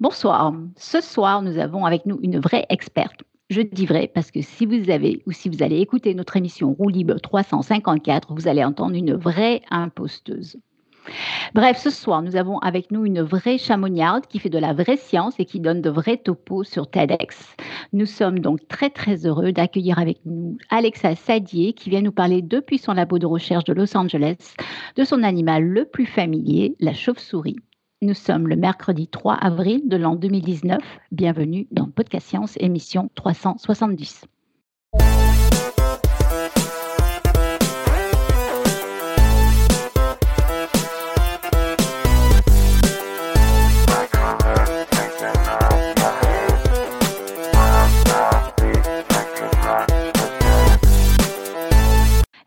Bonsoir. Ce soir, nous avons avec nous une vraie experte. Je dis vrai parce que si vous avez ou si vous allez écouter notre émission Roue libre 354, vous allez entendre une vraie imposteuse. Bref, ce soir, nous avons avec nous une vraie chamoniarde qui fait de la vraie science et qui donne de vrais topos sur TEDx. Nous sommes donc très très heureux d'accueillir avec nous Alexa Sadier qui vient nous parler depuis son labo de recherche de Los Angeles de son animal le plus familier, la chauve-souris. Nous sommes le mercredi 3 avril de l'an 2019. Bienvenue dans Podcast Science, émission 370.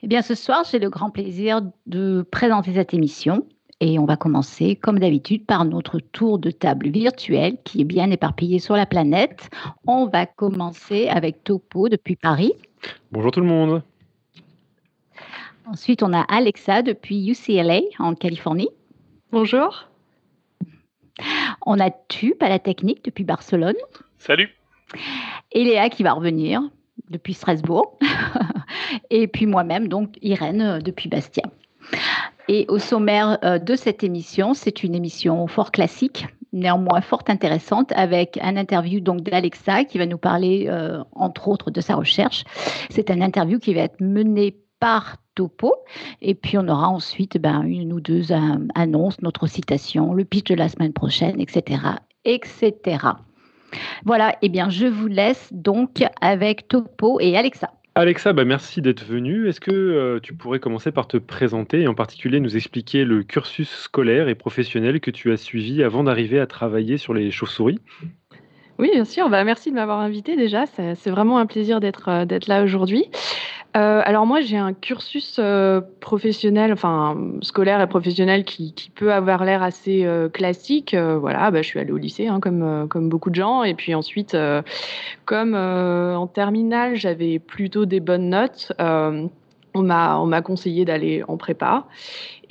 Eh bien, ce soir, j'ai le grand plaisir de présenter cette émission et on va commencer, comme d'habitude, par notre tour de table virtuel qui est bien éparpillé sur la planète. On va commencer avec Topo depuis Paris. Bonjour tout le monde. Ensuite, on a Alexa depuis UCLA en Californie. Bonjour. On a Tup à la technique depuis Barcelone. Salut. Et Léa qui va revenir depuis Strasbourg. Et puis moi-même, donc Irène depuis Bastia. Et au sommaire euh, de cette émission, c'est une émission fort classique, néanmoins fort intéressante, avec un interview donc d'Alexa qui va nous parler, euh, entre autres, de sa recherche. C'est un interview qui va être mené par Topo. Et puis on aura ensuite ben, une ou deux annonces, notre citation, le pitch de la semaine prochaine, etc. etc. Voilà, eh bien je vous laisse donc avec Topo et Alexa. Alexa, bah merci d'être venue. Est-ce que euh, tu pourrais commencer par te présenter et en particulier nous expliquer le cursus scolaire et professionnel que tu as suivi avant d'arriver à travailler sur les chauves-souris? Oui, bien sûr. Bah, merci de m'avoir invité déjà. C'est vraiment un plaisir d'être euh, là aujourd'hui. Euh, alors moi, j'ai un cursus euh, professionnel, enfin scolaire et professionnel qui, peut avoir l'air assez classique. Voilà, bah, je suis allée au lycée, hein, comme, comme beaucoup de gens. Et puis ensuite, comme en terminale, j'avais plutôt des bonnes notes on m'a conseillé d'aller en prépa.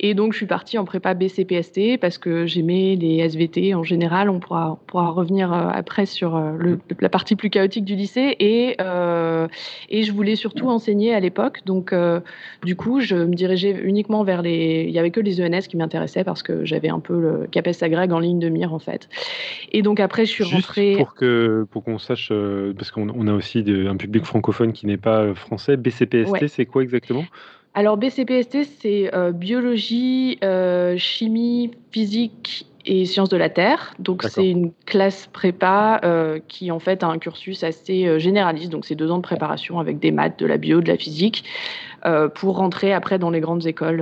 Et donc, je suis partie en prépa BCPST parce que j'aimais les SVT en général. On pourra, pourra revenir euh, après sur euh, le, la partie plus chaotique du lycée. Et, euh, et je voulais surtout enseigner à l'époque. Donc, euh, du coup, je me dirigeais uniquement vers les. Il n'y avait que les ENS qui m'intéressaient parce que j'avais un peu le CAPES agrég en ligne de mire, en fait. Et donc, après, je suis Juste rentrée. Pour qu'on pour qu'on sache, parce qu'on on a aussi de, un public francophone qui n'est pas français, BCPST, Ouais. c'est quoi exactement? Alors BCPST, c'est euh, biologie, euh, chimie, physique et sciences de la Terre. Donc c'est une classe prépa euh, qui en fait a un cursus assez généraliste. Donc c'est deux ans de préparation avec des maths, de la bio, de la physique, pour rentrer après dans les grandes écoles.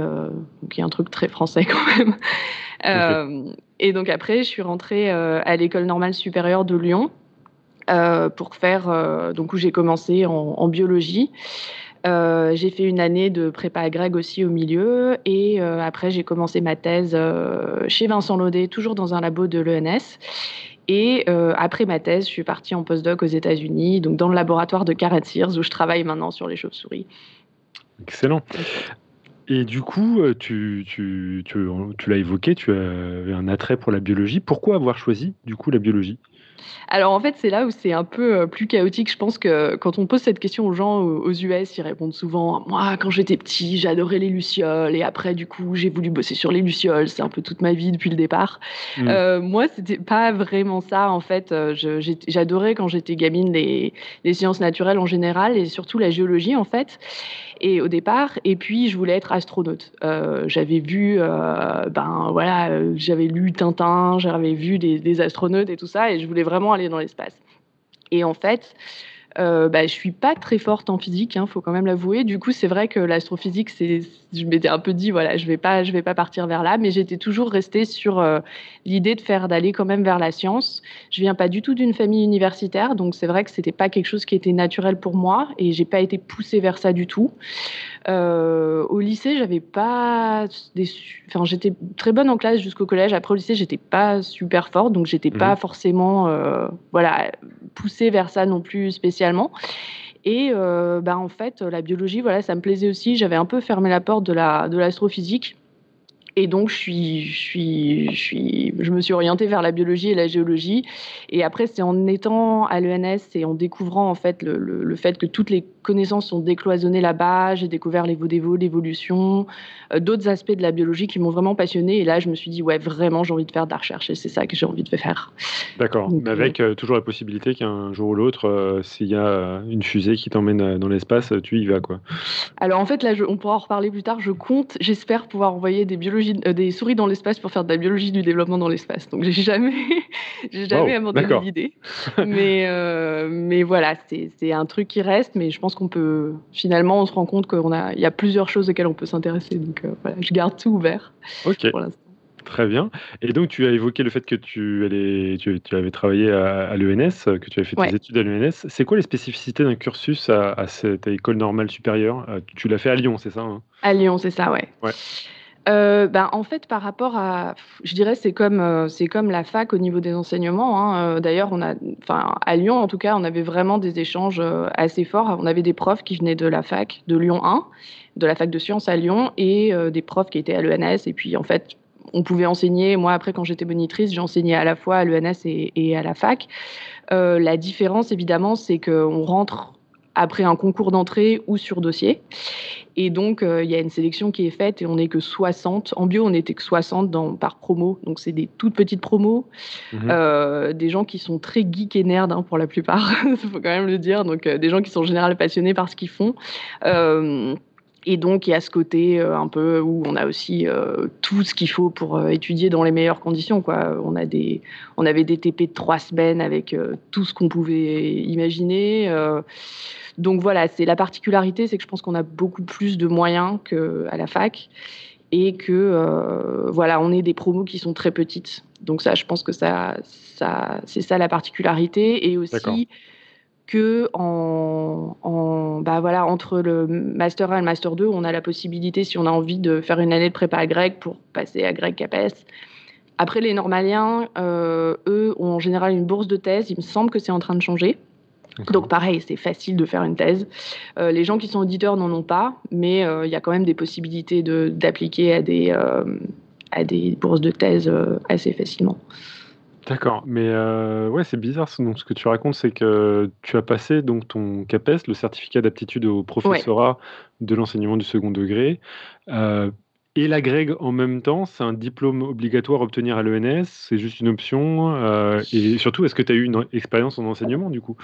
donc il y a un truc très français quand même. Et donc après, je suis rentrée à l'école normale supérieure de Lyon. pour faire donc où j'ai commencé en, en biologie euh, j'ai fait une année de prépa agrég aussi au milieu et euh, après j'ai commencé ma thèse euh, chez Vincent Laudet, toujours dans un labo de l'ENS. Et après ma thèse, je suis partie en postdoc aux États-Unis, donc dans le laboratoire de Karen Sears où je travaille maintenant sur les chauves-souris. Excellent. Et du coup, tu, tu, tu, tu l'as évoqué, tu avais un attrait pour la biologie. Pourquoi avoir choisi du coup la biologie? Alors en fait, c'est là où c'est un peu euh, plus chaotique. Je pense que quand on pose cette question aux gens aux aux US, ils répondent souvent Moi, quand j'étais petit, j'adorais les lucioles, et après, du coup, j'ai voulu bosser sur les lucioles. C'est un peu toute ma vie depuis le départ. Mm. Euh, moi, c'était pas vraiment ça. En fait, Euh, j'adorais quand j'étais gamine les, les sciences naturelles en général et surtout la géologie en fait. Et au départ, et puis je voulais être astronaute. Euh, j'avais vu, euh, ben voilà, euh, j'avais lu Tintin, j'avais vu des, des astronautes et tout ça, et je voulais vraiment aller dans l'espace. Et en fait, Euh, bah, je suis pas très forte en physique, il hein, faut quand même l'avouer. Du coup, c'est vrai que l'astrophysique, je m'étais un peu dit, voilà, je vais pas, je vais pas partir vers là, mais j'étais toujours restée sur euh, l'idée de faire d'aller quand même vers la science. Je viens pas du tout d'une famille universitaire, donc c'est vrai que c'était pas quelque chose qui était naturel pour moi, et j'ai pas été poussée vers ça du tout. Euh, au lycée, j'avais pas des, enfin, j'étais très bonne en classe jusqu'au collège. Après au lycée, j'étais pas super forte, donc j'étais pas mhm. forcément, voilà, poussée vers ça non plus spécialement. Et euh, bah, en fait, la biologie, voilà, ça me plaisait aussi. J'avais un peu fermé la porte de la de l'astrophysique. Et donc, je, suis, je, suis, je, suis, je me suis orientée vers la biologie et la géologie. Et après, c'est en étant à l'ENS et en découvrant en fait le, le, fait que toutes les connaissances sont décloisonnées là-bas. J'ai découvert les l'évo, l'évolution, euh, d'autres aspects de la biologie qui m'ont vraiment passionnée. Et là, je me suis dit, ouais, vraiment, j'ai envie de faire de la recherche et c'est ça que j'ai envie de faire. D'accord. Mais avec euh, toujours la possibilité qu'un jour ou l'autre, euh, s'il y a une fusée qui t'emmène dans l'espace, tu y vas, quoi. Alors en fait, là, on pourra en reparler plus tard. Je compte, j'espère pouvoir envoyer des biologies euh, des souris dans l'espace pour faire de la biologie du développement dans l'espace. Donc j'ai jamais, j'ai jamais abandonné l'idée. mais, euh, mais voilà, c'est un truc qui reste. Mais je pense qu'on peut, finalement, on se rend compte qu'il a, y a plusieurs choses auxquelles on peut s'intéresser. Donc euh, voilà, je garde tout ouvert pour l'instant. Très bien. Et donc, tu as évoqué le fait que tu, allais, tu, avais travaillé à, l'ENS, que tu avais fait tes études à l'ENS. C'est quoi les spécificités d'un cursus à, cette école normale supérieure? Tu l'as fait à Lyon, c'est ça hein? À Lyon, c'est ça, ouais. ouais. Euh, ben, en fait, par rapport à, je dirais, c'est comme, euh, c'est comme la fac au niveau des enseignements. Hein. Euh, d'ailleurs, à Lyon, en tout cas, on avait vraiment des échanges assez forts. On avait des profs qui venaient de la fac de Lyon 1, de la fac de sciences à Lyon, et des profs qui étaient à l'ENS. Et puis, en fait, on pouvait enseigner. Moi, après, quand j'étais monitrice, j'enseignais à la fois à l'ENS et, et, à la fac. la différence, évidemment, c'est qu'on rentre après un concours d'entrée ou sur dossier. Et donc, euh, il y a une sélection qui est faite et on n'est que 60. En bio, on n'était que 60 dans, par promo. Donc, c'est des toutes petites promos. Mhm. Euh, des gens qui sont très geeks et nerds hein, pour la plupart, il faut quand même le dire. Donc, euh, des gens qui sont en général passionnés par ce qu'ils font. Et donc, il y a ce côté un peu où on a aussi tout ce qu'il faut pour étudier dans les meilleures conditions. Quoi. On, a des, on avait des TP de trois semaines avec tout ce qu'on pouvait imaginer. Donc voilà, c'est la particularité, c'est que je pense qu'on a beaucoup plus de moyens qu'à la fac et que euh, voilà, on est des promos qui sont très petites. Donc ça, je pense que ça, ça c'est ça la particularité et aussi que en, bah voilà, entre le master 1 et le master 2, on a la possibilité, si on a envie de faire une année de prépa à grec pour passer à grec CAPES. Après, les normaliens, euh, eux, ont en général une bourse de thèse. Il me semble que c'est en train de changer. Donc pareil, c'est facile de faire une thèse. Euh, les gens qui sont auditeurs n'en ont pas, mais euh, il y a quand même des possibilités d'appliquer à, des, euh, à des bourses de thèse assez facilement. D'accord, mais ouais, c'est bizarre. Donc, ce que tu racontes, c'est que tu as passé donc ton CAPES, le certificat d'aptitude au professorat de l'enseignement du second degré. et la GREG en même temps, c'est un diplôme obligatoire à obtenir à l'ENS, c'est juste une option. et surtout, est-ce que tu as eu une expérience en enseignement du coup?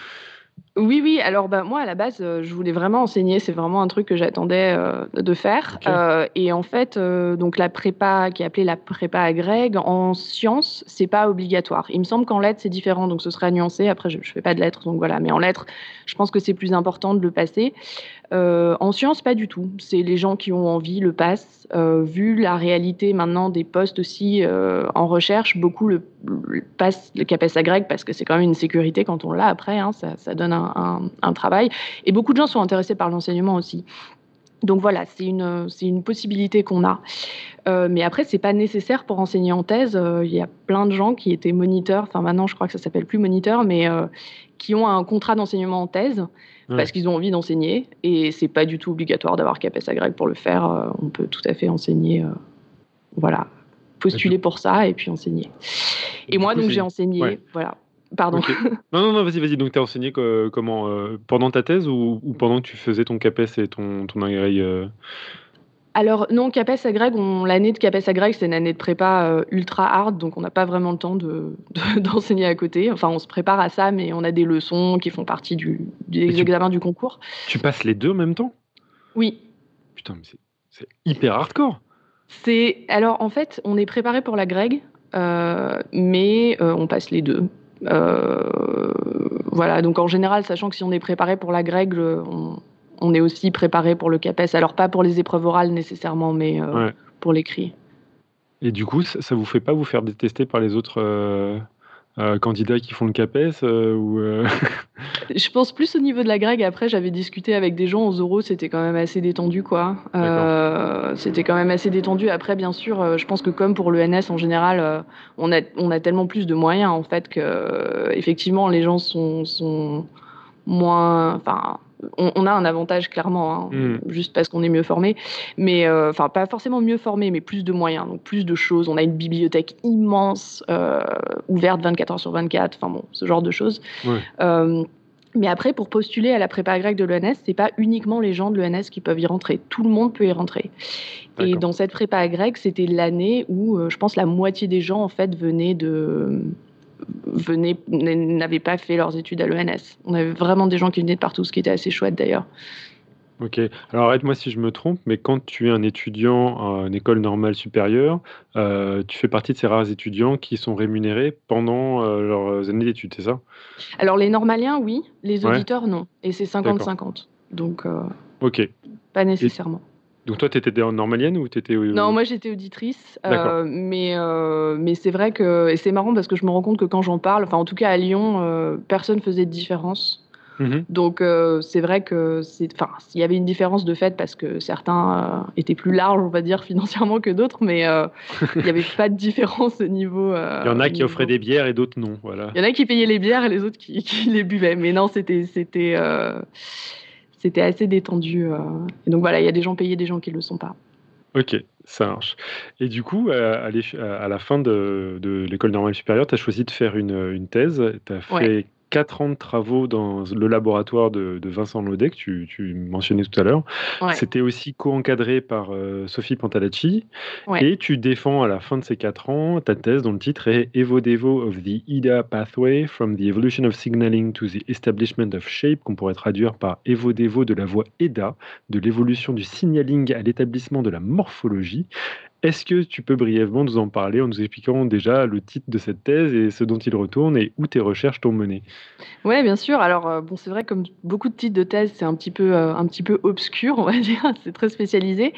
Oui, oui. Alors, bah, moi, à la base, euh, je voulais vraiment enseigner. C'est vraiment un truc que j'attendais euh, de faire. Euh, et en fait, donc la prépa, qui est appelée la prépa à Greg, en sciences, c'est pas obligatoire. Il me semble qu'en lettres, c'est différent, donc ce serait nuancé. Après, je, je fais pas de lettres, donc voilà. Mais en lettres, je pense que c'est plus important de le passer. En sciences, pas du tout. C'est les gens qui ont envie le passent. vu la réalité maintenant des postes aussi en recherche, beaucoup le, passent le CAPES à Greg parce que c'est quand même une sécurité quand on l'a après. Hein, ça, donne un travail. Et beaucoup de gens sont intéressés par l'enseignement aussi. Donc voilà, c'est une, c'est une possibilité qu'on a. Euh, mais après, c'est pas nécessaire pour enseigner en thèse. Euh, il y a plein de gens qui étaient moniteurs, enfin maintenant je crois que ça s'appelle plus moniteur, mais euh, qui ont un contrat d'enseignement en thèse parce qu'ils ont envie d'enseigner. Et c'est pas du tout obligatoire d'avoir CAPES agrég pour le faire. on peut tout à fait enseigner, voilà, postuler pour ça et puis enseigner. Et, moi, donc j'ai enseigné, voilà. Pardon. Non, non, non, vas-y, vas-y. Donc, tu as enseigné comment euh, Pendant ta thèse ou, pendant que tu faisais ton CAPES et ton, ton agrég euh? Alors, non, CAPES agrég, l'année de CAPES agrég, c'est une année de prépa euh, ultra hard, donc on n'a pas vraiment le temps d'enseigner de, à côté. Enfin, on se prépare à ça, mais on a des leçons qui font partie du, des examens du concours. Tu passes les deux en même temps? Oui. Putain, mais c'est hyper hardcore. C'est alors en fait, on est préparé pour la greg, mais on passe les deux. voilà, donc en général, sachant que si on est préparé pour la grègue, on, est aussi préparé pour le CAPES. Alors pas pour les épreuves orales nécessairement, mais pour l'écrit. Et du coup, ça, ne vous fait pas vous faire détester par les autres euh, candidats qui font le CAPES euh, ou euh, Je pense plus au niveau de la grecque. Après, j'avais discuté avec des gens aux euros, c'était quand même assez détendu, quoi. c'était quand même assez détendu. Après, bien sûr, je pense que comme pour l'ENS en général, on, a, on a tellement plus de moyens en fait que effectivement les gens sont, sont moins, enfin on, a un avantage clairement, hein, mm. juste parce qu'on est mieux formé, mais euh, enfin pas forcément mieux formé, mais plus de moyens, donc plus de choses. On a une bibliothèque immense, euh, ouverte 24 heures sur 24, enfin bon, ce genre de choses. Euh, mais après, pour postuler à la prépa grecque de l'ENS, c'est pas uniquement les gens de l'ENS qui peuvent y rentrer. Tout le monde peut y rentrer. Et dans cette prépa grecque, c'était l'année où je pense la moitié des gens en fait venaient de venaient, n'avaient pas fait leurs études à l'ENS. On avait vraiment des gens qui venaient de partout, ce qui était assez chouette d'ailleurs. Ok, alors arrête-moi si je me trompe, mais quand tu es un étudiant à une école normale supérieure, euh, tu fais partie de ces rares étudiants qui sont rémunérés pendant euh, leurs années d'études, c'est ça? Alors les normaliens, oui, les auditeurs, non. Et c'est 50-50. Donc, euh, ok. pas nécessairement. Donc toi, tu étais en normalienne ou tu étais... Non, moi j'étais auditrice, euh, mais, euh, mais c'est vrai que... Et c'est marrant parce que je me rends compte que quand j'en parle, enfin en tout cas à Lyon, euh, personne faisait de différence. Mhm. Donc c'est vrai que c'est, enfin, il y avait une différence de fait parce que certains étaient plus larges, on va dire financièrement que d'autres, mais il n'y avait pas de différence au niveau. il y en a qui offraient des bières et d'autres non, voilà. Il y en a qui payaient les bières et les autres qui, qui les buvaient, mais non, c'était c'était c'était assez détendu. Euh. Et donc voilà, il y a des gens payés, des gens qui ne le sont pas. Ok, ça marche. Et du coup, à, à la fin de, de l'école normale supérieure, tu as choisi de faire une, une thèse. Tu as fait quatre ans de travaux dans le laboratoire de, Vincent Laudet, que tu, mentionnais tout à l'heure. C'était aussi co-encadré par euh, Sophie Pantalacci. Et tu défends à la fin de ces quatre ans ta thèse dont le titre est Evo-Devo of the EDA Pathway from the Evolution of Signaling to the Establishment of Shape, qu'on pourrait traduire par Evo-Devo de la voie EDA, de l'évolution du signaling à l'établissement de la morphologie. Est-ce que tu peux brièvement nous en parler en nous expliquant déjà le titre de cette thèse et ce dont il retourne et où tes recherches t'ont mené? Oui, bien sûr. Alors, euh, bon, c'est vrai, comme beaucoup de titres de thèse, c'est un petit peu, euh, un petit peu obscur, on va dire. c'est très spécialisé.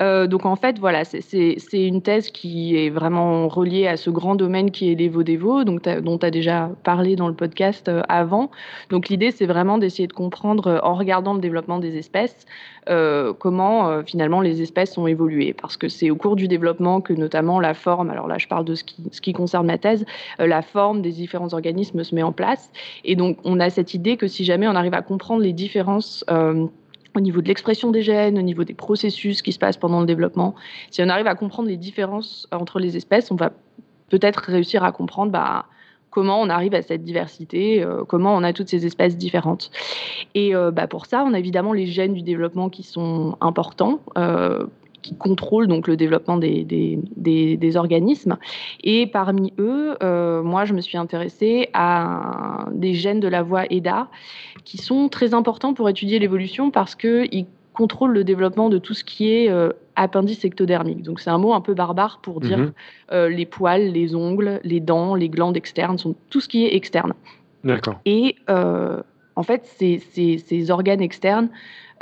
Euh, donc, en fait, voilà, c'est une thèse qui est vraiment reliée à ce grand domaine qui est l'Evo-Devo, dont tu as déjà parlé dans le podcast avant. Donc, l'idée, c'est vraiment d'essayer de comprendre, en regardant le développement des espèces, comment finalement les espèces ont évolué. Parce que c'est au cours du développement que notamment la forme, alors là je parle de ce qui, ce qui concerne ma thèse, euh, la forme des différents organismes se met en place. Et donc on a cette idée que si jamais on arrive à comprendre les différences euh, au niveau de l'expression des gènes, au niveau des processus qui se passent pendant le développement, si on arrive à comprendre les différences entre les espèces, on va peut-être réussir à comprendre bah, comment on arrive à cette diversité, euh, comment on a toutes ces espèces différentes. Et bah, pour ça, on a évidemment les gènes du développement qui sont importants qui contrôlent donc le développement des, des, organismes. Et parmi eux, euh, moi, je me suis intéressée à des gènes de la voie EDA qui sont très importants pour étudier l'évolution parce qu'ils contrôlent le développement de tout ce qui est euh, appendice ectodermique. Donc c'est un mot un peu barbare pour dire mhm. euh, les poils, les ongles, les dents, les glandes externes, sont tout ce qui est externe. D'accord. Et en fait, ces, ces, ces organes externes,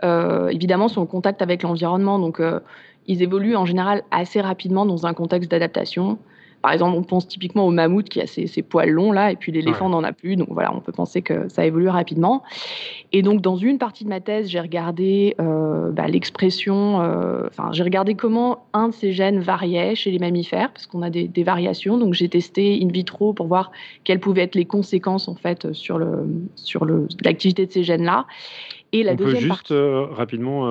évidemment, sont en contact avec l'environnement. Donc, ils évoluent en général assez rapidement dans un contexte d'adaptation. Par exemple, on pense typiquement au mammouth qui a ses, poils longs là, et puis l'éléphant n'en a plus. Donc voilà, on peut penser que ça évolue rapidement. Et donc, dans une partie de ma thèse, j'ai regardé euh, bah, l'expression, euh, enfin, j'ai regardé comment un de ces gènes variait chez les mammifères, parce qu'on a des, variations. Donc, j'ai testé in vitro pour voir quelles pouvaient être les conséquences en fait sur le sur le l'activité de ces gènes-là. Et la on deuxième peut juste euh, rapidement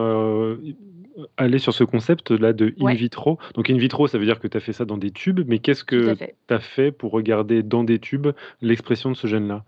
aller sur ce concept-là de in vitro. Donc in vitro, ça veut dire que tu as fait ça dans des tubes, mais qu'est-ce que tu as fait pour regarder dans des tubes l'expression de ce gène-là?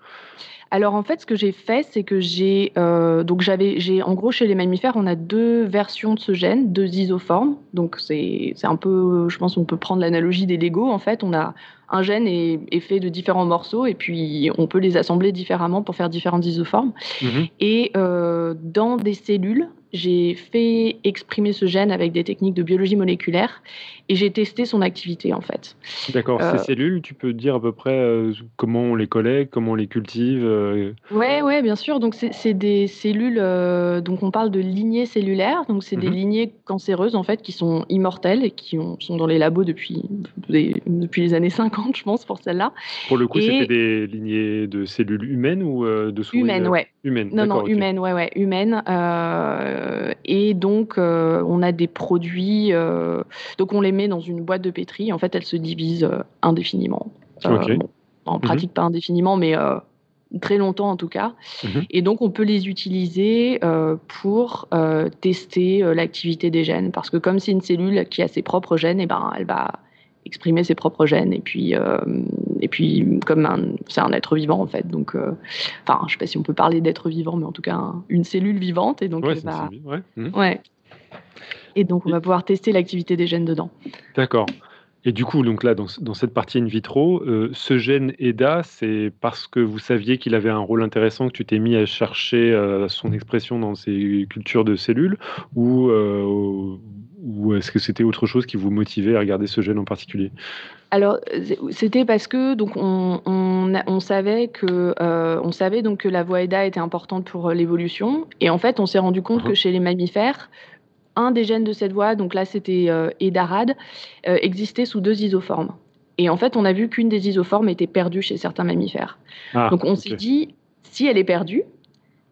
Alors en fait, ce que j'ai fait, c'est que j'ai euh, donc j'avais j'ai en gros chez les mammifères, on a deux versions de ce gène, deux isoformes. Donc c'est c'est un peu, je pense, on peut prendre l'analogie des Lego. En fait, on a un gène est, est, fait de différents morceaux et puis on peut les assembler différemment pour faire différentes isoformes. Mhm. Et euh, dans des cellules, j'ai fait exprimer ce gène avec des techniques de biologie moléculaire et j'ai testé son activité en fait. D'accord. Ces euh, cellules, tu peux dire à peu près euh, comment on les collecte, comment on les cultive euh... Ouais, ouais, bien sûr. Donc c'est des cellules. Euh, donc on parle de lignées cellulaires. Donc c'est des mhm. lignées cancéreuses en fait qui sont immortelles et qui sont dans les labos depuis depuis les années 50, je pense, pour celles-là. Pour le coup, c'était des lignées de cellules humaines ou de souris Humaines, ouais. Humaines. Non, non, humaines, ouais, ouais, humaines. Et donc on a des produits. donc on les met dans une boîte de pétri. En fait, elles se divisent euh, indéfiniment. Euh, en mhm. pratique, pas indéfiniment, mais euh, très longtemps en tout cas. Mhm. Et donc, on peut les utiliser pour tester l'activité des gènes. Parce que comme c'est une cellule qui a ses propres gènes, et eh ben, elle va exprimer ses propres gènes. Et puis, et puis comme c'est un être vivant, en fait. Donc, enfin, je sais pas si on peut parler d'être vivant, mais en tout cas, une cellule vivante. Et donc, ouais, mhm. ouais. Et donc, on va pouvoir tester l'activité des gènes dedans. D'accord. Et du coup, donc là, dans, cette partie in vitro, euh, ce gène EDA, c'est parce que vous saviez qu'il avait un rôle intéressant que tu t'es mis à chercher euh, son expression dans ces cultures de cellules ou, euh, ou est-ce que c'était autre chose qui vous motivait à regarder ce gène en particulier? Alors, c'était parce que donc on, on, savait que on savait donc que la voie EDA était importante pour l'évolution et en fait on s'est rendu compte uh-huh. que chez les mammifères un des gènes de cette voie, donc là c'était euh, EDARAD, euh, existait sous deux isoformes. Et en fait, on a vu qu'une des isoformes était perdue chez certains mammifères. Ah, donc on s'est dit, si elle est perdue,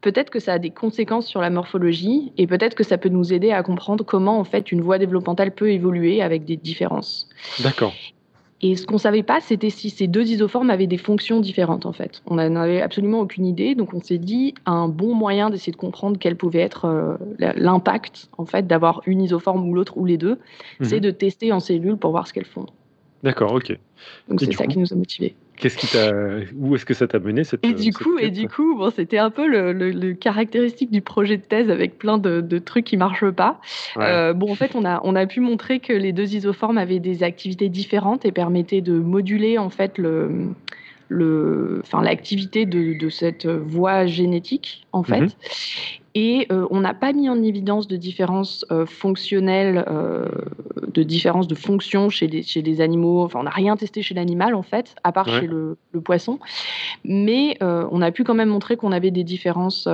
peut-être que ça a des conséquences sur la morphologie et peut-être que ça peut nous aider à comprendre comment en fait une voie développementale peut évoluer avec des différences. D'accord. Et ce qu'on ne savait pas, c'était si ces deux isoformes avaient des fonctions différentes, en fait. On n'en avait absolument aucune idée, donc on s'est dit un bon moyen d'essayer de comprendre quel pouvait être euh, l'impact, en fait, d'avoir une isoforme ou l'autre ou les deux, c'est mhm. de tester en cellule pour voir ce qu'elles font. D'accord, ok. Donc c'est ça qui nous a motivés. Qu'est-ce qui t'a, où est-ce que ça t'a mené cette Et du coup, et du coup, bon, c'était un peu le, caractéristique du projet de thèse avec plein de, trucs qui marchent pas. Euh, bon, en fait, on a on a pu montrer que les deux isoformes avaient des activités différentes et permettaient de moduler en fait le le, enfin, l'activité de, de, cette voie génétique, en fait. Mhm. Et euh, on n'a pas mis en évidence de différences euh, fonctionnelles, euh, de différences de fonction chez les, chez les animaux. Enfin, on n'a rien testé chez l'animal, en fait, à part chez le, le, poisson. Mais on a pu quand même montrer qu'on avait des différences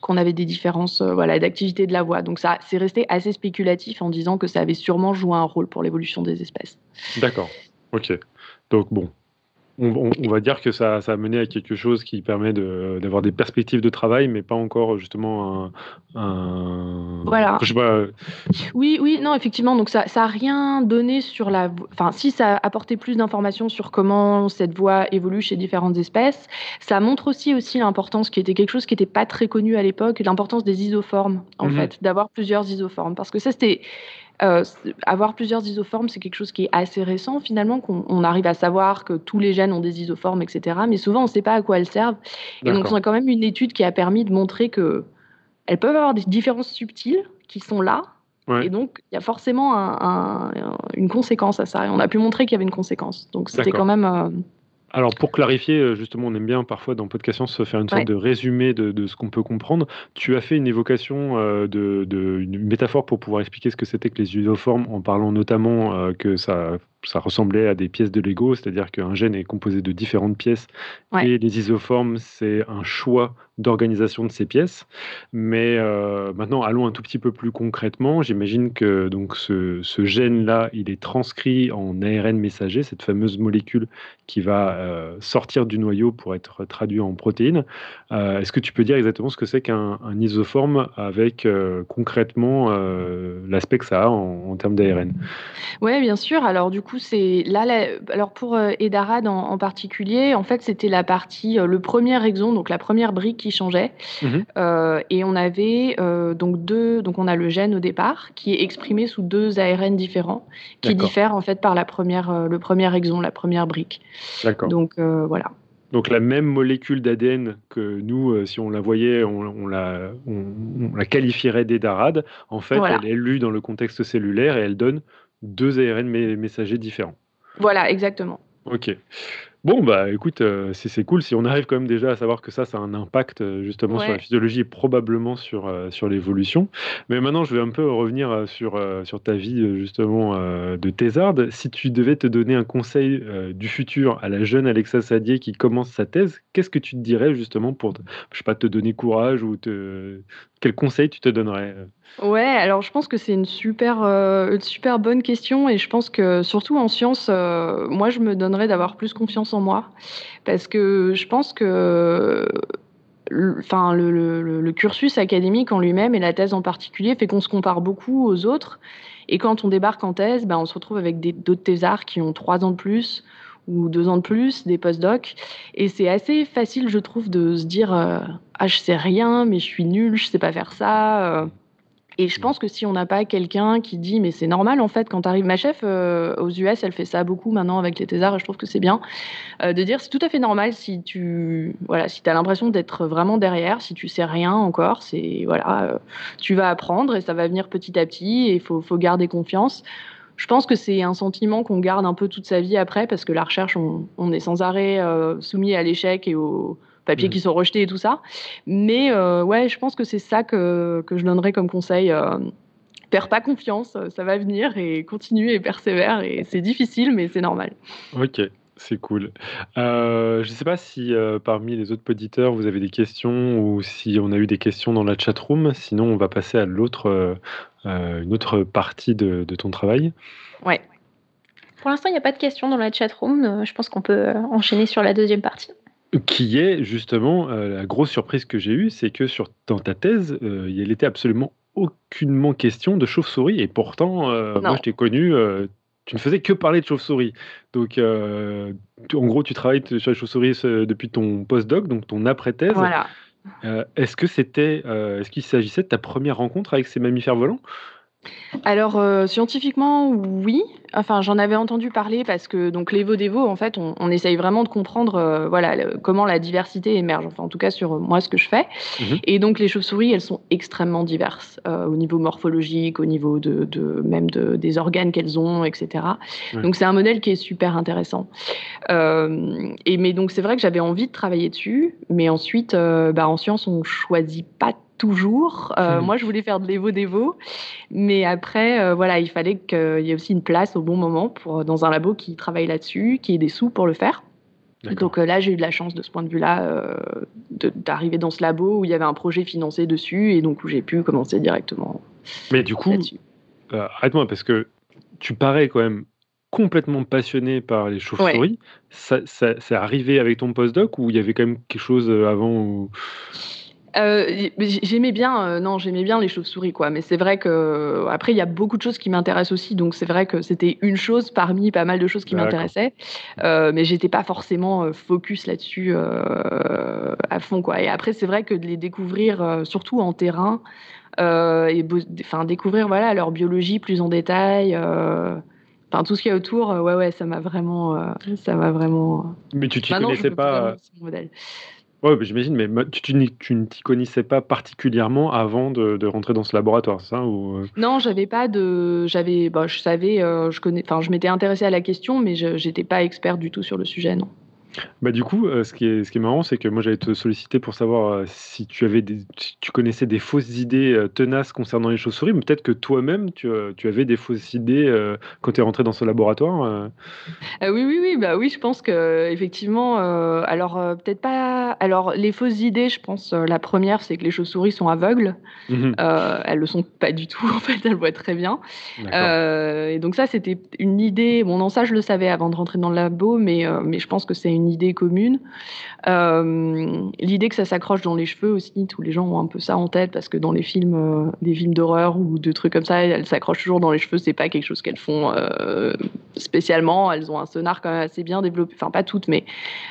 qu'on avait des différences voilà, d'activité de la voie. Donc ça, c'est resté assez spéculatif en disant que ça avait sûrement joué un rôle pour l'évolution des espèces. D'accord. Ok. Donc bon, on, va dire que ça, a mené à quelque chose qui permet d'avoir des perspectives de travail, mais pas encore justement un. voilà. Oui, oui, non, effectivement. Donc ça, ça a rien donné sur la. Enfin, si ça a apporté plus d'informations sur comment cette voie évolue chez différentes espèces, ça montre aussi aussi l'importance qui était quelque chose qui n'était pas très connu à l'époque, l'importance des isoformes en mhm. fait, d'avoir plusieurs isoformes, parce que ça c'était euh, avoir plusieurs isoformes, c'est quelque chose qui est assez récent finalement, qu'on arrive à savoir que tous les gènes ont des isoformes, etc. Mais souvent, on ne sait pas à quoi elles servent. Et donc, on a quand même une étude qui a permis de montrer que elles peuvent avoir des différences subtiles qui sont là. Et donc, il y a forcément une conséquence à ça. Et on a pu montrer qu'il y avait une conséquence. Donc, c'était quand même. Euh, alors pour clarifier, euh, justement, on aime bien parfois dans Podcast Science se faire une sorte de résumé de, ce qu'on peut comprendre. Tu as fait une évocation euh, de, une métaphore pour pouvoir expliquer ce que c'était que les isoformes, en parlant notamment euh, que ça ça ressemblait à des pièces de Lego, c'est-à-dire qu'un gène est composé de différentes pièces. Et les isoformes, c'est un choix d'organisation de ces pièces. Mais euh, maintenant, allons un tout petit peu plus concrètement. J'imagine que donc ce, gène-là, il est transcrit en ARN messager, cette fameuse molécule qui va euh, sortir du noyau pour être traduit en protéines. Euh, est-ce que tu peux dire exactement ce que c'est qu'un isoforme avec concrètement l'aspect que ça a en, en termes d'ARN Oui, bien sûr. Alors du coup, c'est là, alors pour Edarad en, particulier, en fait, c'était la partie, le premier exon, donc la première brique qui changeait. Mhm. Euh, et on avait donc deux, donc on a le gène au départ qui est exprimé sous deux ARN différents, qui diffèrent en fait par la première, le premier exon, la première brique. D'accord. Donc voilà. Donc la même molécule d'ADN que nous, si on la voyait, on, la, on, la, qualifierait d'Edarad. En fait, elle est lue dans le contexte cellulaire et elle donne deux ARN messagers différents. Voilà, exactement. Ok. Bon, bah écoute, euh, c'est cool si on arrive quand même déjà à savoir que ça, ça a un impact euh, justement sur la physiologie et probablement sur, euh, sur l'évolution. Mais maintenant, je vais un peu revenir sur, sur ta vie justement de thésarde. Si tu devais te donner un conseil du futur à la jeune Alexa Sadier qui commence sa thèse, qu'est-ce que tu te dirais justement pour, je sais pas, te donner courage ou te, quel conseil tu te donnerais Ouais, alors je pense que c'est une super, euh, super bonne question et je pense que surtout en sciences, euh, moi je me donnerais d'avoir plus confiance en moi. Parce que je pense que enfin, le, cursus académique en lui-même et la thèse en particulier fait qu'on se compare beaucoup aux autres. Et quand on débarque en thèse, ben, on se retrouve avec d'autres thésards qui ont trois ans de plus ou deux ans de plus, des post-docs. Et c'est assez facile, je trouve, de se dire euh, Ah, je sais rien, mais je suis nul, je sais pas faire ça. Euh. Et je pense que si on n'a pas quelqu'un qui dit mais c'est normal en fait quand tu arrives ma chef euh, aux US elle fait ça beaucoup maintenant avec les thésards et je trouve que c'est bien de dire c'est tout à fait normal si tu voilà si as l'impression d'être vraiment derrière si tu sais rien encore c'est voilà tu vas apprendre et ça va venir petit à petit et il faut, faut garder confiance je pense que c'est un sentiment qu'on garde un peu toute sa vie après, parce que la recherche, on, est sans arrêt euh, soumis à l'échec et aux papiers mmh. qui sont rejetés et tout ça. Mais euh, ouais, je pense que c'est ça que, que, je donnerais comme conseil. Euh, perds pas confiance, ça va venir et continue et persévère. Et c'est difficile, mais c'est normal. Ok. C'est cool. je ne sais pas si parmi les autres auditeurs, vous avez des questions ou si on a eu des questions dans la chat room. Sinon, on va passer à l'autre euh, une autre partie de, ton travail Ouais. Pour l'instant, il n'y a pas de questions dans la chatroom. Euh, je pense qu'on peut euh, enchaîner sur la deuxième partie. Qui est justement la grosse surprise que j'ai eue, c'est que sur, dans ta thèse, il n'était absolument aucunement question de chauve-souris. Et pourtant, moi, je t'ai connu, tu ne faisais que parler de chauve-souris. Donc, en gros, tu travailles sur les chauves-souris depuis ton post-doc, donc ton après-thèse. Voilà. Euh, est-ce que c'était, euh, est-ce qu'il s'agissait de ta première rencontre avec ces mammifères volants? Alors euh, scientifiquement oui, enfin j'en avais entendu parler parce que donc les Devo en fait on, essaye vraiment de comprendre euh, voilà comment la diversité émerge. Enfin en tout cas sur moi ce que je fais. Mhm. et donc les chauves-souris elles sont extrêmement diverses euh, au niveau morphologique au niveau de, même de, des organes qu'elles ont etc donc c'est un modèle qui est super intéressant. Et mais donc c'est vrai que j'avais envie de travailler dessus. Mais ensuite bah, en science on choisit pas toujours. Euh, hmm. Moi, je voulais faire de l'évo-dévo, mais après, euh, voilà, il fallait qu'il y ait aussi une place au bon moment pour, dans un labo qui travaille là-dessus, qui ait des sous pour le faire. Donc euh, là, j'ai eu de la chance de ce point de vue-là d'arriver dans ce labo où il y avait un projet financé dessus et donc où j'ai pu commencer directement. Mais du coup, arrête-moi parce que tu parais quand même complètement passionné par les chauves-souris. Ça, c'est arrivé avec ton postdoc ou il y avait quand même quelque chose avant euh, j'aimais bien, euh, non, j'aimais bien les chauves-souris, quoi. Mais c'est vrai que après, il y a beaucoup de choses qui m'intéressent aussi, donc c'est vrai que c'était une chose parmi pas mal de choses qui m'intéressaient, euh, mais j'étais pas forcément euh, focus là-dessus à fond, quoi. Et après, c'est vrai que de les découvrir, surtout en terrain, et enfin découvrir voilà leur biologie plus en détail. Enfin, tout ce qu'il y a autour, ouais, ouais, ça m'a vraiment, ça m'a vraiment. Mais tu t'y connaissais pas. Oui, j'imagine, mais tu, ne t'y connaissais pas particulièrement avant de, rentrer dans ce laboratoire, ça ou... Euh? Non, j'avais pas de, bah, je savais, euh, je connais, enfin, je m'étais intéressée à la question, mais je n'étais pas experte du tout sur le sujet, non. Bah, du coup, euh, ce qui est ce qui est marrant, c'est que moi, j'allais te solliciter pour savoir, euh, si tu avais des tu connaissais des fausses idées, euh, tenaces concernant les chauves-souris, mais peut-être que toi-même, tu, tu avais des fausses idées, quand tu es rentré dans ce laboratoire, oui, oui, oui, bah, oui, je pense qu'effectivement, alors, peut-être pas alors les fausses idées, je pense, la première, c'est que les chauves-souris sont aveugles. Mmh elles le sont pas du tout, en fait, elles voient très bien. et donc ça, c'était une idée bon non, ça, je le savais avant de rentrer dans le labo, mais mais je pense que c'est une idée commune. Euh, l'idée que ça s'accroche dans les cheveux aussi, tous les gens ont un peu ça en tête parce que dans les films, euh, des films d'horreur ou de trucs comme ça, elles s'accrochent toujours dans les cheveux. C'est pas quelque chose qu'elles font euh, spécialement. Elles ont un sonar quand même assez bien développé. Enfin, pas toutes, mais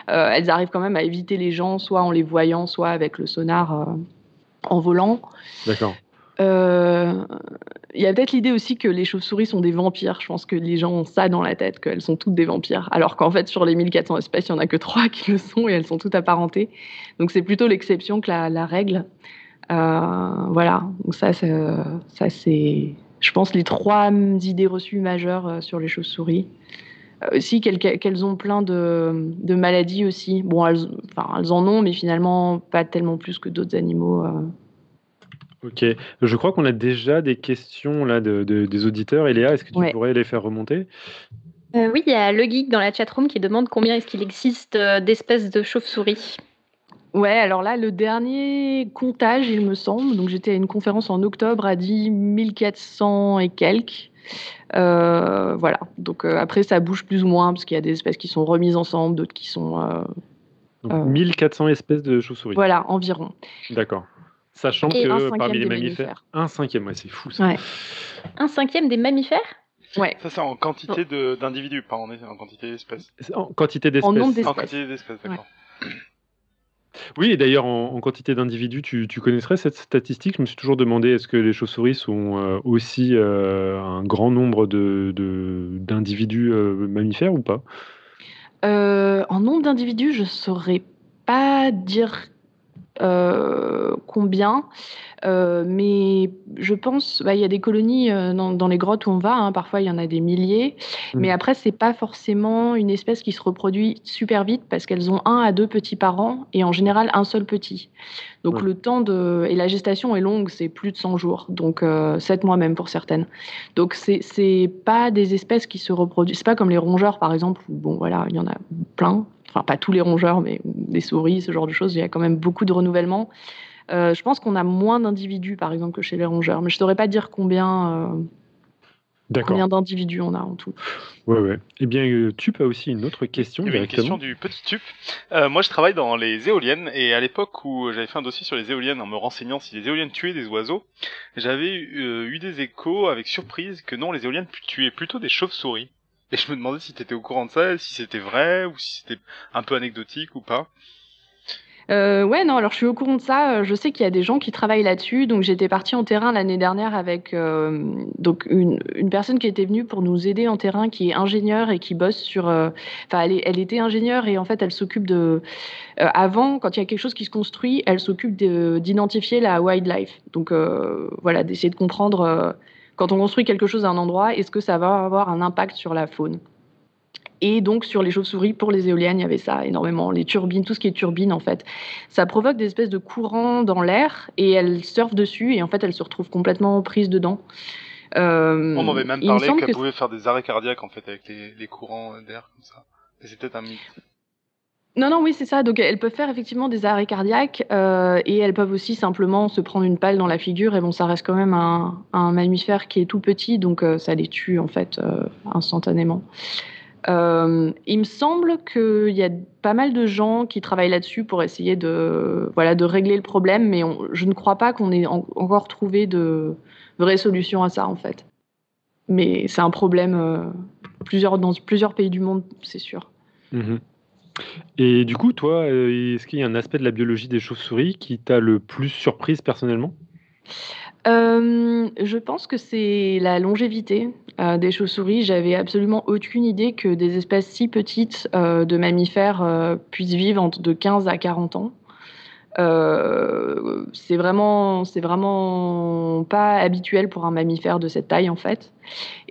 elles arrivent quand même à éviter les gens, soit en les voyant, soit avec le sonar en volant. D'accord. Euh, il y a peut-être l'idée aussi que les chauves-souris sont des vampires. Je pense que les gens ont ça dans la tête, qu'elles sont toutes des vampires. Alors qu'en fait, sur les 1400 espèces, il n'y en a que trois qui le sont et elles sont toutes apparentées. Donc c'est plutôt l'exception que la, règle. Euh, voilà. Donc ça, ça c'est, je pense, les trois idées reçues majeures euh, sur les chauves-souris. aussi qu'elles ont plein de, maladies aussi. Bon, elles en ont, mais finalement pas tellement plus que d'autres animaux. Ok, je crois qu'on a déjà des questions là de, des auditeurs. Eléa, est-ce que tu pourrais les faire remonter? Oui, il y a le geek dans la chatroom qui demande combien est-ce qu'il existe d'espèces de chauves-souris? Ouais, alors là, le dernier comptage, il me semble, donc j'étais à une conférence en octobre, a dit 1400 et quelques. Euh, voilà, donc euh, après, ça bouge plus ou moins, parce qu'il y a des espèces qui sont remises ensemble, d'autres qui sont. Euh, donc 1400 espèces de chauves-souris. Voilà, environ. D'accord. Sachant que parmi les mammifères, un cinquième, ouais, c'est fou ça. Ouais. Un cinquième des mammifères? Ouais. Ça, c'est en quantité d'individus, pas en, en, quantité d'espèces. En quantité d'espèces. En nombre d'espèces. En quantité d'espèces, d'accord. Oui, et d'ailleurs, en, quantité d'individus, tu, tu, connaisserais cette statistique? Je me suis toujours demandé, est-ce que les chauves-souris sont euh, aussi euh, un grand nombre d'individus de, euh, mammifères ou pas? En nombre d'individus, je ne saurais pas dire euh, combien. Euh, mais je pense, bah, il y a des colonies euh, dans, les grottes où on va. Hein. parfois, il y en a des milliers. Mmh. Mais après, c'est pas forcément une espèce qui se reproduit super vite parce qu'elles ont un à deux petits parents et en général un seul petit. Donc le temps de et la gestation est longue, c'est plus de 100 jours, donc euh, 7 mois même pour certaines. Donc c'est c'est pas des espèces qui se reproduisent. C'est pas comme les rongeurs par exemple où bon voilà il y en a plein enfin pas tous les rongeurs, mais des souris, ce genre de choses, il y a quand même beaucoup de renouvellement. Euh, je pense qu'on a moins d'individus, par exemple, que chez les rongeurs, mais je ne saurais pas dire combien, euh, combien d'individus on a en tout. Ouais, ouais. Eh bien, euh, Tup a aussi une autre question. Il y avait une question du petit Tup. moi, je travaille dans les éoliennes, et à l'époque où j'avais fait un dossier sur les éoliennes en me renseignant si les éoliennes tuaient des oiseaux, j'avais eu des échos avec surprise que non, les éoliennes tuaient plutôt des chauves-souris. Et je me demandais si tu étais au courant de ça, si c'était vrai ou si c'était un peu anecdotique ou pas. Euh, ouais, non, alors je suis au courant de ça. Euh, je sais qu'il y a des gens qui travaillent là-dessus. Donc j'étais partie en terrain l'année dernière avec euh, donc une, une, personne qui était venue pour nous aider en terrain, qui est ingénieure et qui bosse sur. Euh, enfin, elle, elle, était ingénieure et en fait, elle s'occupe de. avant, quand il y a quelque chose qui se construit, elle s'occupe d'identifier la wildlife. Donc voilà, d'essayer de comprendre quand on construit quelque chose à un endroit, est-ce que ça va avoir un impact sur la faune? Et donc sur les chauves-souris, pour les éoliennes, il y avait ça énormément. Les turbines, tout ce qui est turbine en fait, ça provoque des espèces de courants dans l'air et elles surfent dessus et en fait elles se retrouvent complètement prises dedans. Euh, On m'avait même parlé qu'elles pouvaient faire des arrêts cardiaques en fait avec les, les courants d'air comme ça. C'est peut-être un mythe. Non, non, oui, c'est ça. Donc, elles peuvent faire effectivement des arrêts cardiaques euh, et elles peuvent aussi simplement se prendre une palle dans la figure. Et bon, ça reste quand même un, un mammifère qui est tout petit, donc euh, ça les tue en fait euh, instantanément. Il me semble qu'il y a pas mal de gens qui travaillent là-dessus pour essayer de, voilà, de régler le problème, mais je ne crois pas qu'on ait encore trouvé de vraies solutions à ça en fait. Mais c'est un problème plusieurs, dans plusieurs pays du monde, c'est sûr. Mmh et du coup, toi, euh, est-ce qu'il y a un aspect de la biologie des chauves-souris qui t'a le plus surprise personnellement? Euh, je pense que c'est la longévité euh, des chauves-souris. J'avais absolument aucune idée que des espèces si petites de mammifères puissent vivre entre de 15 à 40 ans. Euh, c'est vraiment, c'est vraiment pas habituel pour un mammifère de cette taille en fait.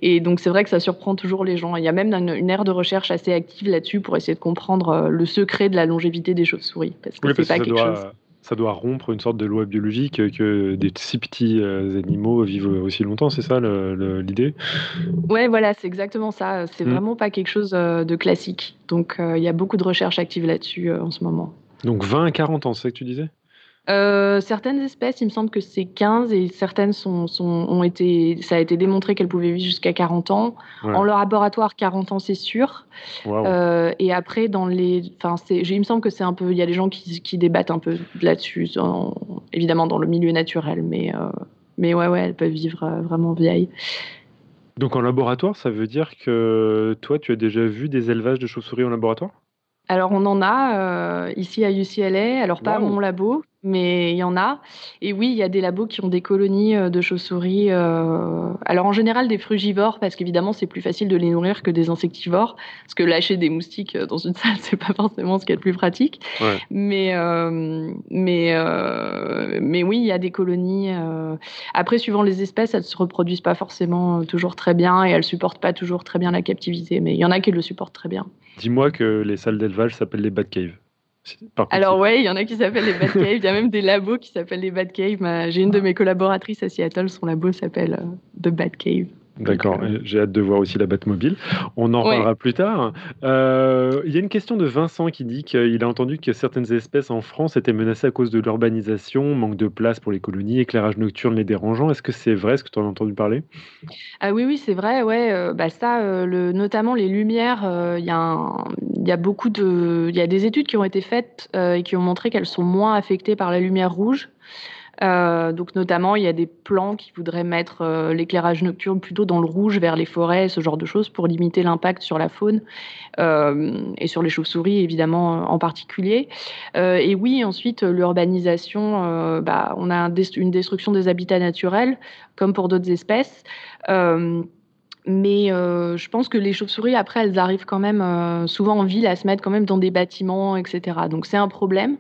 Et donc c'est vrai que ça surprend toujours les gens. Il y a même une, une aire de recherche assez active là-dessus pour essayer de comprendre euh, le secret de la longévité des chauves-souris, parce que c'est pas quelque doit, chose. Ça doit rompre une sorte de loi biologique que des si petits euh, animaux vivent aussi longtemps, c'est ça l'idée? Ouais, voilà, c'est exactement ça. C'est mm. vraiment pas quelque chose de classique. Donc il y a beaucoup de recherches actives là-dessus en ce moment. Donc 20 à 40 ans, c'est ça que tu disais? Euh, certaines espèces, il me semble que c'est 15 et certaines sont, sont, ont été, ça a été démontré qu'elles pouvaient vivre jusqu'à 40 ans. En laboratoire, 40 ans, c'est sûr. Euh, et après, dans les, enfin, il me semble que c'est un peu, il y a des gens qui, qui débattent un peu là-dessus, évidemment dans le milieu naturel, mais, euh, mais ouais, ouais, elles peuvent vivre vraiment vieilles. Donc en laboratoire, ça veut dire que toi, tu as déjà vu des élevages de chauves-souris en laboratoire? Alors, on en a euh, ici à UCLA, alors pas à mon labo, mais il y en a. Et oui, il y a des labos qui ont des colonies euh, de chauves-souris. Euh, alors en général des frugivores, parce qu'évidemment c'est plus facile de les nourrir que des insectivores, parce que lâcher des moustiques euh, dans une salle, c'est pas forcément ce qui est le plus pratique. Mais mais mais oui, il y a des colonies. Après, suivant les espèces, elles se reproduisent pas forcément toujours très bien et elles supportent pas toujours très bien la captivité. Mais il y en a qui le supportent très bien. Dis-moi que les salles d'élevage s'appellent les Batcaves. Alors ouais, il y en a qui s'appellent les Batcaves. Il y a même des labos qui s'appellent les Batcaves. J'ai une de mes collaboratrices à Seattle, son labo s'appelle euh, The Batcave. D'accord, euh, j'ai hâte de voir aussi la Batmobile. On en parlera plus tard. Euh, il y a une question de Vincent qui dit qu'il a entendu que certaines espèces en France étaient menacées à cause de l'urbanisation, manque de place pour les colonies, éclairage nocturne les dérangeant. Est-ce que c'est vrai? Ce que tu en as entendu parler? Ah Oui, oui, c'est vrai. Ouais, euh, bah ça, le, notamment les lumières, il y, a beaucoup de, il y a des études qui ont été faites et qui ont montré qu'elles sont moins affectées par la lumière rouge. Euh, donc notamment, il y a des plans qui voudraient mettre euh, l'éclairage nocturne plutôt dans le rouge vers les forêts, ce genre de choses, pour limiter l'impact sur la faune euh, et sur les chauves-souris évidemment en particulier. et oui, ensuite l'urbanisation, bah, on a une destruction des habitats naturels comme pour d'autres espèces. Mais euh, je pense que les chauves-souris, après, elles arrivent quand même euh, souvent en ville à se mettre quand même dans des bâtiments, etc. Donc c'est un problème.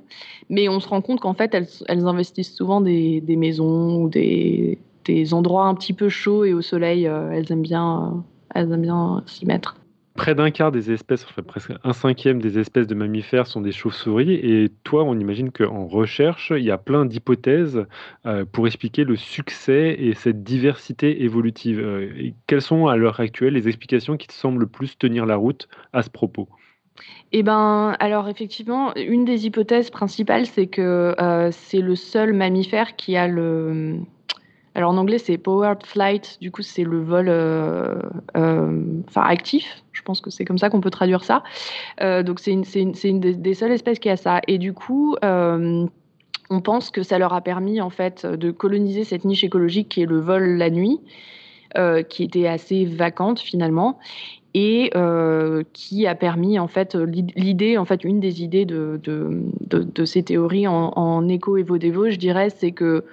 Mais on se rend compte qu'en fait, elles, investissent souvent des, maisons ou des, des, endroits un petit peu chauds et au soleil. Euh, elles aiment bien, elles aiment bien s'y mettre. Près d'un quart des espèces, enfin presque un cinquième des espèces de mammifères sont des chauves-souris. Et toi, on imagine qu'en recherche, il y a plein d'hypothèses euh, pour expliquer le succès et cette diversité évolutive. Euh, quelles sont à l'heure actuelle les explications qui te semblent le plus tenir la route à ce propos? Eh ben, alors effectivement, une des hypothèses principales, c'est que euh, c'est le seul mammifère qui a le, alors en anglais, c'est powered flight, du coup, c'est le vol euh, euh, actif. Je pense que c'est comme ça qu'on peut traduire ça. Euh, donc c'est une, une, une des, seules espèces qui a ça. Et du coup, on pense que ça leur a permis en fait de coloniser cette niche écologique qui est le vol la nuit, qui était assez vacante finalement et qui a permis en fait l'idée en fait une des idées de, de, de, ces théories en, en éco évo je dirais c'est que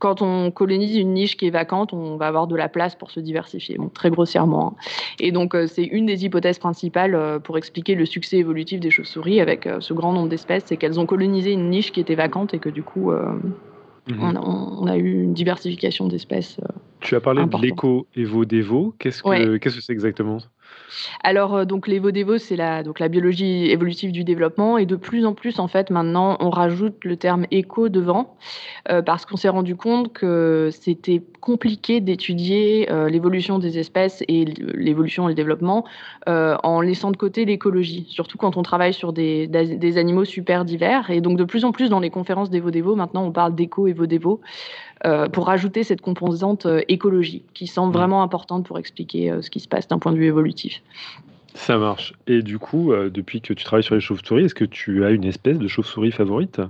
quand on colonise une niche qui est vacante, on va avoir de la place pour se diversifier, très grossièrement. Hein. Et donc, euh, c'est une des hypothèses principales euh, pour expliquer le succès évolutif des chauves-souris avec euh, ce grand nombre d'espèces, c'est qu'elles ont colonisé une niche qui était vacante et que du coup, mhm. on, a, eu une diversification d'espèces. tu as parlé de l'éco-évo-dévo. Qu'est-ce que c'est -ce que exactement? Alors, euh, donc, l'évo-dévo, c'est la, donc, la biologie évolutive du développement. Et de plus en plus, en fait, maintenant, on rajoute le terme éco devant, euh, parce qu'on s'est rendu compte que c'était compliqué d'étudier euh, l'évolution des espèces et l'évolution et le développement en laissant de côté l'écologie, surtout quand on travaille sur des, des, animaux super divers. Et donc, de plus en plus, dans les conférences d'évo-dévo, maintenant, on parle d'éco-évo-dévo. Pour rajouter cette composante écologie qui semble mmh. vraiment importante pour expliquer ce qui se passe d'un point de vue évolutif. Ça marche. Et du coup, euh, depuis que tu travailles sur les chauves-souris, est-ce que tu as une espèce de chauve-souris favorite?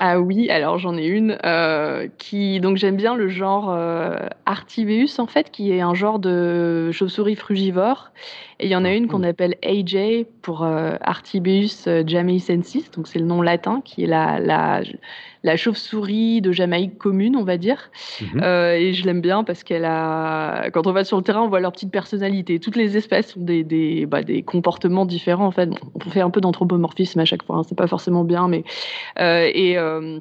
Ah oui, alors j'en ai une euh, qui donc j'aime bien le genre euh, Artibeus en fait, qui est un genre de chauve-souris frugivore. Et il y en a une qu'on appelle AJ pour Artibeus jamaicensis, donc c'est le nom latin, qui est la, la la chauve-souris de Jamaïque commune, on va dire. Mhm. Euh, et je l'aime bien parce qu'elle a, quand on va sur le terrain, on voit leur petite personnalité. Toutes les espèces ont des, des, bah, des comportements différents. En fait, on fait un peu d'anthropomorphisme à chaque fois. Hein. C'est pas forcément bien, mais euh, et euh,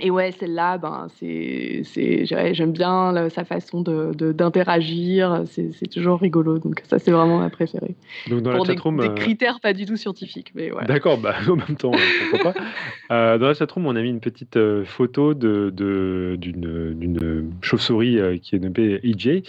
et ouais, celle-là, ben, c'est, j'aime bien sa façon de, d'interagir. C'est, toujours rigolo. Donc ça, c'est vraiment ma préférée. Donc dans Pour la chatroom, des, des, critères pas du tout scientifiques, mais voilà. D'accord, bah, en même temps, pourquoi pas. Euh, dans la chatroom, on a mis une petite euh, photo de, de, d'une, chauve-souris euh, qui est nommée EJ.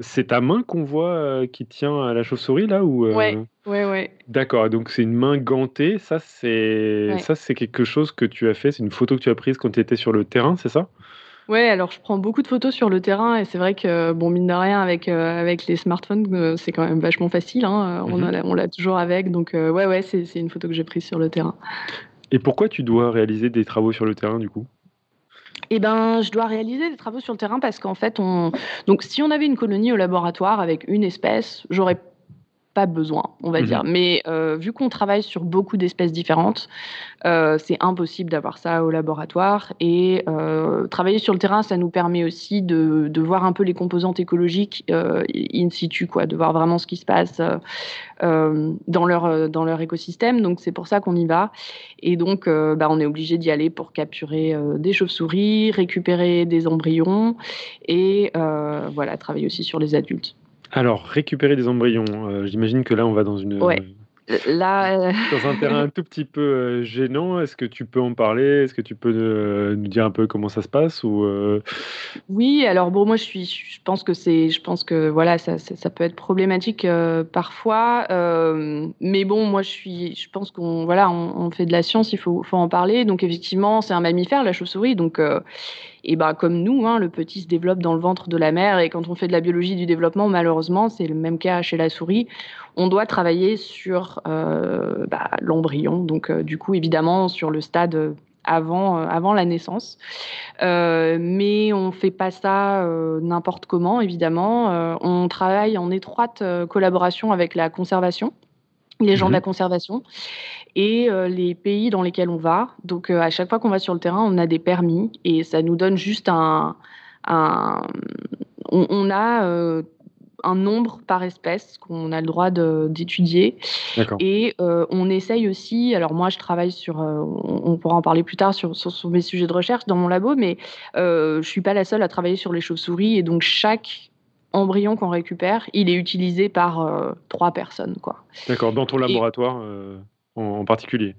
c'est ta main qu'on voit qui tient la chauve-souris là ou Ouais. Ouais, ouais. D'accord, donc c'est une main gantée. Ça, c'est ça, c'est quelque chose que tu as fait. C'est une photo que tu as prise quand tu étais sur le terrain, c'est ça? Ouais, alors je prends beaucoup de photos sur le terrain et c'est vrai que, bon, mine de rien, avec, euh, avec les smartphones, euh, c'est quand même vachement facile. Hein, on mhm. on l'a toujours avec. Donc, euh, ouais, ouais, c'est une photo que j'ai prise sur le terrain. Et pourquoi tu dois réaliser des travaux sur le terrain, du coup? Eh ben, je dois réaliser des travaux sur le terrain parce qu'en fait, on... donc si on avait une colonie au laboratoire avec une espèce, j'aurais pas besoin, on va mmh dire. Mais vu qu'on travaille sur beaucoup d'espèces différentes, c'est impossible d'avoir ça au laboratoire. Et travailler sur le terrain, ça nous permet aussi de, de voir un peu les composantes écologiques in situ, quoi, de voir vraiment ce qui se passe dans, leur, dans leur écosystème. Donc c'est pour ça qu'on y va. Et donc, bah, on est obligé d'y aller pour capturer des chauves-souris, récupérer des embryons et voilà, travailler aussi sur les adultes. Alors, récupérer des embryons, euh, j'imagine que là, on va dans une, Là, dans un terrain un tout petit peu euh, gênant. Est-ce que tu peux en parler? Est-ce que tu peux euh, nous dire un peu comment ça se passe ou Oui, alors bon, moi je suis, je pense que c'est, je pense que voilà, ça, ça, peut être problématique parfois, mais bon, moi je suis, je pense qu'on voilà, on, fait de la science, il faut, faut en parler. Donc effectivement, c'est un mammifère, la chauve-souris, donc et ben comme nous, hein, le petit se développe dans le ventre de la mère. Et quand on fait de la biologie du développement, malheureusement, c'est le même cas chez la souris. On doit travailler sur euh, bah, l'embryon. Donc euh, du coup, évidemment, sur le stade avant, euh, avant la naissance. mais on ne fait pas ça n'importe comment, évidemment. on travaille en étroite collaboration avec la conservation les gens de la mmh conservation et les pays dans lesquels on va. Donc à chaque fois qu'on va sur le terrain, on a des permis et ça nous donne juste un... un on, a un nombre par espèce qu'on a le droit d'étudier. Et on essaye aussi, alors moi je travaille sur, on, pourra en parler plus tard sur, sur, mes sujets de recherche dans mon labo, mais je suis pas la seule à travailler sur les chauves-souris et donc chaque embryon qu'on récupère, il est utilisé par euh, trois personnes. quoi. D'accord, dans ton laboratoire euh, en, particulier?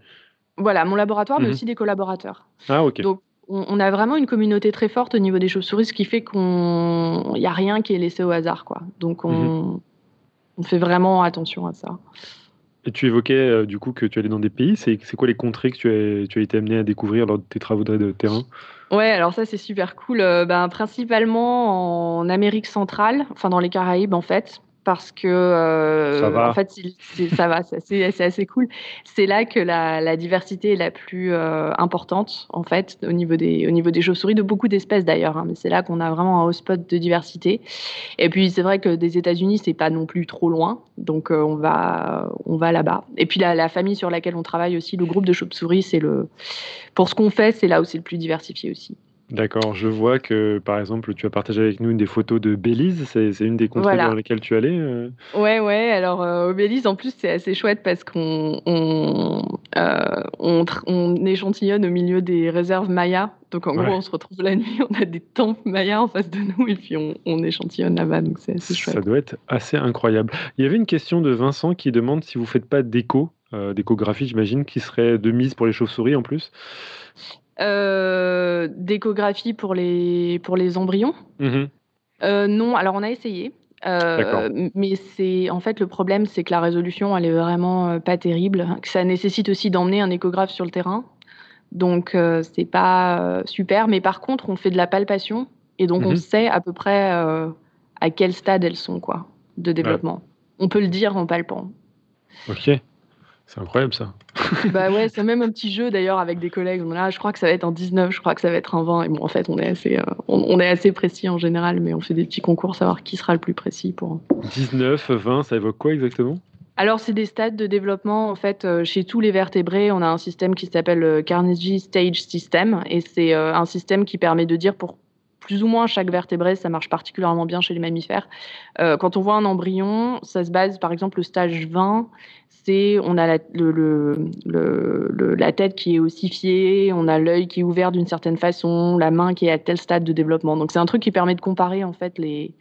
Voilà, mon laboratoire, mais mhm. aussi des collaborateurs. Ah, ok. Donc, on, a vraiment une communauté très forte au niveau des chauves-souris, ce qui fait qu'il n'y a rien qui est laissé au hasard. quoi. Donc, on, mhm. on fait vraiment attention à ça. Et tu évoquais euh, du coup que tu allais dans des pays. C'est quoi les contrées que tu as, tu as été amené à découvrir lors de tes travaux de terrain? Ouais, alors ça c'est super cool. Euh, ben, principalement en Amérique centrale, enfin dans les Caraïbes en fait parce que euh, ça va. en fait ça va c'est assez, cool. C'est là que la, diversité est la plus euh, importante en fait au niveau des au niveau des chauves-souris de beaucoup d'espèces d'ailleurs hein, mais c'est là qu'on a vraiment un hotspot de diversité. Et puis c'est vrai que des États-Unis c'est pas non plus trop loin donc euh, on va on va là-bas. Et puis la, la, famille sur laquelle on travaille aussi le groupe de chauves-souris c'est le pour ce qu'on fait c'est là où c'est le plus diversifié aussi D'accord, je vois que par exemple, tu as partagé avec nous une des photos de Belize, c'est une des contrées dans lesquelles tu allais euh Ouais, ouais, alors euh, au Belize en plus c'est assez chouette parce qu'on on, euh, on, échantillonne au milieu des réserves mayas. Donc en gros, on se retrouve la nuit, on a des temples mayas en face de nous et puis on, on échantillonne là-bas, donc c'est assez chouette. Ça doit être assez incroyable. Il y avait une question de Vincent qui demande si vous faites pas d'écho, d'échographie j'imagine, qui serait de mise pour les chauves-souris en plus euh, d'échographie pour les, pour les embryons. Mmh euh, non, alors on a essayé. Euh, mais c'est en fait le problème, c'est que la résolution, elle est vraiment pas terrible. Que ça nécessite aussi d'emmener un échographe sur le terrain, donc c'est pas super. Mais par contre, on fait de la palpation et donc on mmh sait à peu près à quel stade elles sont quoi de développement. On peut le dire en palpant. Ok. C'est incroyable ça. bah ouais, c'est même un petit jeu d'ailleurs avec des collègues. Là, je crois que ça va être un 19, je crois que ça va être un 20. Et bon, en fait, on est assez, euh, on, est assez précis en général, mais on fait des petits concours savoir qui sera le plus précis pour. 19, 20, ça évoque quoi exactement? Alors, c'est des stades de développement. En fait, euh, chez tous les vertébrés, on a un système qui s'appelle le Carnegie Stage System. Et c'est euh, un système qui permet de dire pour plus ou moins chaque vertébré, ça marche particulièrement bien chez les mammifères. quand on voit un embryon, ça se base par exemple le stage 20, on a la, la tête qui est ossifiée, on a l'œil qui est ouvert d'une certaine façon, la main qui est à tel stade de développement. Donc c'est un truc qui permet de comparer en fait les,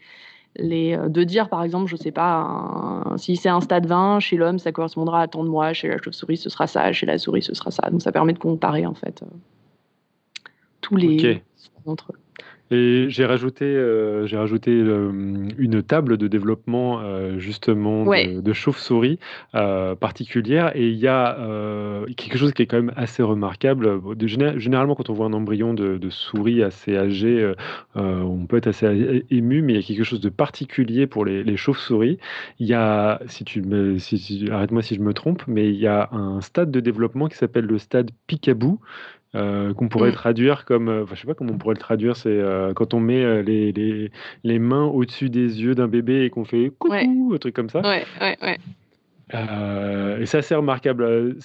les euh, de dire par exemple, je sais pas, si c'est un stade 20 chez l'homme, ça correspondra à tant de mois, chez la chauve-souris ce sera ça, chez la souris ce sera ça. Donc ça permet de comparer en fait euh, tous les entre eux. Et j'ai rajouté, euh, j'ai rajouté euh, une table de développement euh, justement de, chauve-souris particulière. Et il y a quelque chose qui est quand même assez remarquable. De, généralement, quand on voit un embryon de, souris assez âgé, on peut être assez ému, mais il y a quelque chose de particulier pour les, chauves-souris. Il y a, si tu me, arrête-moi si je me trompe, mais il y a un stade de développement qui s'appelle le stade Picaboo euh, qu'on pourrait mm. traduire comme, euh, enfin, je sais pas comment on pourrait le traduire, c'est euh, quand on met les, les, les, mains au-dessus des yeux d'un bébé et qu'on fait coucou, un truc comme ça. Ouais, ouais, ouais. Euh, et c'est assez remarquable.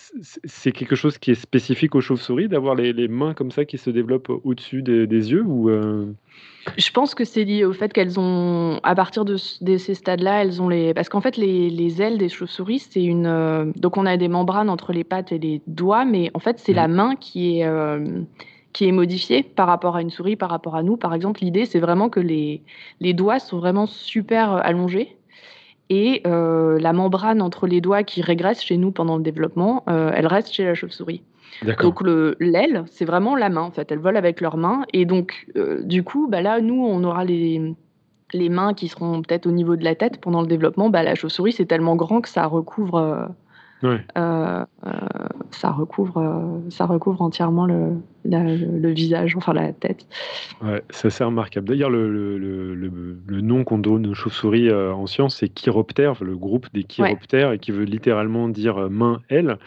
C'est quelque chose qui est spécifique aux chauves-souris d'avoir les, mains comme ça qui se développent au-dessus des, yeux ou Je pense que c'est lié au fait qu'elles ont, à partir de, ces stades-là, elles ont les, parce qu'en fait les, ailes des chauves-souris, c'est une, donc on a des membranes entre les pattes et les doigts, mais en fait c'est la mmh. main qui est qui est modifiée par rapport à une souris, par rapport à nous. Par exemple, l'idée c'est vraiment que les, les doigts sont vraiment super allongés et euh, la membrane entre les doigts qui régresse chez nous pendant le développement, euh, elle reste chez la chauve-souris. Donc l'aile, c'est vraiment la main en fait. Elles volent avec leurs mains et donc euh, du coup, bah là, nous, on aura les, les mains qui seront peut-être au niveau de la tête pendant le développement. Bah, la chauve-souris, c'est tellement grand que ça recouvre ça, recouvre, euh, ça recouvre entièrement le, le, visage, enfin la tête. Ouais, c'est assez remarquable. D'ailleurs, le, nom qu'on donne aux chauves-souris en science, c'est chiroptère, le groupe des chiroptères, et qui veut littéralement dire main, aile.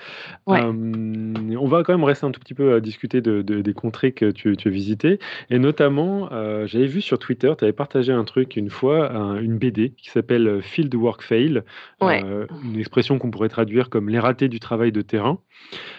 on va quand même rester un tout petit peu à discuter de, des contrées que tu, tu as visitées. Et notamment, j'avais vu sur Twitter, tu avais partagé un truc une fois, une BD qui s'appelle Field Work Fail, une expression qu'on pourrait traduire comme les ratés du travail de terrain.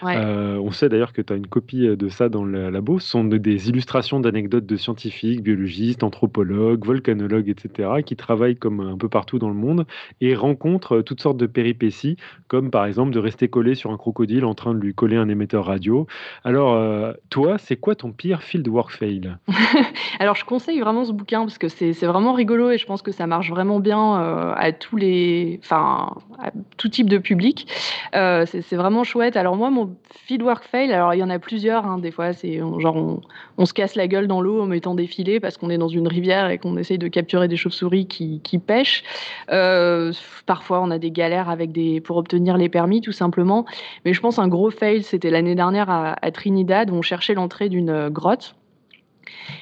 Euh, on sait d'ailleurs que tu as une copie de ça dans le labo. Ce sont des illustrations d'anecdotes de scientifiques, biologistes, anthropologues, volcanologues, etc., qui travaillent comme un peu partout dans le monde et rencontrent toutes sortes de péripéties, comme par exemple de rester collé sur un crocodile en train de lui coller un émetteur radio. Alors, euh, toi, c'est quoi ton pire field work fail? Alors, je conseille vraiment ce bouquin parce que c'est vraiment rigolo et je pense que ça marche vraiment bien euh, à tous les, enfin, à tout type de public. Euh, c'est vraiment chouette. Alors moi, mon fieldwork fail, alors il y en a plusieurs. Hein. Des fois, c'est genre on, se casse la gueule dans l'eau en mettant des filets parce qu'on est dans une rivière et qu'on essaye de capturer des chauves-souris qui, pêchent. Euh, parfois, on a des galères avec des pour obtenir les permis, tout simplement. Mais je pense un gros fail, c'était l'année dernière à, à Trinidad où on cherchait l'entrée d'une grotte.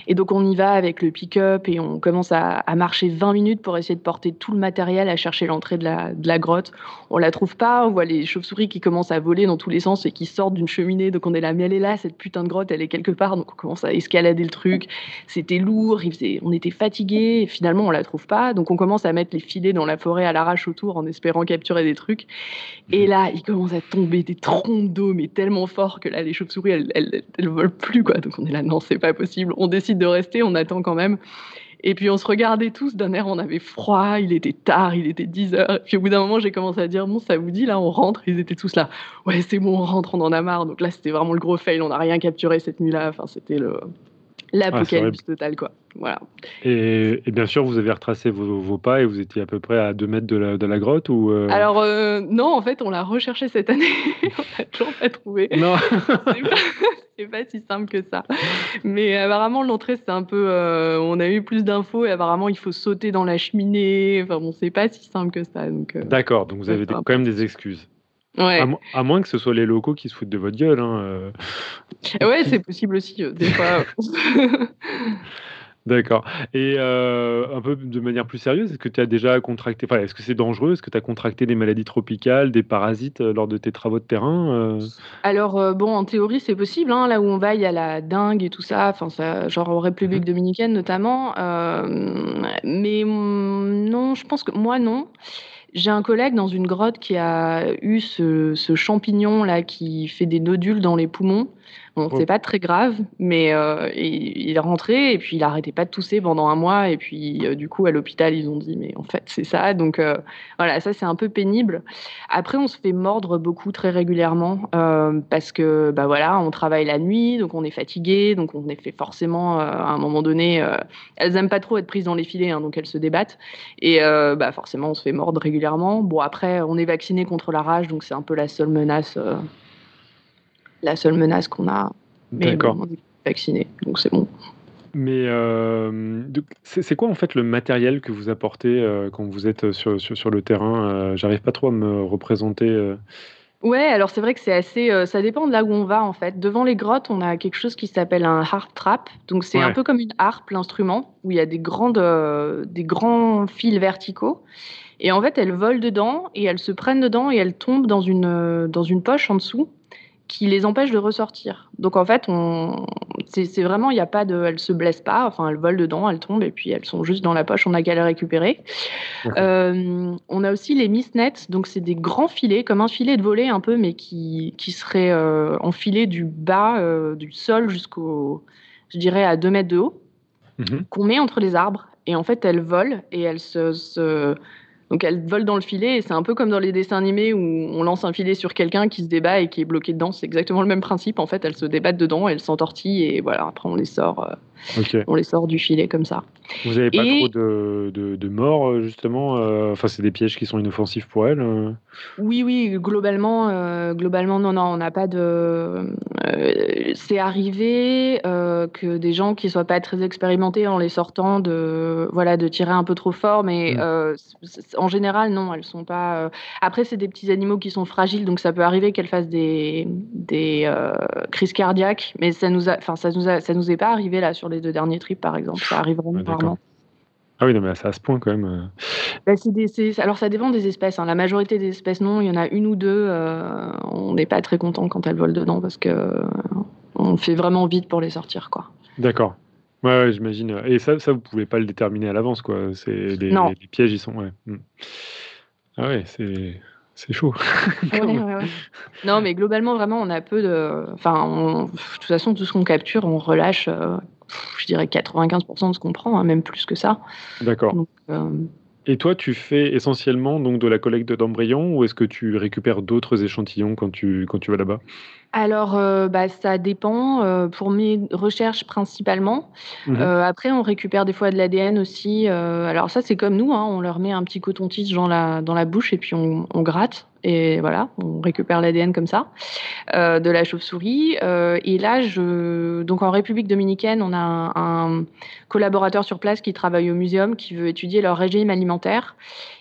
Et donc on y va avec le pick-up et on commence à, marcher 20 minutes pour essayer de porter tout le matériel à chercher l'entrée de la, grotte. On la trouve pas, on voit les chauves-souris qui commencent à voler dans tous les sens et qui sortent d'une cheminée. Donc on est là, mais elle est là, cette putain de grotte, elle est quelque part. Donc on commence à escalader le truc. C'était lourd, on était fatigués. Et finalement on la trouve pas. Donc on commence à mettre les filets dans la forêt à l'arrache autour en espérant capturer des trucs. Et là il commence à tomber des trompes d'eau, mais tellement fort que là les chauves-souris elles, elles, volent plus quoi. Donc on est là, non c'est pas possible on décide de rester, on attend quand même. Et puis on se regardait tous d'un air, on avait froid, il était tard, il était 10 heures. Puis au bout d'un moment, j'ai commencé à dire, bon, ça vous dit, là, on rentre? Ils étaient tous là, ouais, c'est bon, on rentre, on en a marre. Donc là, c'était vraiment le gros fail, on n'a rien capturé cette nuit-là. Enfin, c'était le, l'apocalypse totale, quoi. Voilà. Et, bien sûr, vous avez retracé vos, pas et vous étiez à peu près à 2 mètres de la, grotte ou euh? Alors, euh, non, en fait, on l'a recherché cette année. on n'a toujours pas trouvé. Non. c'est pas, si simple que ça. Mais apparemment, l'entrée, c'est un peu. Euh, on a eu plus d'infos et apparemment, il faut sauter dans la cheminée. Enfin, bon, c'est pas si simple que ça. D'accord, donc vous avez quand même des excuses. À, moins que ce soit les locaux qui se foutent de votre gueule. Hein, euh. Ouais, c'est possible aussi, euh, des fois. D'accord. Et euh, un peu de manière plus sérieuse, est-ce que tu as déjà contracté, enfin, est-ce que c'est dangereux? Est-ce que tu as contracté des maladies tropicales, des parasites lors de tes travaux de terrain Alors, bon, en théorie, c'est possible. Hein. là où on va, il y a la dingue et tout ça, enfin, ça, genre en République mmh dominicaine notamment. mais mm, non, je pense que moi, non. J'ai un collègue dans une grotte qui a eu ce, champignon là qui fait des nodules dans les poumons. Bon, c'est pas très grave, mais euh, il, est rentré et puis il arrêtait pas de tousser pendant un mois. Et puis, euh, du coup, à l'hôpital, ils ont dit, mais en fait, c'est ça. Donc, euh, voilà, ça, c'est un peu pénible. Après, on se fait mordre beaucoup très régulièrement parce que, bah voilà, on travaille la nuit, donc on est fatigué, donc on est fait forcément, à un moment donné, elles aiment pas trop être prises dans les filets, hein, donc elles se débattent. Et bah, forcément, on se fait mordre régulièrement. Bon, après, on est vacciné contre la rage, donc c'est un peu la seule menace la seule menace qu'on a. Mais on est vacciné, donc c'est bon. Mais euh, c'est quoi en fait le matériel que vous apportez euh, quand vous êtes sur, sur, le terrain euh, J'arrive pas trop à me représenter. Ouais, alors c'est vrai que c'est assez. ça dépend de là où on va en fait. Devant les grottes, on a quelque chose qui s'appelle un harp trap. Donc c'est un peu comme une harpe, l'instrument, où il y a des, grandes, des grands fils verticaux. Et en fait, elles volent dedans et elles se prennent dedans et elles tombent dans une, dans une poche en dessous. Qui les empêche de ressortir. Donc en fait, on... c'est vraiment, il n'y a pas de, elles se blessent pas, enfin elles volent dedans, elles tombent et puis elles sont juste dans la poche, on n'a qu'à les récupérer. Euh, on a aussi les nets donc c'est des grands filets, comme un filet de volet un peu, mais qui, qui serait euh, enfilé du bas euh, du sol jusqu'au, je dirais, à 2 mètres de haut, mhm. qu'on met entre les arbres. Et en fait, elles volent et elles se donc elles volent dans le filet et c'est un peu comme dans les dessins animés où on lance un filet sur quelqu'un qui se débat et qui est bloqué dedans. C'est exactement le même principe. En fait, elles se débattent dedans, elles s'entortillent et voilà, après on les sort. On les sort du filet comme ça. Vous n'avez pas trop de, de, morts, euh, justement euh, Enfin, c'est des pièges qui sont inoffensifs pour elles euh Oui, oui, globalement, globalement non, non, on n'a pas de. c'est arrivé que des gens qui ne soient pas très expérimentés en les sortant, de, voilà, de tirer un peu trop fort, mais mmh. en général, non, elles sont pas. Après, c'est des petits animaux qui sont fragiles, donc ça peut arriver qu'elles fassent des, des crises cardiaques, mais ça nous a, enfin, ça nous a, ça nous est pas arrivé là sur les deux derniers trips, par exemple. Ça arrive vraiment rarement. Ah oui, non, mais c'est à ce point quand même. Euh. Bah, alors ça dépend des espèces. Hein. La majorité des espèces, non. Il y en a une ou deux. Euh, on n'est pas très content quand elles volent dedans parce que euh, on fait vraiment vite pour les sortir, quoi. D'accord. Ouais, j'imagine. Et ça, ça, vous pouvez pas le déterminer à l'avance, quoi. C'est les, pièges, ils sont. Ouais. Hmm. Ah ouais, c'est. C'est chaud. non, mais globalement, vraiment, on a peu de. Enfin, de toute façon, tout ce qu'on capture, on relâche je dirais 95% de ce qu'on prend, hein, même plus que ça. D'accord. Euh, et toi, tu fais essentiellement donc de la collecte d'embryons ou est-ce que tu récupères d'autres échantillons quand tu, quand tu vas là-bas? Alors, euh, bah, ça dépend. Euh, pour mes recherches principalement. Mmh après, on récupère des fois de l'ADN aussi. alors ça, c'est comme nous. Hein, on leur met un petit coton-tige dans la, dans la bouche et puis on, on gratte et voilà, on récupère l'ADN comme ça euh, de la chauve-souris. Euh, et là, je, donc en République dominicaine, on a un, collaborateur sur place qui travaille au muséum, qui veut étudier leur régime alimentaire.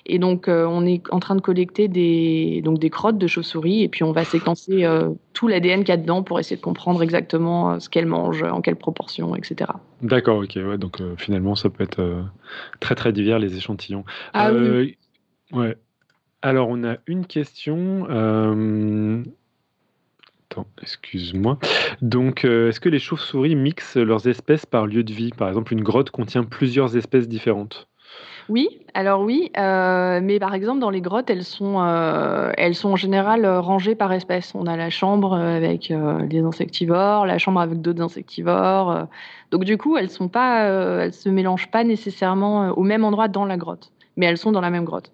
Et donc, euh, on est en train de collecter des, donc des crottes de chauve-souris et puis on va séquencer tout l'ADN qu'il y a dedans pour essayer de comprendre exactement ce qu'elle mange, en quelle proportion, etc. D'accord, ok. Ouais, donc finalement, ça peut être très très divers les échantillons. Ah oui. Ouais. Alors, on a une question. Euh, attends, excuse-moi. Donc, euh, est-ce que les chauves-souris mixent leurs espèces par lieu de vie? Par exemple, une grotte contient plusieurs espèces différentes. Oui, alors oui, euh, mais par exemple dans les grottes, elles sont, elles sont en général rangées par espèce. On a la chambre avec des insectivores, la chambre avec d'autres insectivores. donc du coup, elles elles se mélangent pas nécessairement au même endroit dans la grotte, mais elles sont dans la même grotte.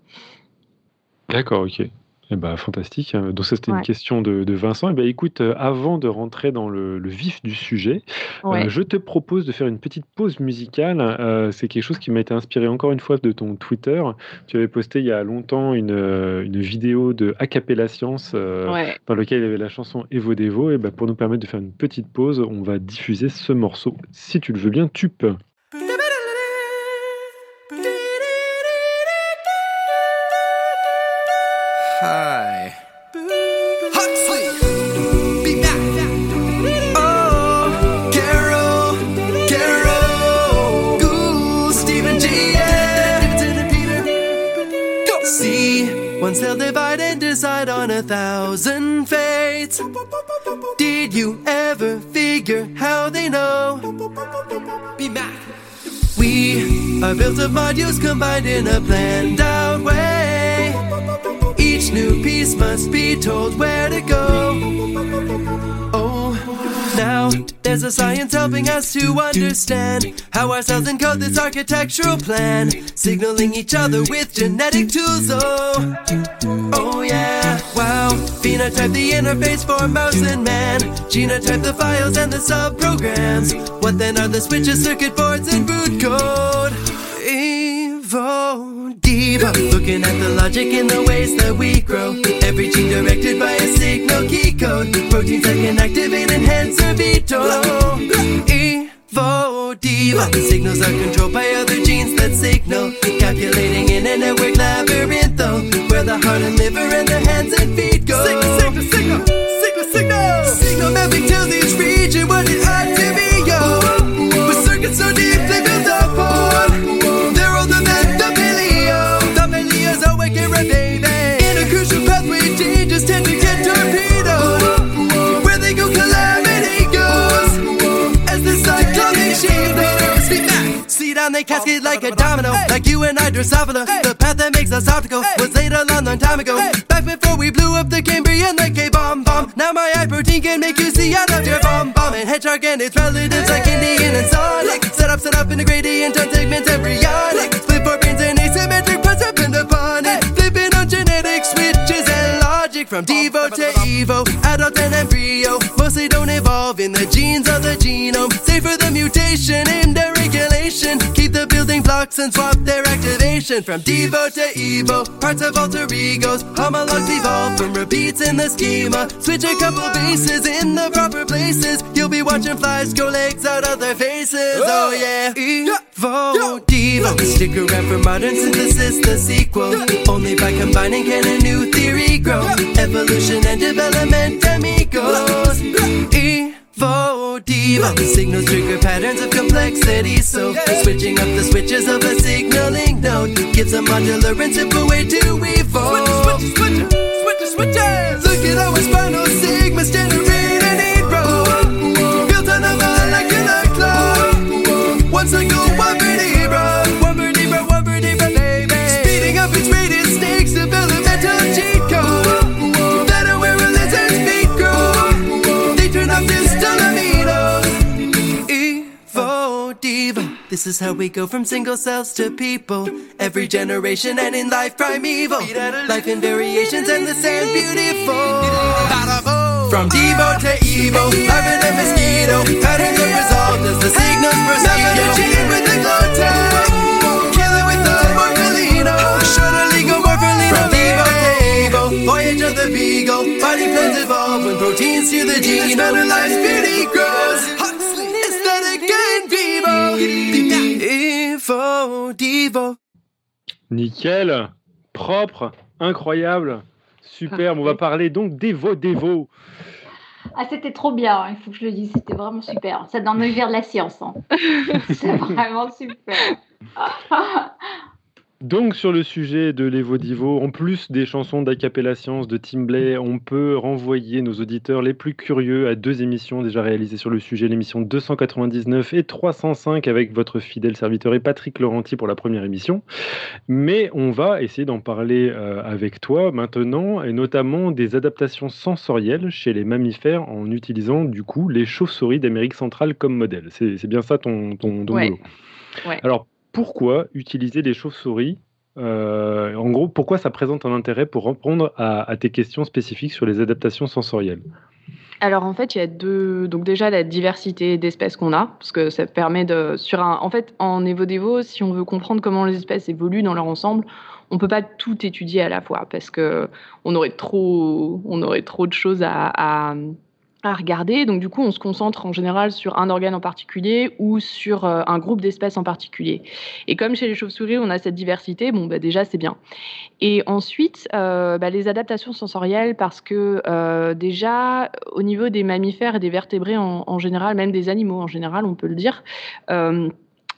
D'accord, OK. Eh ben, fantastique. Donc ça, c'était une question de, Vincent. Eh ben, écoute, euh, avant de rentrer dans le, vif du sujet, euh, je te propose de faire une petite pause musicale. Euh, c'est quelque chose qui m'a été inspiré encore une fois de ton Twitter. Tu avais posté il y a longtemps une, une vidéo de Acapella Science dans laquelle il y avait la chanson Evo Devo. Et ben, pour nous permettre de faire une petite pause, on va diffuser ce morceau. Si tu le veux bien, tu peux. One cell divide and decide on a thousand fates. Did you ever figure how they know? Be back. We are built of modules combined in a planned out way. Each new piece must be told where to go. Oh, now there's a science helping us to understand how our cells encode this architectural plan, signaling each other with genetic tools. Oh, oh yeah, wow. Phenotype the interface for mouse and man, genotype the files and the subprograms. What then are the switches, circuit boards, and boot code? Evo diva. Looking at the logic in the ways that we grow. Every gene directed by a signal key code. Proteins that can activate, enhance, or veto. Evo diva. The signals are controlled by other genes that signal. Calculating in a network labyrinth, though. Where the heart and liver and the hands and feet go. Signal, signal, signal. Signal, signal. Signal mapping tells each region what it they cascade like a domino. Like you and I, Drosophila. The path that makes us optical was laid a long, long time ago. Back before we blew up the Cambrian like a bomb bomb. Now my eye protein can make you see out of your bomb bomb. And hedgehog and its relatives like Indian and Sonic. Set up, set up in a gradient on segments embryonic. Logic from Devo to Evo. Adult and embryo mostly don't evolve in the genes of the genome. Save for the mutation in the regulation. Keep the building blocks and swap their activation from Devo to Evo. Parts of alter egos, homologs evolve from repeats in the schema. Switch a couple bases in the proper places. You'll be watching flies go legs out of their faces. Oh yeah, Evo, Devo. Stick around for modern synthesis, the sequel. Only by combining can a new theory grow. Evolution and development, amigos. Evo, Devo. Signals trigger patterns of complexity. So switching up the switches of a signaling node gives a modular and simple way to evolve. Switches, switches, switches, switches. Look at our spinal sigmas generate This is how we go from single cells to people. Every generation and in life primeval. Life in variations and the and beautiful. From Devo to Evo, larva to mosquito. Patterns are resolved as the signals proceed. Gene with the glow tag. Kill it with the morpholino. Shortly go morpholino. From Devo to Evo, voyage of the beagle. Body plans evolve when proteins to the gene. Better life's beauty grows. Nickel, propre, incroyable, superbe. On va parler donc d'Evo Devo. Ah, c'était trop bien, il faut que je le dise, c'était vraiment super. Ça donne envie de faire de la science. hein. C'est vraiment super. Donc sur le sujet de l'Evo Divo, en plus des chansons d'Acapella Science de Tim Blay, on peut renvoyer nos auditeurs les plus curieux à deux émissions déjà réalisées sur le sujet, l'émission 299 et 305 avec votre fidèle serviteur et Patrick Laurenti pour la première émission. Mais on va essayer d'en parler euh, avec toi maintenant, et notamment des adaptations sensorielles chez les mammifères en utilisant du coup les chauves-souris d'Amérique centrale comme modèle. C'est c'est bien ça ton, ton, ton Ouais. boulot? Ouais. Alors pourquoi utiliser les chauves-souris Euh, En gros, pourquoi ça présente un intérêt pour répondre à, tes questions spécifiques sur les adaptations sensorielles? Alors en fait, il y a deux. Donc déjà la diversité d'espèces qu'on a, parce que ça permet de sur un. En fait, en Evo-Devo, si on veut comprendre comment les espèces évoluent dans leur ensemble, on peut pas tout étudier à la fois parce que on aurait trop, on aurait trop de choses à, à regarder. Donc du coup, on se concentre en général sur un organe en particulier ou sur euh, un groupe d'espèces en particulier. Et comme chez les chauves-souris, on a cette diversité, bon bah déjà c'est bien. Et ensuite, euh, bah, les adaptations sensorielles, parce que euh, déjà, au niveau des mammifères et des vertébrés en, général, même des animaux en général, on peut le dire,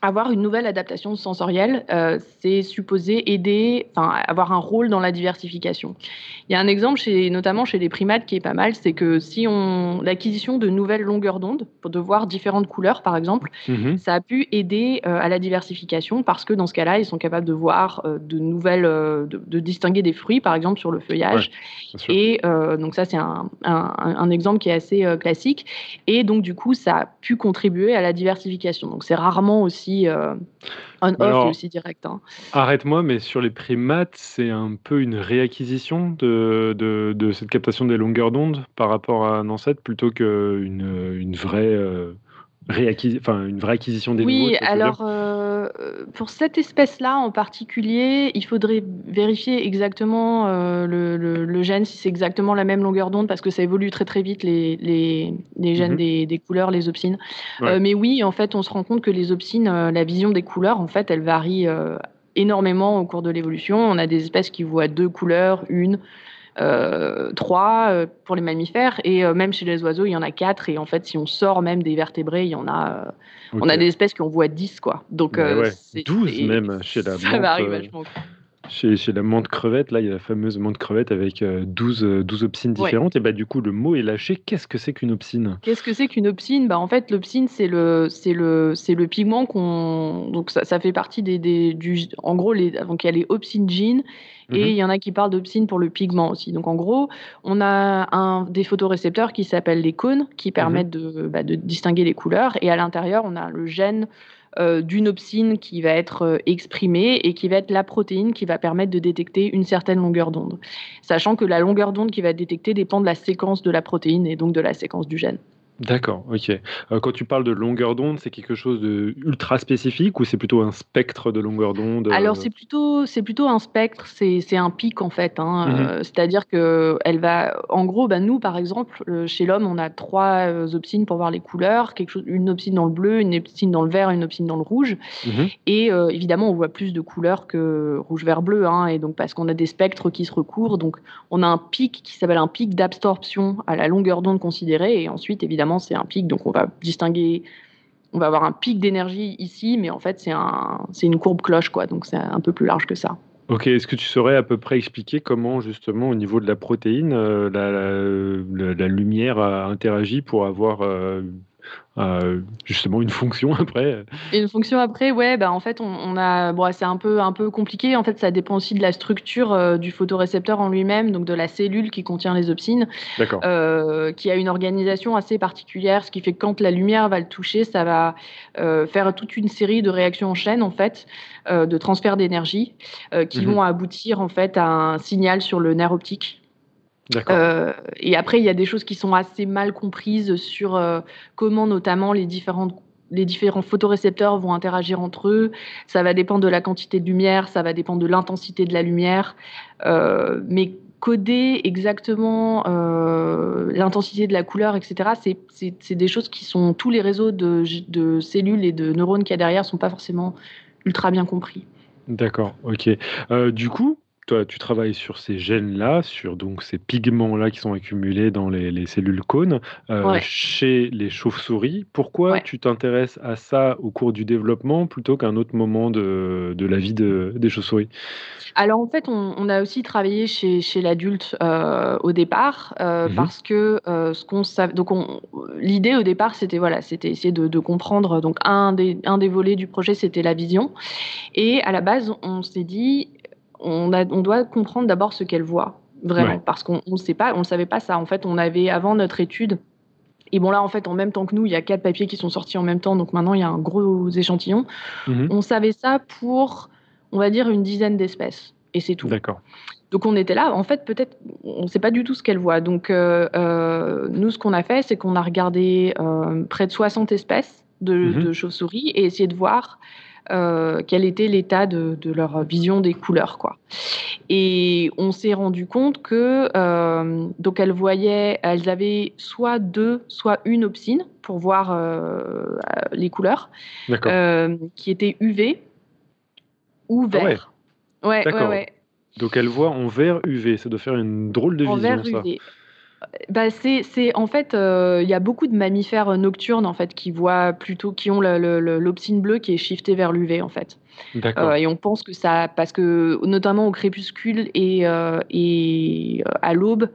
avoir une nouvelle adaptation sensorielle, euh, c'est supposé aider, enfin, avoir un rôle dans la diversification. Il y a un exemple, chez, notamment chez les primates, qui est pas mal, c'est que si on l'acquisition de nouvelles longueurs d'onde, pour de voir différentes couleurs, par exemple, Mhm. ça a pu aider euh, à la diversification parce que dans ce cas-là, ils sont capables de voir euh, de nouvelles, de, de distinguer des fruits, par exemple, sur le feuillage. Et donc ça, c'est un, un- un exemple qui est assez classique. Et donc du coup, ça a pu contribuer à la diversification. Donc c'est rarement aussi euh, on-off et aussi direct. hein. Arrête-moi, mais sur les primates, c'est un peu une réacquisition de, de, de cette captation des longueurs d'onde par rapport à un ancêtre plutôt qu'une une vraie, euh, enfin, une vraie acquisition des. Oui, alors euh, euh, pour cette espèce-là en particulier, il faudrait vérifier exactement euh, le, le- le gène, si c'est exactement la même longueur d'onde, parce que ça évolue très très vite les, les, les gènes Mhm. des, des couleurs, les opsines. Ouais. Euh, mais oui, en fait, on se rend compte que les opsines, la vision des couleurs, en fait, elle varie énormément au cours de l'évolution. On a des espèces qui voient deux couleurs, une, trois euh, pour les mammifères, et euh, même chez les oiseaux, il y en a quatre. Et en fait, si on sort même des vertébrés, il y en a. euh, on a des espèces qui en voient 10, quoi. Donc, Ouais, euh, ouais, c'est- 12 c'est- même chez la Ça varie euh, vachement. Chez, chez la menthe crevette, là, il y a la fameuse menthe crevette avec 12, euh, 12 opsines Ouais. différentes. Et bah, du coup, le mot est lâché. Qu'est-ce que c'est qu'une opsine Qu'est-ce que c'est qu'une opsine bah, En fait, l'opsine, c'est le, c'est le, c'est le pigment qu'on. Donc, ça, ça fait partie des. des du, en gros, les, donc il y a les opsines jeans et Mhm. il y en a qui parlent d'opsine pour le pigment aussi. Donc, en gros, on a un, des photorécepteurs qui s'appellent les cônes qui permettent de, bah, de distinguer les couleurs. Et à l'intérieur, on a le gène euh, d'une opsine qui va être euh, exprimée et qui va être la protéine qui va permettre de détecter une certaine longueur d'onde. Sachant que la longueur d'onde qui va être détectée dépend de la séquence de la protéine et donc de la séquence du gène. D'accord, ok. Euh, quand tu parles de longueur d'onde, c'est quelque chose de ultra spécifique ou c'est plutôt un spectre de longueur d'onde euh, Alors c'est plutôt c'est plutôt un spectre, c'est un pic en fait. hein, Mhm. euh, C'est-à-dire que elle va, en gros, bah, nous par exemple, chez l'homme, on a trois opsines pour voir les couleurs, quelque chose, une opsine dans le bleu, une opsine dans le vert, une opsine dans le rouge. Mhm. Et évidemment, on voit plus de couleurs que rouge, vert, bleu, hein, et donc parce qu'on a des spectres qui se recourent, donc on a un pic qui s'appelle un pic d'absorption à la longueur d'onde considérée, et ensuite évidemment c'est un pic, donc on va distinguer, on va avoir un pic d'énergie ici, mais en fait c'est un, une courbe cloche quoi, donc c'est un peu plus large que ça. Ok, est-ce que tu saurais à peu près expliquer comment justement au niveau de la protéine, euh, la, la- la- lumière a interagi pour avoir euh, euh, justement une fonction après une fonction après, ouais, bah en fait, on, on a, bon, c'est un peu, un peu compliqué. En fait, ça dépend aussi de la structure euh, du photorécepteur en lui-même, donc de la cellule qui contient les opsines, euh, qui a une organisation assez particulière, ce qui fait que quand la lumière va le toucher, ça va faire toute une série de réactions en chaîne, en fait, de transfert d'énergie, qui Mhm. vont aboutir en fait à un signal sur le nerf optique. Euh, et après, il y a des choses qui sont assez mal comprises sur euh, comment notamment les différentes les différents photorécepteurs vont interagir entre eux. Ça va dépendre de la quantité de lumière, ça va dépendre de l'intensité de la lumière. Euh, mais coder exactement l'intensité de la couleur, etc., c'est- des choses qui sont... Tous les réseaux de, de cellules et de neurones qu'il y a derrière sont pas forcément ultra bien compris. D'accord, ok. Euh, du coup, toi, tu travailles sur ces gènes-là, sur donc ces pigments-là qui sont accumulés dans les, les cellules cônes euh, Ouais. chez les chauves-souris. Pourquoi Ouais. tu t'intéresses à ça au cours du développement plutôt qu'à un autre moment de, de la vie de- des chauves-souris? Alors en fait, on, on a aussi travaillé chez, chez l'adulte euh, au départ euh, Mhm. parce que ce qu'on savait. Donc on- l'idée au départ, c'était voilà, c'était essayer de, de comprendre. Donc un des un des volets du projet, c'était la vision. Et à la base, on s'est dit, on a, on doit comprendre d'abord ce qu'elle voit vraiment Ouais. parce qu'on on sait pas, on ne savait pas ça. En fait, on avait avant notre étude. Et bon là, en fait, en même temps que nous, il y a quatre papiers qui sont sortis en même temps. Donc maintenant, il y a un gros échantillon. Mhm. On savait ça pour, on va dire, une dizaine d'espèces. Et c'est tout. D'accord. Donc on était là, en fait peut-être on ne sait pas du tout ce qu'elle voit. Donc euh, euh, nous ce qu'on a fait c'est qu'on a regardé euh, près de 60 espèces de, Mhm. de chauves-souris et essayé de voir euh, quel était l'état de, de leur vision des couleurs quoi. Et on s'est rendu compte que euh, donc elles voyaient, elles avaient soit deux, soit une opsine pour voir euh, les couleurs qui étaient UV ou Ah ouais. vert. Ouais, ouais, D'accord. ouais. Donc elle voit en vert UV, ça doit faire une drôle de En vision vert ça. UV. Bah, c'est, c'est en fait, euh, il y a beaucoup de mammifères euh, nocturnes en fait qui voient plutôt, qui ont l'opsine bleue qui est shiftée vers l'UV en fait. Euh, et on pense que ça, parce que notamment au crépuscule et, euh, et euh, à l'aube,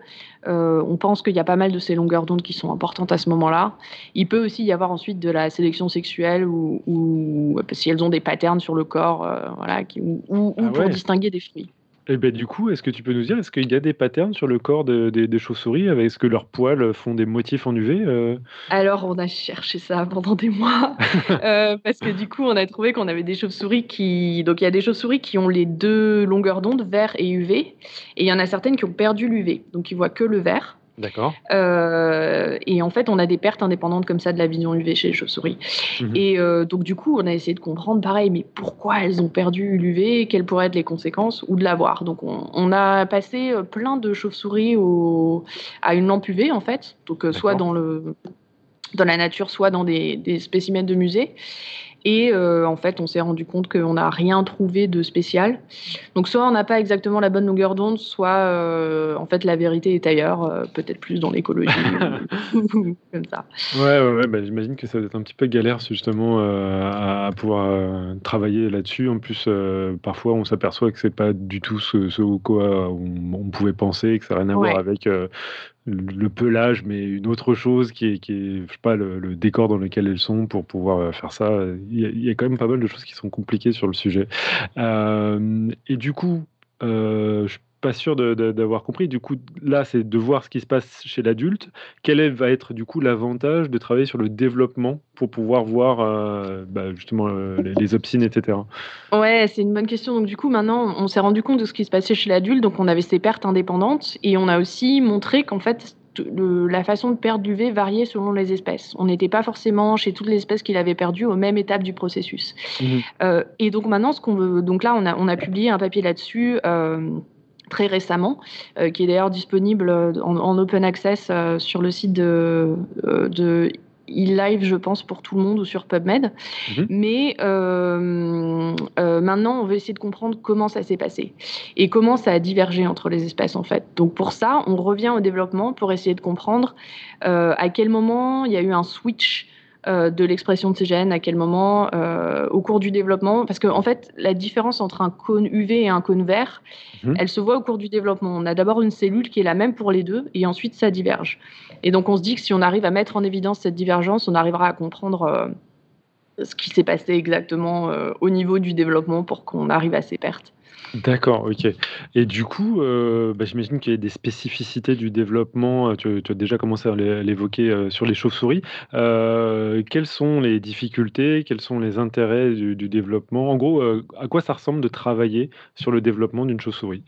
euh, on pense qu'il y a pas mal de ces longueurs d'onde qui sont importantes à ce moment-là. Il peut aussi y avoir ensuite de la sélection sexuelle ou, si elles ont des patterns sur le corps, euh, voilà, qui- ou, Ah pour distinguer des fruits. Et ben du coup, est-ce que tu peux nous dire, est-ce qu'il y a des patterns sur le corps de- des- des chauves-souris? Avec Est-ce que leurs poils font des motifs en UV euh? Alors, on a cherché ça pendant des mois, euh, parce que du coup, on a trouvé qu'on avait des chauves-souris qui... Donc, il y a des chauves-souris qui ont les deux longueurs d'onde, vert et UV, et il y en a certaines qui ont perdu l'UV, donc ils voient que le vert. D'accord. Euh, et en fait, on a des pertes indépendantes comme ça de la vision UV chez les chauves-souris. Mhm. Et euh, donc, du coup, on a essayé de comprendre, pareil, mais pourquoi elles ont perdu l'UV, quelles pourraient être les conséquences, ou de l'avoir. Donc, on, on a passé euh, plein de chauves-souris au- à une lampe UV, en fait, donc euh, soit dans, le, dans la nature, soit dans des, des spécimens de musée. Et en fait, on s'est rendu compte qu'on n'a rien trouvé de spécial. Donc, soit on n'a pas exactement la bonne longueur d'onde, soit en fait la vérité est ailleurs, peut-être plus dans l'écologie, comme ça. Ouais, ouais, ouais bah, j'imagine que ça doit être un petit peu galère justement à, pouvoir travailler là-dessus. En plus, parfois, on s'aperçoit que c'est pas du tout ce, ce quoi on, pouvait penser, que ça n'a rien à voir avec le pelage, mais une autre chose qui est, qui est je sais pas, le, décor dans lequel elles sont pour pouvoir euh, faire ça. Il y, a, quand même pas mal de choses qui sont compliquées sur le sujet. Euh, et du coup, euh, je pas sûr d'avoir compris. Du coup, là, c'est de voir ce qui se passe chez l'adulte. Quel va être du coup l'avantage de travailler sur le développement pour pouvoir voir euh, bah, justement euh, les, les, opsines, etc. Ouais, c'est une bonne question. Donc du coup, maintenant, on s'est rendu compte de ce qui se passait chez l'adulte. Donc on avait ces pertes indépendantes et on a aussi montré qu'en fait, la façon de perdre du V variait selon les espèces. On n'était pas forcément chez toutes les espèces qu'il avait perdues aux mêmes étapes du processus. Mmh euh, et donc maintenant, ce qu'on veut, donc là, on a, on a publié un papier là-dessus très récemment, euh, qui est d'ailleurs disponible en, open access euh, sur le site de, euh, de e-live, je pense, pour tout le monde ou sur PubMed. Mhm. Mais maintenant, on veut essayer de comprendre comment ça s'est passé et comment ça a divergé entre les espèces, en fait. Donc, pour ça, on revient au développement pour essayer de comprendre à quel moment il y a eu un switch euh, de l'expression de ces gènes, à quel moment, euh, au cours du développement. Parce qu'en en fait, la différence entre un cône UV et un cône vert, mhm. elle se voit au cours du développement. On a d'abord une cellule qui est la même pour les deux, et ensuite ça diverge. Et donc on se dit que si on arrive à mettre en évidence cette divergence, on arrivera à comprendre euh, ce qui s'est passé exactement au niveau du développement pour qu'on arrive à ces pertes. D'accord, ok. Et du coup, euh, bah, j'imagine qu'il y a des spécificités du développement. Euh, tu, as déjà commencé à l'évoquer euh, sur les chauves-souris. quelles sont les difficultés, quels sont les intérêts du développement? En gros, à quoi ça ressemble de travailler sur le développement d'une chauve-souris?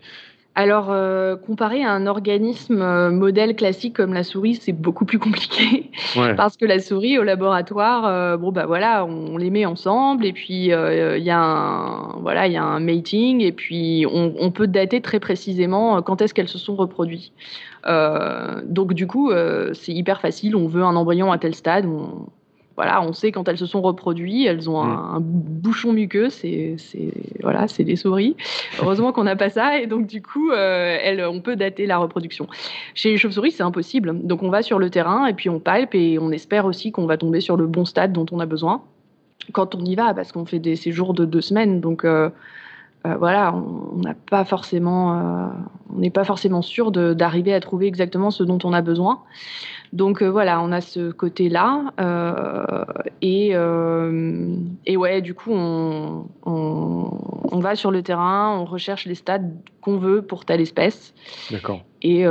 Alors, euh, comparé à un organisme euh, modèle classique comme la souris, c'est beaucoup plus compliqué. Parce que la souris, au laboratoire, euh, bon, bah voilà, on, les met ensemble et puis il y, a un, voilà, y a un mating et puis on, peut dater très précisément quand est-ce qu'elles se sont reproduites. donc, du coup, c'est hyper facile. On veut un embryon à tel stade, on, voilà, on sait quand elles se sont reproduites, elles ont un, mm. bouchon muqueux, c'est voilà, c'est des souris. Heureusement qu'on n'a pas ça et donc du coup, euh, on peut dater la reproduction. Chez les chauves-souris, c'est impossible. Donc on va sur le terrain et puis on palpe et on espère aussi qu'on va tomber sur le bon stade dont on a besoin quand on y va, parce qu'on fait des séjours de deux semaines, donc euh, euh, voilà, on n'a pas forcément, on n'est pas forcément sûr d'arriver à trouver exactement ce dont on a besoin. Donc euh, voilà, on a ce côté-là. Euh, et, euh, et, ouais, du coup, on, on, va sur le terrain, on recherche les stades qu'on veut pour telle espèce. D'accord. Et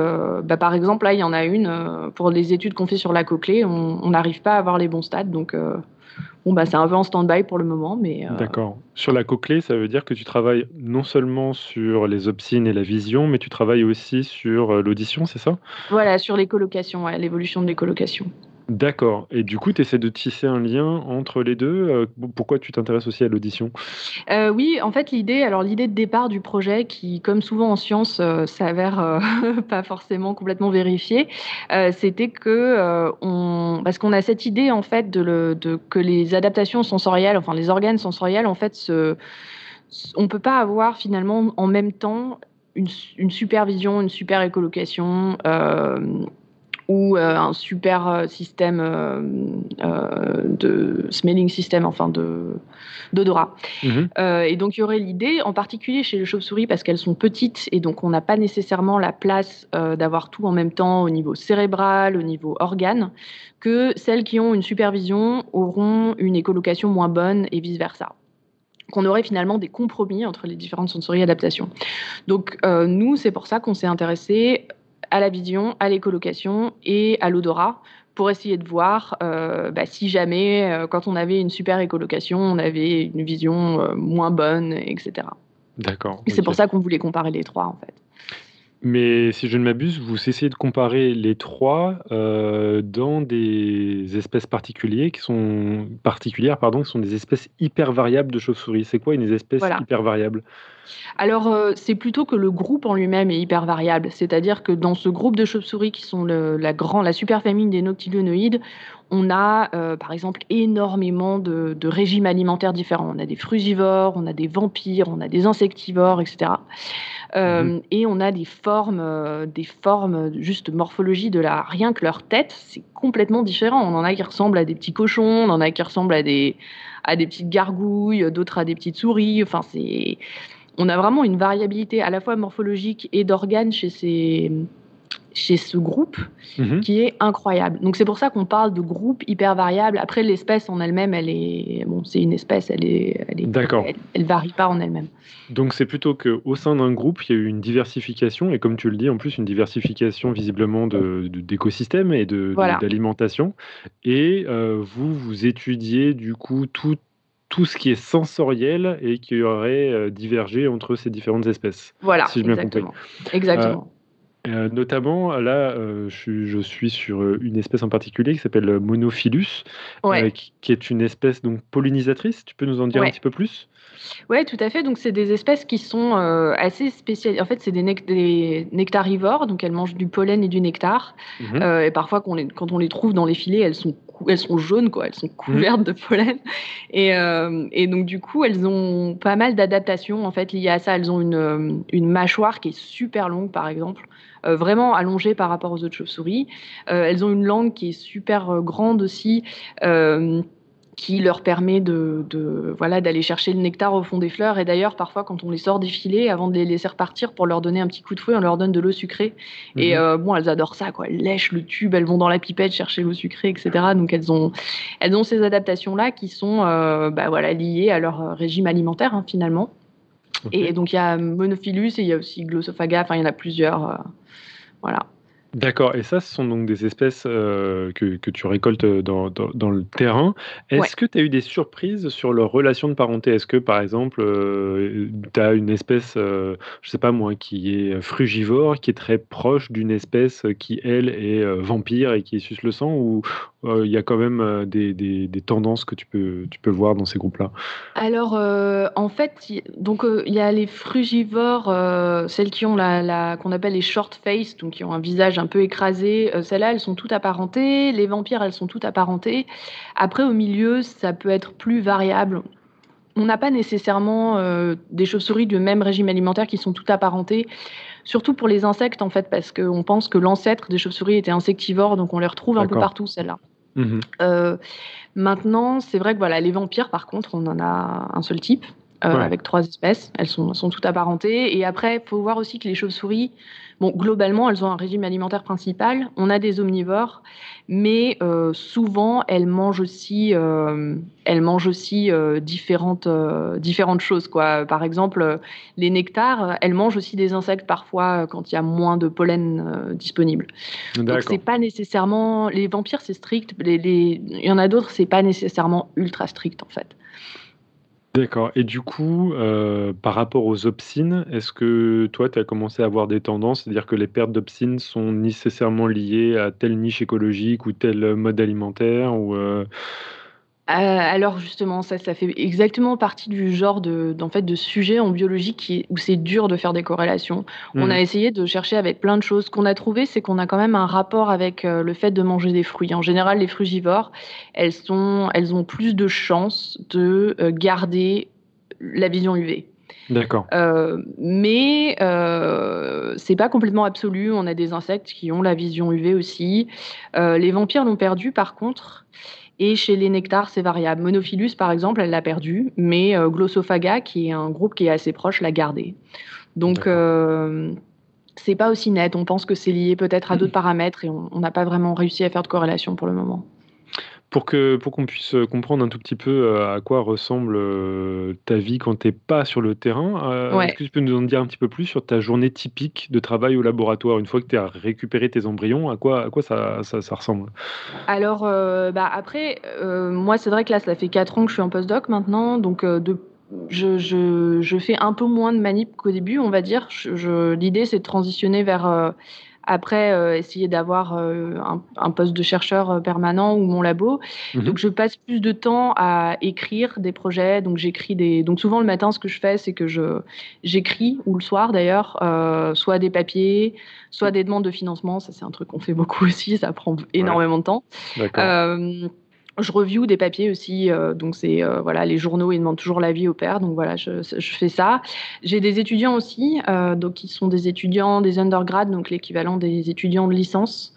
bah, par exemple, là, il y en a une, pour les études qu'on fait sur la cochlée, on n'arrive pas à avoir les bons stades. Donc Bon, bah, c'est un peu en stand-by pour le moment, mais. Euh, D'accord. Sur la cochlée, ça veut dire que tu travailles non seulement sur les opsines et la vision, mais tu travailles aussi sur euh, l'audition, c'est ça? Voilà, sur les colocations, l'évolution de l'écolocation. D'accord. Et du coup, tu essaies de tisser un lien entre les deux. Euh, pourquoi tu t'intéresses aussi à l'audition? Euh, Oui, en fait, l'idée, alors l'idée de départ du projet, qui, comme souvent en science, euh, s'avère pas forcément complètement vérifiée, c'était que on, parce qu'on a cette idée en fait de, le, de, que les adaptations sensorielles, enfin les organes sensoriels, en fait, se, on peut pas avoir finalement en même temps une, une supervision, une super écolocation ou euh, un super euh, système euh, de smelling system, enfin de d'odorat. Mhm. et donc il y aurait l'idée, en particulier chez les chauves-souris, parce qu'elles sont petites et donc on n'a pas nécessairement la place d'avoir tout en même temps au niveau cérébral, au niveau organe, que celles qui ont une supervision auront une écolocation moins bonne et vice versa qu'on aurait finalement des compromis entre les différentes sensories adaptations. Donc nous, c'est pour ça qu'on s'est intéressé à la vision, à l'écolocation et à l'odorat pour essayer de voir euh, bah, si jamais, euh, quand on avait une super écolocation, on avait une vision euh, moins bonne, etc. D'accord. C'est pour ça qu'on voulait comparer les trois, en fait. Mais si je ne m'abuse, vous essayez de comparer les trois dans des espèces particulières qui sont particulières, pardon, qui sont des espèces hyper variables de chauves-souris. C'est quoi une espèce hyper variable? Alors, euh, c'est plutôt que le groupe en lui-même est hyper variable. C'est-à-dire que dans ce groupe de chauves-souris qui sont la, grand, la superfamille des noctilionoïdes, on a euh, par exemple énormément de, de, régimes alimentaires différents. On a des frugivores, on a des vampires, on a des insectivores, etc. Euh, mhm. Et on a des formes, euh, des formes juste morphologie de la rien que leur tête, c'est complètement différent. On en a qui ressemblent à des petits cochons, on en a qui ressemblent à des à des petites gargouilles, d'autres à des petites souris. Enfin, c'est on a vraiment une variabilité à la fois morphologique et d'organes chez ces chez ce groupe mhm. qui est incroyable. Donc c'est pour ça qu'on parle de groupe hyper variable. Après l'espèce en elle-même, elle est bon, c'est une espèce, elle est, elle est d'accord. Elle, varie pas en elle-même. Donc c'est plutôt que au sein d'un groupe, il y a eu une diversification et comme tu le dis, en plus une diversification visiblement de, d'écosystèmes et de, d'alimentation. Et euh, vous vous étudiez du coup tout tout ce qui est sensoriel et qui aurait euh, divergé entre ces différentes espèces. Voilà, si exactement. Exactement. Euh, notamment, là, euh, je, suis sur euh, une espèce en particulier qui s'appelle Monophilus, qui, est une espèce donc pollinisatrice. Tu peux nous en dire un petit peu plus? Oui, tout à fait. Donc, c'est des espèces qui sont assez spéciales. En fait, c'est des, nectarivores, donc elles mangent du pollen et du nectar. Mhm. et parfois, quand on, les, quand on les trouve dans les filets, elles sont elles sont jaunes, quoi. Elles sont couvertes de pollen. Et, et, donc, du coup, elles ont pas mal d'adaptations, en fait, liées à ça. Elles ont une, une mâchoire qui est super longue, par exemple. Euh, vraiment allongées par rapport aux autres chauves-souris. Euh, elles ont une langue qui est super euh, grande aussi qui leur permet de, voilà d'aller chercher le nectar au fond des fleurs. Et d'ailleurs, parfois, quand on les sort des filets, avant de les laisser repartir pour leur donner un petit coup de fouet, on leur donne de l'eau sucrée. Et mhm. bon, elles adorent ça, quoi. Elles lèchent le tube, elles vont dans la pipette chercher l'eau sucrée, etc. Donc elles ont, elles ont ces adaptations-là qui sont bah, voilà, liées à leur régime alimentaire, hein, finalement. Et donc il y a Monophilus et il y a aussi Glossophaga, enfin il y en a plusieurs. Voilà. D'accord, et ça, ce sont donc des espèces euh, que, que, tu récoltes dans, dans, le terrain. Est-ce que tu as eu des surprises sur leur relation de parenté? Est-ce que, par exemple, euh, tu as une espèce, euh, je sais pas moi, qui est frugivore, qui est très proche d'une espèce qui, elle, est vampire et qui suce le sang? Ou il y a quand même des, des, tendances que tu peux, voir dans ces groupes-là Alors, en fait, il y a les frugivores, celles qui ont la, qu'on appelle les short face, donc qui ont un visage un peu écrasé. Euh, celles-là, elles sont toutes apparentées. Les vampires, elles sont toutes apparentées. Après, au milieu, ça peut être plus variable. On n'a pas nécessairement euh, des chauves-souris du même régime alimentaire qui sont toutes apparentées, surtout pour les insectes en fait, parce qu'on pense que l'ancêtre des chauves-souris était insectivore, donc on les retrouve un peu partout celles-là. Mmh euh, maintenant, c'est vrai que voilà, les vampires, par contre, on en a un seul type. Avec trois espèces. Elles sont, sont toutes apparentées. Et après, il faut voir aussi que les chauves-souris, Bon, globalement, elles ont un régime alimentaire principal. On a des omnivores, mais euh, souvent elles mangent aussi, euh, elles mangent aussi euh, différentes, différentes choses. Quoi. Par exemple, les nectars, elles mangent aussi des insectes parfois quand il y a moins de pollen disponible. Donc c'est pas nécessairement les vampires, c'est strict. Il y en a d'autres, c'est pas nécessairement ultra strict en fait. D'accord et du coup, euh, par rapport aux opsines, est-ce que toi, tu as commencé à avoir des tendances? C'est-à-dire que les pertes d'opsines sont nécessairement liées à telle niche écologique ou tel mode alimentaire ou, euh, euh, alors justement, ça, ça fait exactement partie du genre de, d'en fait, de sujet en biologie qui, où c'est dur de faire des corrélations. On mmh. a essayé de chercher avec plein de choses. Ce qu'on a trouvé, c'est qu'on a quand même un rapport avec euh, le fait de manger des fruits. En général, les frugivores, elles, sont, elles ont plus de chances de euh, garder la vision UV. D'accord. Euh, mais euh, c'est pas complètement absolu. On a des insectes qui ont la vision UV aussi. les vampires l'ont perdu par contre. Et chez les nectars, c'est variable. Monophilus, par exemple, elle l'a perdu, mais euh, Glossophaga, qui est un groupe qui est assez proche, l'a gardé. Donc, euh, c'est pas aussi net. On pense que c'est lié peut-être à d'autres paramètres et on n'a pas vraiment réussi à faire de corrélation pour le moment. Pour que pour qu'on puisse euh, comprendre un tout petit peu euh, à quoi ressemble euh, ta vie quand tu n'es pas sur le terrain, est-ce que tu peux nous en dire un petit peu plus sur ta journée typique de travail au laboratoire une fois que tu as récupéré tes embryons, à quoi à quoi ça, ça, ressemble? Alors bah après moi c'est vrai que là ça fait 4 ans que je suis en postdoc maintenant donc de je, je, fais un peu moins de manip qu'au début, on va dire. L'idée, c'est de transitionner vers après, euh, essayer d'avoir euh, un, poste de chercheur euh, permanent ou mon labo. Mhm. Donc, je passe plus de temps à écrire des projets. Donc, j'écris des. Donc, souvent le matin, ce que je fais, c'est que je j'écris ou le soir d'ailleurs, soit des papiers, soit des demandes de financement. Ça, c'est un truc qu'on fait beaucoup aussi. Ça prend énormément de temps. D'accord je review des papiers aussi, euh, donc c'est euh, voilà les journaux ils demandent toujours l'avis au père, donc voilà je, je fais ça. J'ai des étudiants aussi, euh, donc qui sont des étudiants des undergrad, donc l'équivalent des étudiants de licence.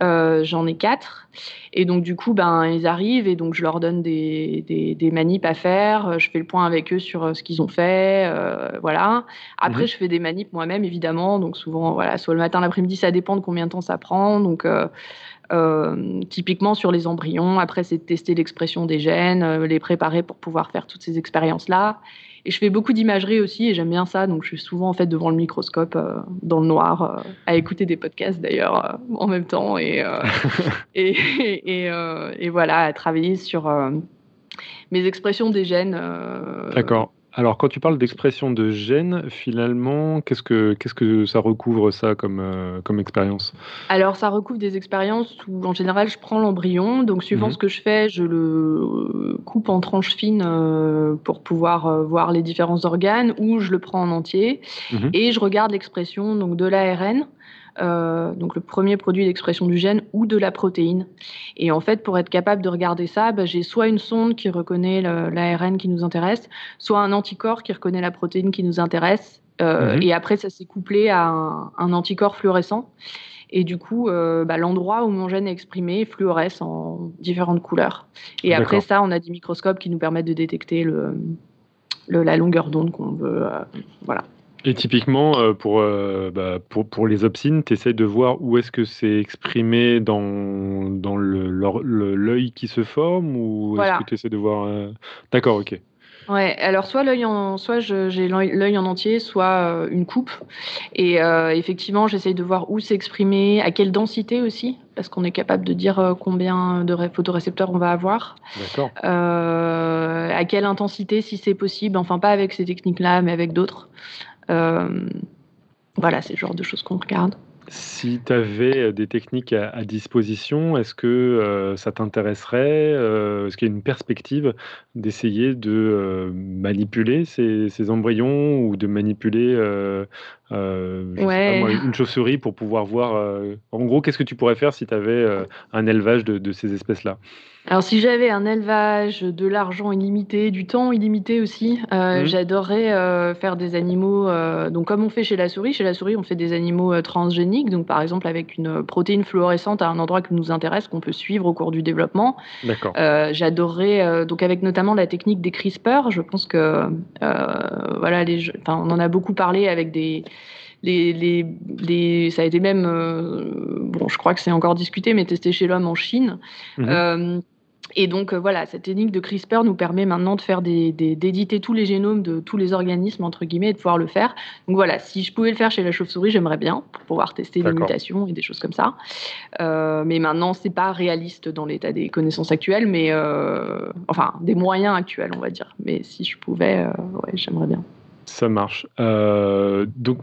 J'en ai quatre et donc du coup ben ils arrivent et donc je leur donne des, des, des manips à faire, je fais le point avec eux sur ce qu'ils ont fait, voilà. Après mhm. je fais des manips moi-même évidemment, donc souvent voilà soit le matin l'après-midi ça dépend de combien de temps ça prend, donc euh, typiquement sur les embryons, après c'est de tester l'expression des gènes, euh, les préparer pour pouvoir faire toutes ces expériences-là. Et je fais beaucoup d'imagerie aussi et j'aime bien ça, donc je suis souvent en fait devant le microscope euh, dans le noir, à écouter des podcasts d'ailleurs en même temps et, et, et, et, voilà, à travailler sur mes expressions des gènes. D'accord. Alors, quand tu parles d'expression de gènes, finalement, qu'est-ce que, qu'est-ce que ça recouvre, ça, comme, euh, comme expérience? Alors, ça recouvre des expériences où, en général, je prends l'embryon. Donc, suivant mhm. ce que je fais, je le coupe en tranches fines euh, pour pouvoir euh, voir les différents organes, ou je le prends en entier. Mhm. Et je regarde l'expression donc, de l'ARN. Euh, donc le premier produit d'expression du gène ou de la protéine. Et en fait, pour être capable de regarder ça, bah, j'ai soit une sonde qui reconnaît l'ARN qui nous intéresse, soit un anticorps qui reconnaît la protéine qui nous intéresse. Euh, mhm. Et après, ça s'est couplé à un, anticorps fluorescent. Et du coup, euh, bah, l'endroit où mon gène est exprimé fluoresce en différentes couleurs. Et après ça, on a des microscopes qui nous permettent de détecter le, la longueur d'onde qu'on veut. voilà. Et typiquement, euh, pour, euh, bah, pour, pour, les opsines, tu essaies de voir où est-ce que c'est exprimé dans, dans l'œil qui se forme ou est-ce que tu essaies de voir. Euh, d'accord, ok. Ouais, alors soit l'œil en, soit j'ai l'œil en entier, soit une coupe. Et effectivement, j'essaye de voir où c'est exprimé, à quelle densité aussi, parce qu'on est capable de dire combien de photorécepteurs on va avoir. D'accord. à quelle intensité, si c'est possible. Enfin, pas avec ces techniques-là, mais avec d'autres. Euh, voilà, c'est le genre de choses qu'on regarde. Si tu avais euh, des techniques à, disposition, est-ce que euh, ça t'intéresserait Est-ce qu'il y a une perspective d'essayer de manipuler ces, embryons ou de manipuler une chauve-souris pour pouvoir voir En gros, qu'est-ce que tu pourrais faire si tu avais un élevage de ces espèces-là? Alors, si j'avais un élevage, de l'argent illimité, du temps illimité aussi, euh, mmh. j'adorerais euh, faire des animaux. Euh, donc, comme on fait chez la souris, chez la souris, on fait des animaux transgéniques. Donc, par exemple, avec une protéine fluorescente à un endroit qui nous intéresse, qu'on peut suivre au cours du développement. D'accord. j'adorerais, donc, avec notamment la technique des CRISPR, je pense que, voilà, les, on en a beaucoup parlé avec des. Les, les, les, ça a été même, bon, je crois que c'est encore discuté, mais testé chez l'homme en Chine. Mmh. Et donc euh, voilà, cette technique de CRISPR nous permet maintenant de faire d'éditer tous les génomes de tous les organismes entre guillemets et de pouvoir le faire. Donc voilà, si je pouvais le faire chez la chauve-souris, j'aimerais bien pour pouvoir tester les mutations et des choses comme ça. Euh, mais maintenant, c'est pas réaliste dans l'état des connaissances actuelles, mais euh, enfin des moyens actuels, on va dire. Mais si je pouvais, ouais, j'aimerais bien. Ça marche. donc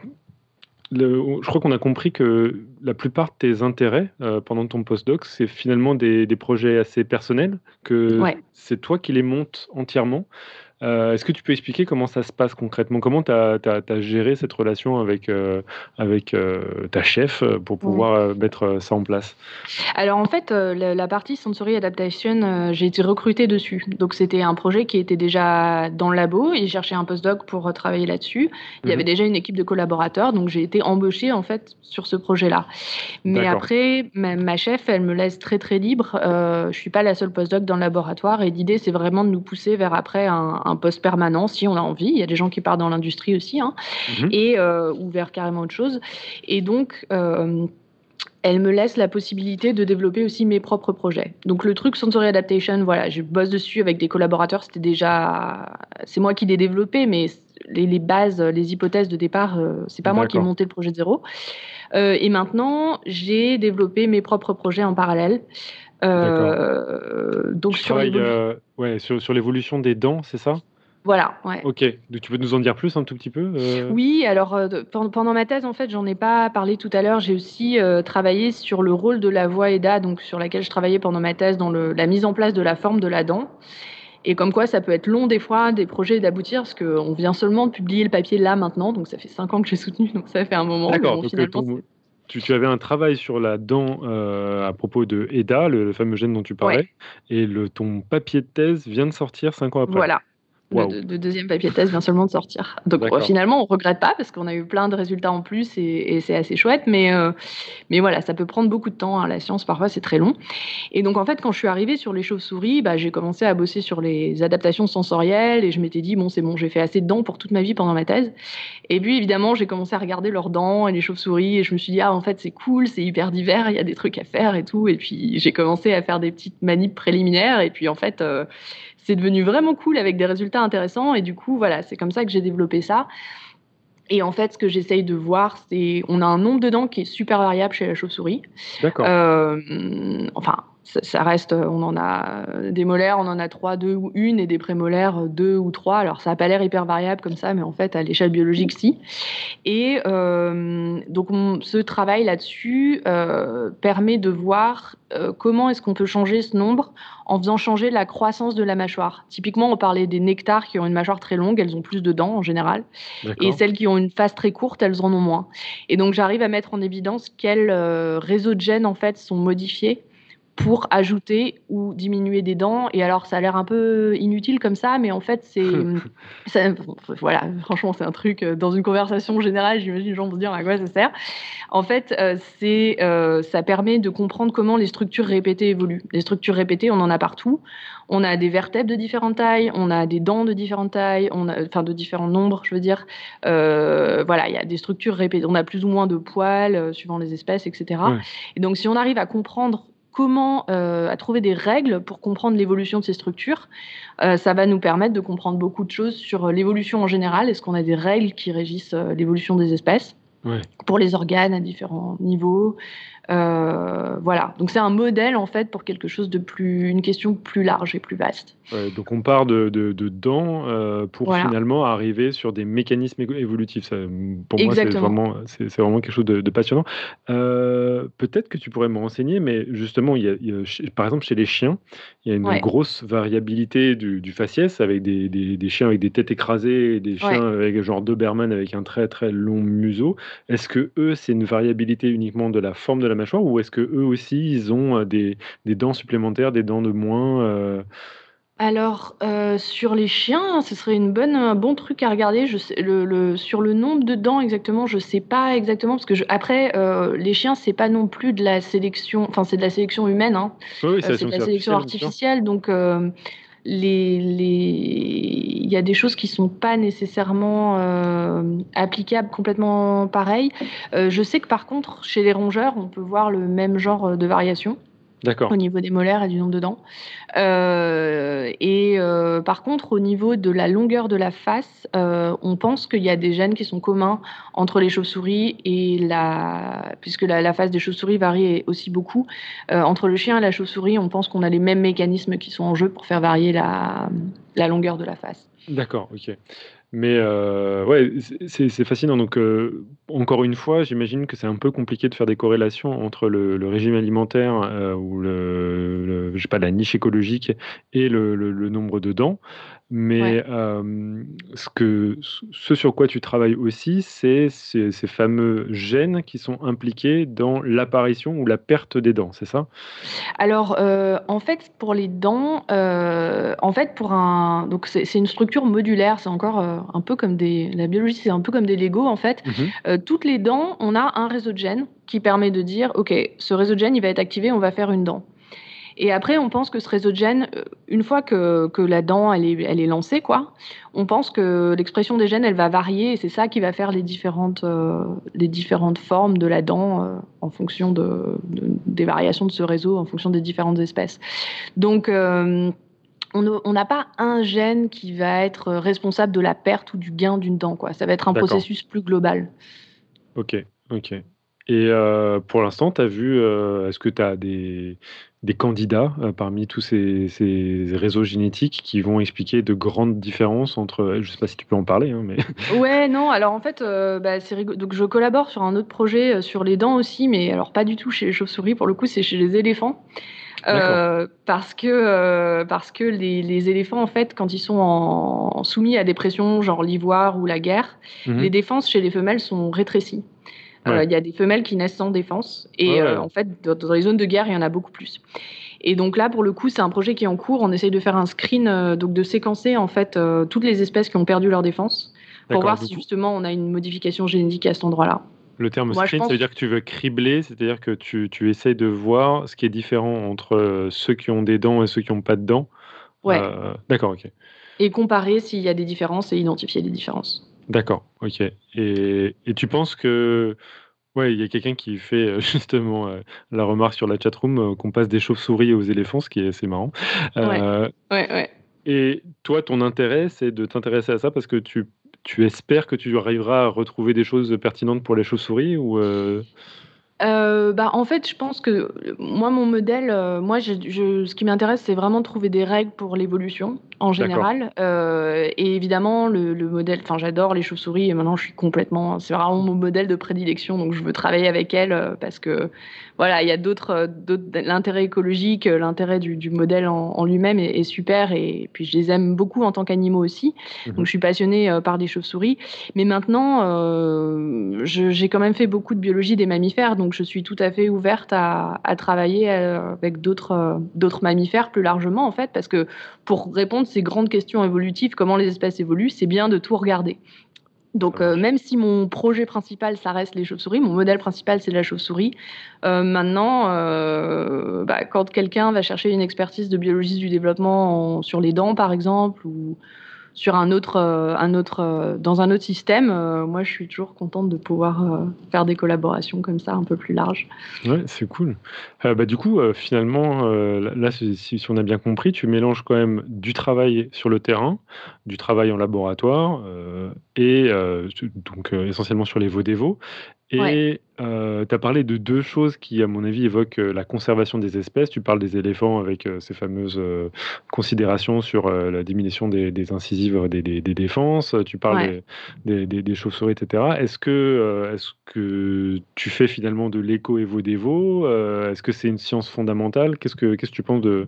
je crois qu'on a compris que la plupart de tes intérêts euh, pendant ton postdoc, c'est finalement des, projets assez personnels, que c'est toi qui les montes entièrement. Euh, est-ce que tu peux expliquer comment ça se passe concrètement? Comment tu as, géré cette relation avec, euh, avec euh, ta chef pour pouvoir mettre ça en place? Alors en fait, la, partie Sensory Adaptation, j'ai été recrutée dessus. Donc c'était un projet qui était déjà dans le labo et cherchait un postdoc pour travailler là-dessus. Il y avait mhm. déjà une équipe de collaborateurs, donc j'ai été embauchée en fait sur ce projet-là. Mais après, ma, chef, elle me laisse très très libre. je suis pas la seule postdoc dans le laboratoire et l'idée c'est vraiment de nous pousser vers après un un poste permanent si on a envie. Il y a des gens qui partent dans l'industrie aussi, hein, mhm. et euh, ou vers carrément autre chose. Et donc euh, elle me laisse la possibilité de développer aussi mes propres projets. Donc le truc Sensory Adaptation, voilà, je bosse dessus avec des collaborateurs, c'était déjà, c'est moi qui l'ai développé, mais les, bases, les hypothèses de départ, euh, c'est pas moi qui ai monté le projet de zéro. et maintenant, j'ai développé mes propres projets en parallèle. Euh, donc sur, ouais, sur, sur l'évolution des dents, c'est ça? Voilà, ouais. Ok, donc tu peux nous en dire plus un tout petit peu euh? Oui, alors euh, pendant, ma thèse, en fait, j'en ai pas parlé tout à l'heure, j'ai aussi euh, travaillé sur le rôle de la voix EDA, donc sur laquelle je travaillais pendant ma thèse dans le, la mise en place de la forme de la dent. Et comme quoi, ça peut être long des fois, des projets d'aboutir, parce qu'on vient seulement de publier le papier là maintenant, donc ça fait cinq ans que j'ai soutenu, donc ça fait un moment. D'accord, tu, avais un travail sur la dent à propos de EDA, le, fameux gène dont tu parlais, et le, ton papier de thèse vient de sortir cinq ans après. Voilà, le, deuxième papier de thèse vient seulement de sortir. Donc finalement, on regrette pas parce qu'on a eu plein de résultats en plus et, c'est assez chouette. Mais, euh, mais voilà, ça peut prendre beaucoup de temps. Hein. La science, parfois, c'est très long. Et donc en fait, quand je suis arrivée sur les chauves-souris, bah, j'ai commencé à bosser sur les adaptations sensorielles et je m'étais dit, bon, c'est bon, j'ai fait assez de dents pour toute ma vie pendant ma thèse. Et puis évidemment, j'ai commencé à regarder leurs dents et les chauves-souris et je me suis dit, ah, en fait, c'est cool, c'est hyper divers, il y a des trucs à faire et tout. Et puis j'ai commencé à faire des petites manips préliminaires et puis en fait, euh, c'est devenu vraiment cool avec des résultats intéressants. Et du coup, voilà, c'est comme ça que j'ai développé ça. Et en fait, ce que j'essaye de voir, c'est on a un nombre de dents qui est super variable chez la chauve-souris. D'accord. Euh, enfin, ça, reste, on en a des molaires, on en a trois, deux ou une, et des prémolaires, deux ou trois. Alors, ça n'a pas l'air hyper variable comme ça, mais en fait, à l'échelle biologique, si. Et euh, donc, ce travail là-dessus euh, permet de voir euh, comment est-ce qu'on peut changer ce nombre en faisant changer la croissance de la mâchoire. Typiquement, on parlait des nectars qui ont une mâchoire très longue, elles ont plus de dents en général, et celles qui ont une face très courte, elles en ont moins. Et donc, j'arrive à mettre en évidence quels réseaux de gènes en fait sont modifiés pour ajouter ou diminuer des dents. Et alors, ça a l'air un peu inutile comme ça, mais en fait, c'est. voilà, franchement, c'est un truc. Euh, dans une conversation générale, j'imagine les gens vont se dire à quoi ça sert? En fait, euh, c'est, euh, ça permet de comprendre comment les structures répétées évoluent. Les structures répétées, on en a partout. On a des vertèbres de différentes tailles, on a des dents de différentes tailles, on a, enfin de différents nombres, je veux dire. voilà, il y a des structures répétées. On a plus ou moins de poils suivant les espèces, etc. Et donc, si on arrive à comprendre comment euh, à trouver des règles pour comprendre l'évolution de ces structures. Euh, ça va nous permettre de comprendre beaucoup de choses sur l'évolution en général. Est-ce qu'on a des règles qui régissent euh, l'évolution des espèces? Pour les organes à différents niveaux euh, voilà, donc c'est un modèle en fait pour quelque chose de plus, une question plus large et plus vaste. donc on part de, de, dents euh, pour finalement arriver sur des mécanismes évolutifs. Ça, pour moi, c'est vraiment, vraiment quelque chose de, passionnant. Euh, peut-être que tu pourrais me renseigner, mais justement, il y a, par exemple chez les chiens, il y a une grosse variabilité du, du, faciès avec des, des, des, chiens avec des têtes écrasées et des chiens avec genre Doberman avec un très très long museau. Est-ce que eux, c'est une variabilité uniquement de la forme de la mâchoire ou est-ce que eux aussi ils ont euh, des, des, dents supplémentaires, des dents de moins euh? Alors, euh, sur les chiens, ce serait une bonne, un bon truc à regarder. Je sais, le, sur le nombre de dents exactement, je ne sais pas exactement parce que je, après, les chiens, c'est pas non plus de la sélection, enfin c'est de la sélection humaine, hein. oui, c'est de la sélection artificielle, donc il y a des choses qui ne sont pas nécessairement euh, applicables complètement pareilles. Euh, je sais que par contre, chez les rongeurs, on peut voir le même genre de variation. Au niveau des molaires et du nombre de dents. Euh, et euh, par contre, au niveau de la longueur de la face, euh, on pense qu'il y a des gènes qui sont communs entre les chauves-souris et la. Puisque la, face des chauves-souris varie aussi beaucoup. entre le chien et la chauve-souris, on pense qu'on a les mêmes mécanismes qui sont en jeu pour faire varier la, la longueur de la face. D'accord, ok. Mais euh, ouais, c'est fascinant. Donc, euh, encore une fois, j'imagine que c'est un peu compliqué de faire des corrélations entre le, régime alimentaire euh, ou le, la niche écologique et le nombre de dents. Mais ce, que, ce sur quoi tu travailles aussi, c'est ces, fameux gènes qui sont impliqués dans l'apparition ou la perte des dents, c'est ça? Alors, en fait, pour les dents, en fait, pour un, donc c'est une structure modulaire. C'est encore un peu comme des, la biologie, c'est un peu comme des Lego en fait. Mmh toutes les dents, on a un réseau de gènes qui permet de dire, ok, ce réseau de gènes, il va être activé, on va faire une dent. Et après, on pense que ce réseau de gènes, euh, une fois que, que la dent elle est, elle est lancée, quoi, on pense que l'expression des gènes, elle va varier et c'est ça qui va faire les différentes, euh, les différentes formes de la dent euh, en fonction de, des variations de ce réseau, en fonction des différentes espèces. Donc, on n'a pas un gène qui va être responsable de la perte ou du gain d'une dent. Quoi. Ça va être un processus plus global. Ok, ok. Et euh, pour l'instant, tu as vu, euh, est-ce que tu as des, des candidats parmi tous ces, réseaux génétiques qui vont expliquer de grandes différences entre. Je ne sais pas si tu peux en parler, hein, mais. Ouais, non. Alors en fait, bah, c'est Donc je collabore sur un autre projet sur les dents aussi, mais alors pas du tout chez les chauves-souris. Pour le coup, c'est chez les éléphants. Euh, parce que, euh, parce que les, les, éléphants, en fait, quand ils sont en, soumis à des pressions, genre l'ivoire ou la guerre, mhm. les défenses chez les femelles sont rétrécies. Euh, il y a des femelles qui naissent sans défense. Et en fait, dans, les zones de guerre, il y en a beaucoup plus. Et donc là, pour le coup, c'est un projet qui est en cours. On essaye de faire un screen, donc de séquencer en fait toutes les espèces qui ont perdu leur défense pour voir si justement on a une modification génétique à cet endroit-là. Le terme screen, ça veut dire que tu veux cribler, c'est-à-dire que tu, tu essayes de voir ce qui est différent entre euh, ceux qui ont des dents et ceux qui n'ont pas de dents. Ouais. Euh, d'accord, ok. Et comparer s'il y a des différences et identifier les différences. D'accord, ok. Et, et, tu penses que. Ouais, il y a quelqu'un qui fait euh, justement la remarque sur la chatroom qu'on passe des chauves-souris aux éléphants, ce qui est assez marrant. Ouais, ouais, ouais. Et toi, ton intérêt, c'est de t'intéresser à ça parce que tu tu espères que tu arriveras à retrouver des choses pertinentes pour les chauves-souris ou euh? Euh, bah, en fait, je pense que moi, mon modèle, euh, moi, je, ce qui m'intéresse, c'est vraiment de trouver des règles pour l'évolution en général. et évidemment, le, le modèle, enfin, j'adore les chauves-souris et maintenant, je suis complètement, c'est vraiment mon modèle de prédilection, donc je veux travailler avec elles parce que voilà, il y a d'autres, euh, l'intérêt écologique, euh, l'intérêt du, modèle en, lui-même est, super. Et puis je les aime beaucoup en tant qu'animaux aussi. Mhm. Donc je suis passionnée euh, par des chauves-souris. Mais maintenant, j'ai quand même fait beaucoup de biologie des mammifères, donc je suis tout à fait ouverte à, travailler avec d'autres, d'autres mammifères plus largement en fait, parce que pour répondre à ces grandes questions évolutives, comment les espèces évoluent, c'est bien de tout regarder. Donc, euh, même si mon projet principal, ça reste les chauves-souris, mon modèle principal, c'est la chauve-souris. Euh, maintenant, euh, bah, quand quelqu'un va chercher une expertise de biologie du développement sur les dents, par exemple, ou, sur un autre, euh, un autre, euh, dans un autre système, euh, moi je suis toujours contente de pouvoir faire des collaborations comme ça un peu plus larges. Ouais, c'est cool. bah, du coup, finalement, là, si, on a bien compris, tu mélanges quand même du travail sur le terrain, du travail en laboratoire, et donc essentiellement sur les veaux et euh, tu as parlé de deux choses qui, à mon avis, évoquent euh, la conservation des espèces. Tu parles des éléphants avec euh, ces fameuses considérations sur la diminution des, incisives des, défenses. Tu parles des, des, chauves-souris, etc. Est-ce que, est que tu fais finalement de l'éco-évo-dévo Est-ce que c'est une science fondamentale? Qu'est-ce que Qu'est-ce que tu penses de,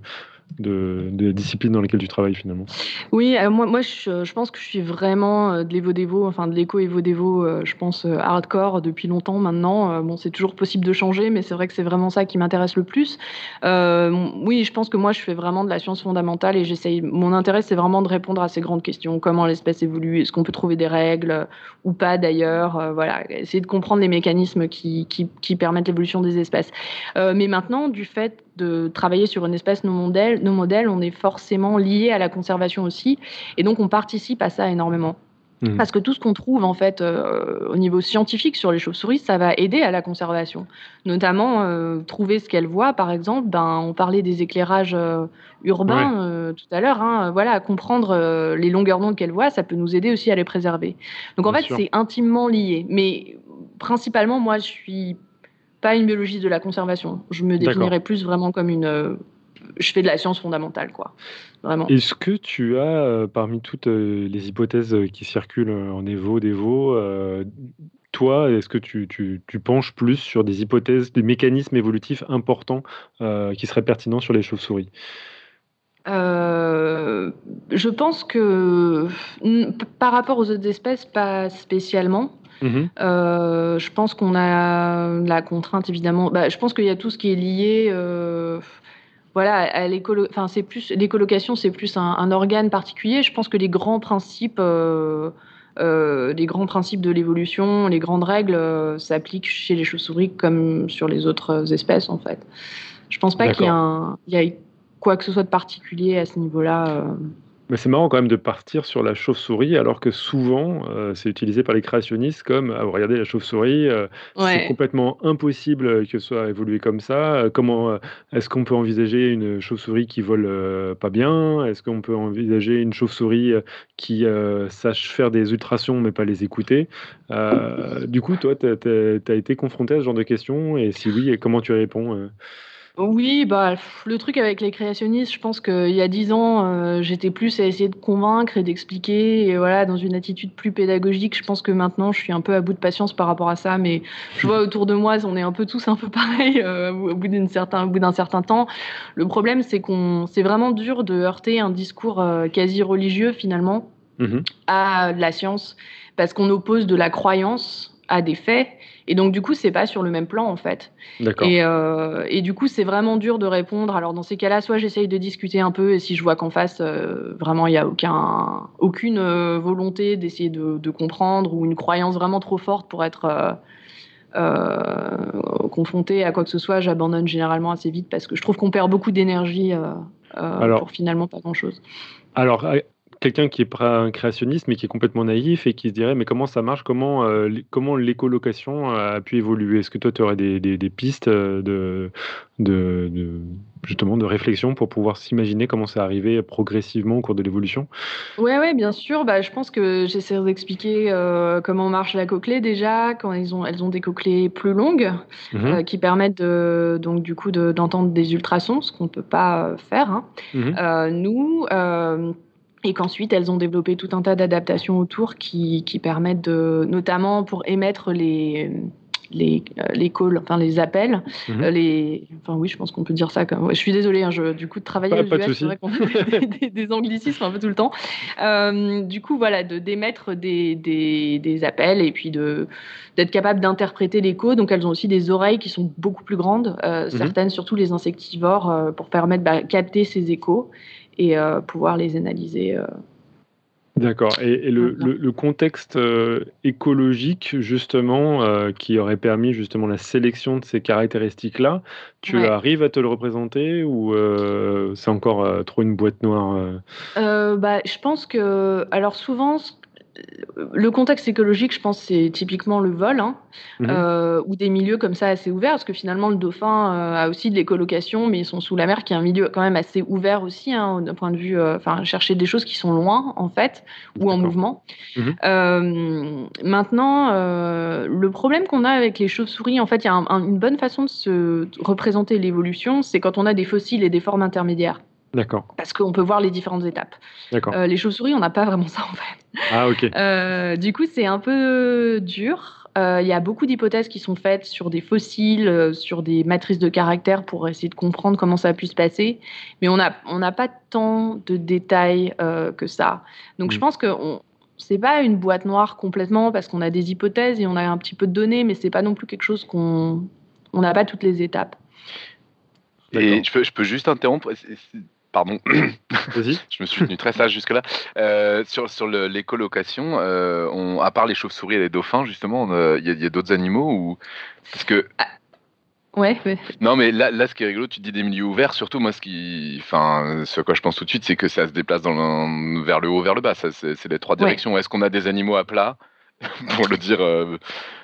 de, de discipline dans lesquelles tu travailles finalement Oui, euh, moi, je, pense que je suis vraiment euh, de l'évo-dévo, enfin de l'éco-évo-dévo, euh, je pense hardcore depuis longtemps maintenant. bon, c'est toujours possible de changer, mais c'est vrai que c'est vraiment ça qui m'intéresse le plus. oui, je pense que moi, je fais vraiment de la science fondamentale et j'essaye. Mon intérêt, c'est vraiment de répondre à ces grandes questions comment l'espèce évolue, est-ce qu'on peut trouver des règles ou pas d'ailleurs? voilà, essayer de comprendre les mécanismes qui, qui permettent l'évolution des espèces. mais maintenant, du fait de travailler sur une espèce non modèle, nos modèles, on est forcément lié à la conservation aussi, et donc on participe à ça énormément. Mmh. Parce que tout ce qu'on trouve en fait euh, au niveau scientifique sur les chauves-souris, ça va aider à la conservation. Notamment euh, trouver ce qu'elles voient, par exemple. Ben, on parlait des éclairages euh, urbains tout à l'heure. Hein, voilà, comprendre les longueurs d'onde qu'elles voient, ça peut nous aider aussi à les préserver. Donc en fait, c'est intimement lié. Mais principalement, moi, je suis pas une biologiste de la conservation. Je me définirais plus vraiment comme une. Euh, je fais de la science fondamentale, quoi. Vraiment. Est-ce que tu as, euh, parmi toutes euh, les hypothèses qui circulent en Evo, Devo, toi, est-ce que tu, tu, tu, penches plus sur des hypothèses, des mécanismes évolutifs importants qui seraient pertinents sur les chauves-souris? Je pense que par rapport aux autres espèces, pas spécialement. Mhm. Euh, je pense qu'on a la contrainte évidemment. Bah, je pense qu'il y a tout ce qui est lié. Euh, voilà, à l'écolo... enfin, c'est plus l'écolocation, c'est plus un, organe particulier. Je pense que les grands principes, euh, les grands principes de l'évolution, les grandes règles, s'appliquent chez les chauves-souris comme sur les autres espèces en fait. Je pense pas qu'il y, y, ait quoi que ce soit de particulier à ce niveau-là. Mais c'est marrant quand même de partir sur la chauve-souris, alors que souvent, euh, c'est utilisé par les créationnistes comme ah, regardez la chauve-souris, euh, c'est complètement impossible que ce soit évolué comme ça. Euh, comment est-ce qu'on peut envisager une chauve-souris qui vole pas bien? Est-ce qu'on peut envisager une chauve-souris qui sache faire des ultrasons mais pas les écouter? Du coup, toi, tu as, été confronté à ce genre de questions, et si oui, comment tu réponds Oui, bah, le truc avec les créationnistes, je pense qu'il y a dix ans, euh, j'étais plus à essayer de convaincre et d'expliquer, et voilà, dans une attitude plus pédagogique. Je pense que maintenant, je suis un peu à bout de patience par rapport à ça, mais je vois autour de moi, on est un peu tous un peu pareil euh, au bout d'un certain, certain temps. Le problème, c'est qu'on, c'est vraiment dur de heurter un discours euh, quasi religieux finalement mmh à la science, parce qu'on oppose de la croyance à des faits et donc, du coup, c'est pas sur le même plan, en fait. Et, euh, et, du coup, c'est vraiment dur de répondre. Alors, dans ces cas-là, soit j'essaye de discuter un peu, et si je vois qu'en face, euh, vraiment, il n'y a aucun, aucune euh, volonté d'essayer de, de, comprendre ou une croyance vraiment trop forte pour être confronté à quoi que ce soit, j'abandonne généralement assez vite parce que je trouve qu'on perd beaucoup d'énergie pour finalement pas grand-chose. Alors, quelqu'un qui est un créationniste mais qui est complètement naïf et qui se dirait mais comment ça marche? Comment euh, comment l'écolocation a pu évoluer? Est-ce que toi tu aurais des, des, pistes euh, de, de, justement de réflexion pour pouvoir s'imaginer comment c'est arrivé progressivement au cours de l'évolution? Oui, ouais, bien sûr. Bah, je pense que j'essaie d'expliquer euh, comment marche la cochlée déjà, quand ils ont, elles ont des cochlées plus longues mmh qui permettent de, donc du coup d'entendre des ultrasons, ce qu'on ne peut pas faire. Hein. Mmh nous, et qu'ensuite elles ont développé tout un tas d'adaptations autour qui, qui, permettent de, notamment pour émettre les les, euh, les calls, enfin les appels, mhm. euh, les, enfin oui, je pense qu'on peut dire ça. Comme... je suis désolée, hein, je, du coup de travailler aux US, c'est vrai qu'on a des, anglicismes un peu tout le temps. Euh, du coup, voilà, de d'émettre des, des, des, appels et puis de d'être capable d'interpréter l'écho. Donc elles ont aussi des oreilles qui sont beaucoup plus grandes, mhm. certaines, surtout les insectivores, pour permettre de bah, capter ces échos et euh, pouvoir les analyser. Euh. D'accord. Et, le, contexte euh, écologique, justement, qui aurait permis justement la sélection de ces caractéristiques-là, tu arrives à te le représenter ou c'est encore trop une boîte noire bah, Je pense que, alors souvent, le contexte écologique, je pense, c'est typiquement le vol, hein, mhm. euh, ou des milieux comme ça assez ouverts, parce que finalement, le dauphin euh, a aussi de l'écolocation, mais ils sont sous la mer, qui est un milieu quand même assez ouvert aussi, hein, d'un point de vue, euh, chercher des choses qui sont loin, en fait, ou en mouvement. Mhm. maintenant, le problème qu'on a avec les chauves-souris, en fait, il y a une bonne façon de se représenter l'évolution, c'est quand on a des fossiles et des formes intermédiaires. D'accord. Parce qu'on peut voir les différentes étapes. D'accord. les chauves-souris, on n'a pas vraiment ça en fait. Ah, ok. Euh, du coup, c'est un peu dur. Euh, il y a beaucoup d'hypothèses qui sont faites sur des fossiles, euh, sur des matrices de caractères pour essayer de comprendre comment ça a pu se passer. Mais on n'a on pas tant de détails que ça. Donc, je mm. pense que ce n'est pas une boîte noire complètement parce qu'on a des hypothèses et on a un petit peu de données, mais c'est pas non plus quelque chose qu'on on n'a pas toutes les étapes. Et je peux, je peux juste interrompre. Pardon. je me suis tenu très sage jusque-là. Euh, sur sur l'écolocation, euh, on, à part les chauves-souris et les dauphins, justement, il y a, d'autres animaux ou parce que. Ah, ouais, Non, mais là, là, ce qui est rigolo, tu dis des milieux ouverts. Surtout, moi, ce qui, enfin, ce à quoi je pense tout de suite, c'est que ça se déplace dans vers le haut, vers le bas. Ça, c'est les trois directions. Est-ce qu'on a des animaux à plat, pour le dire, euh,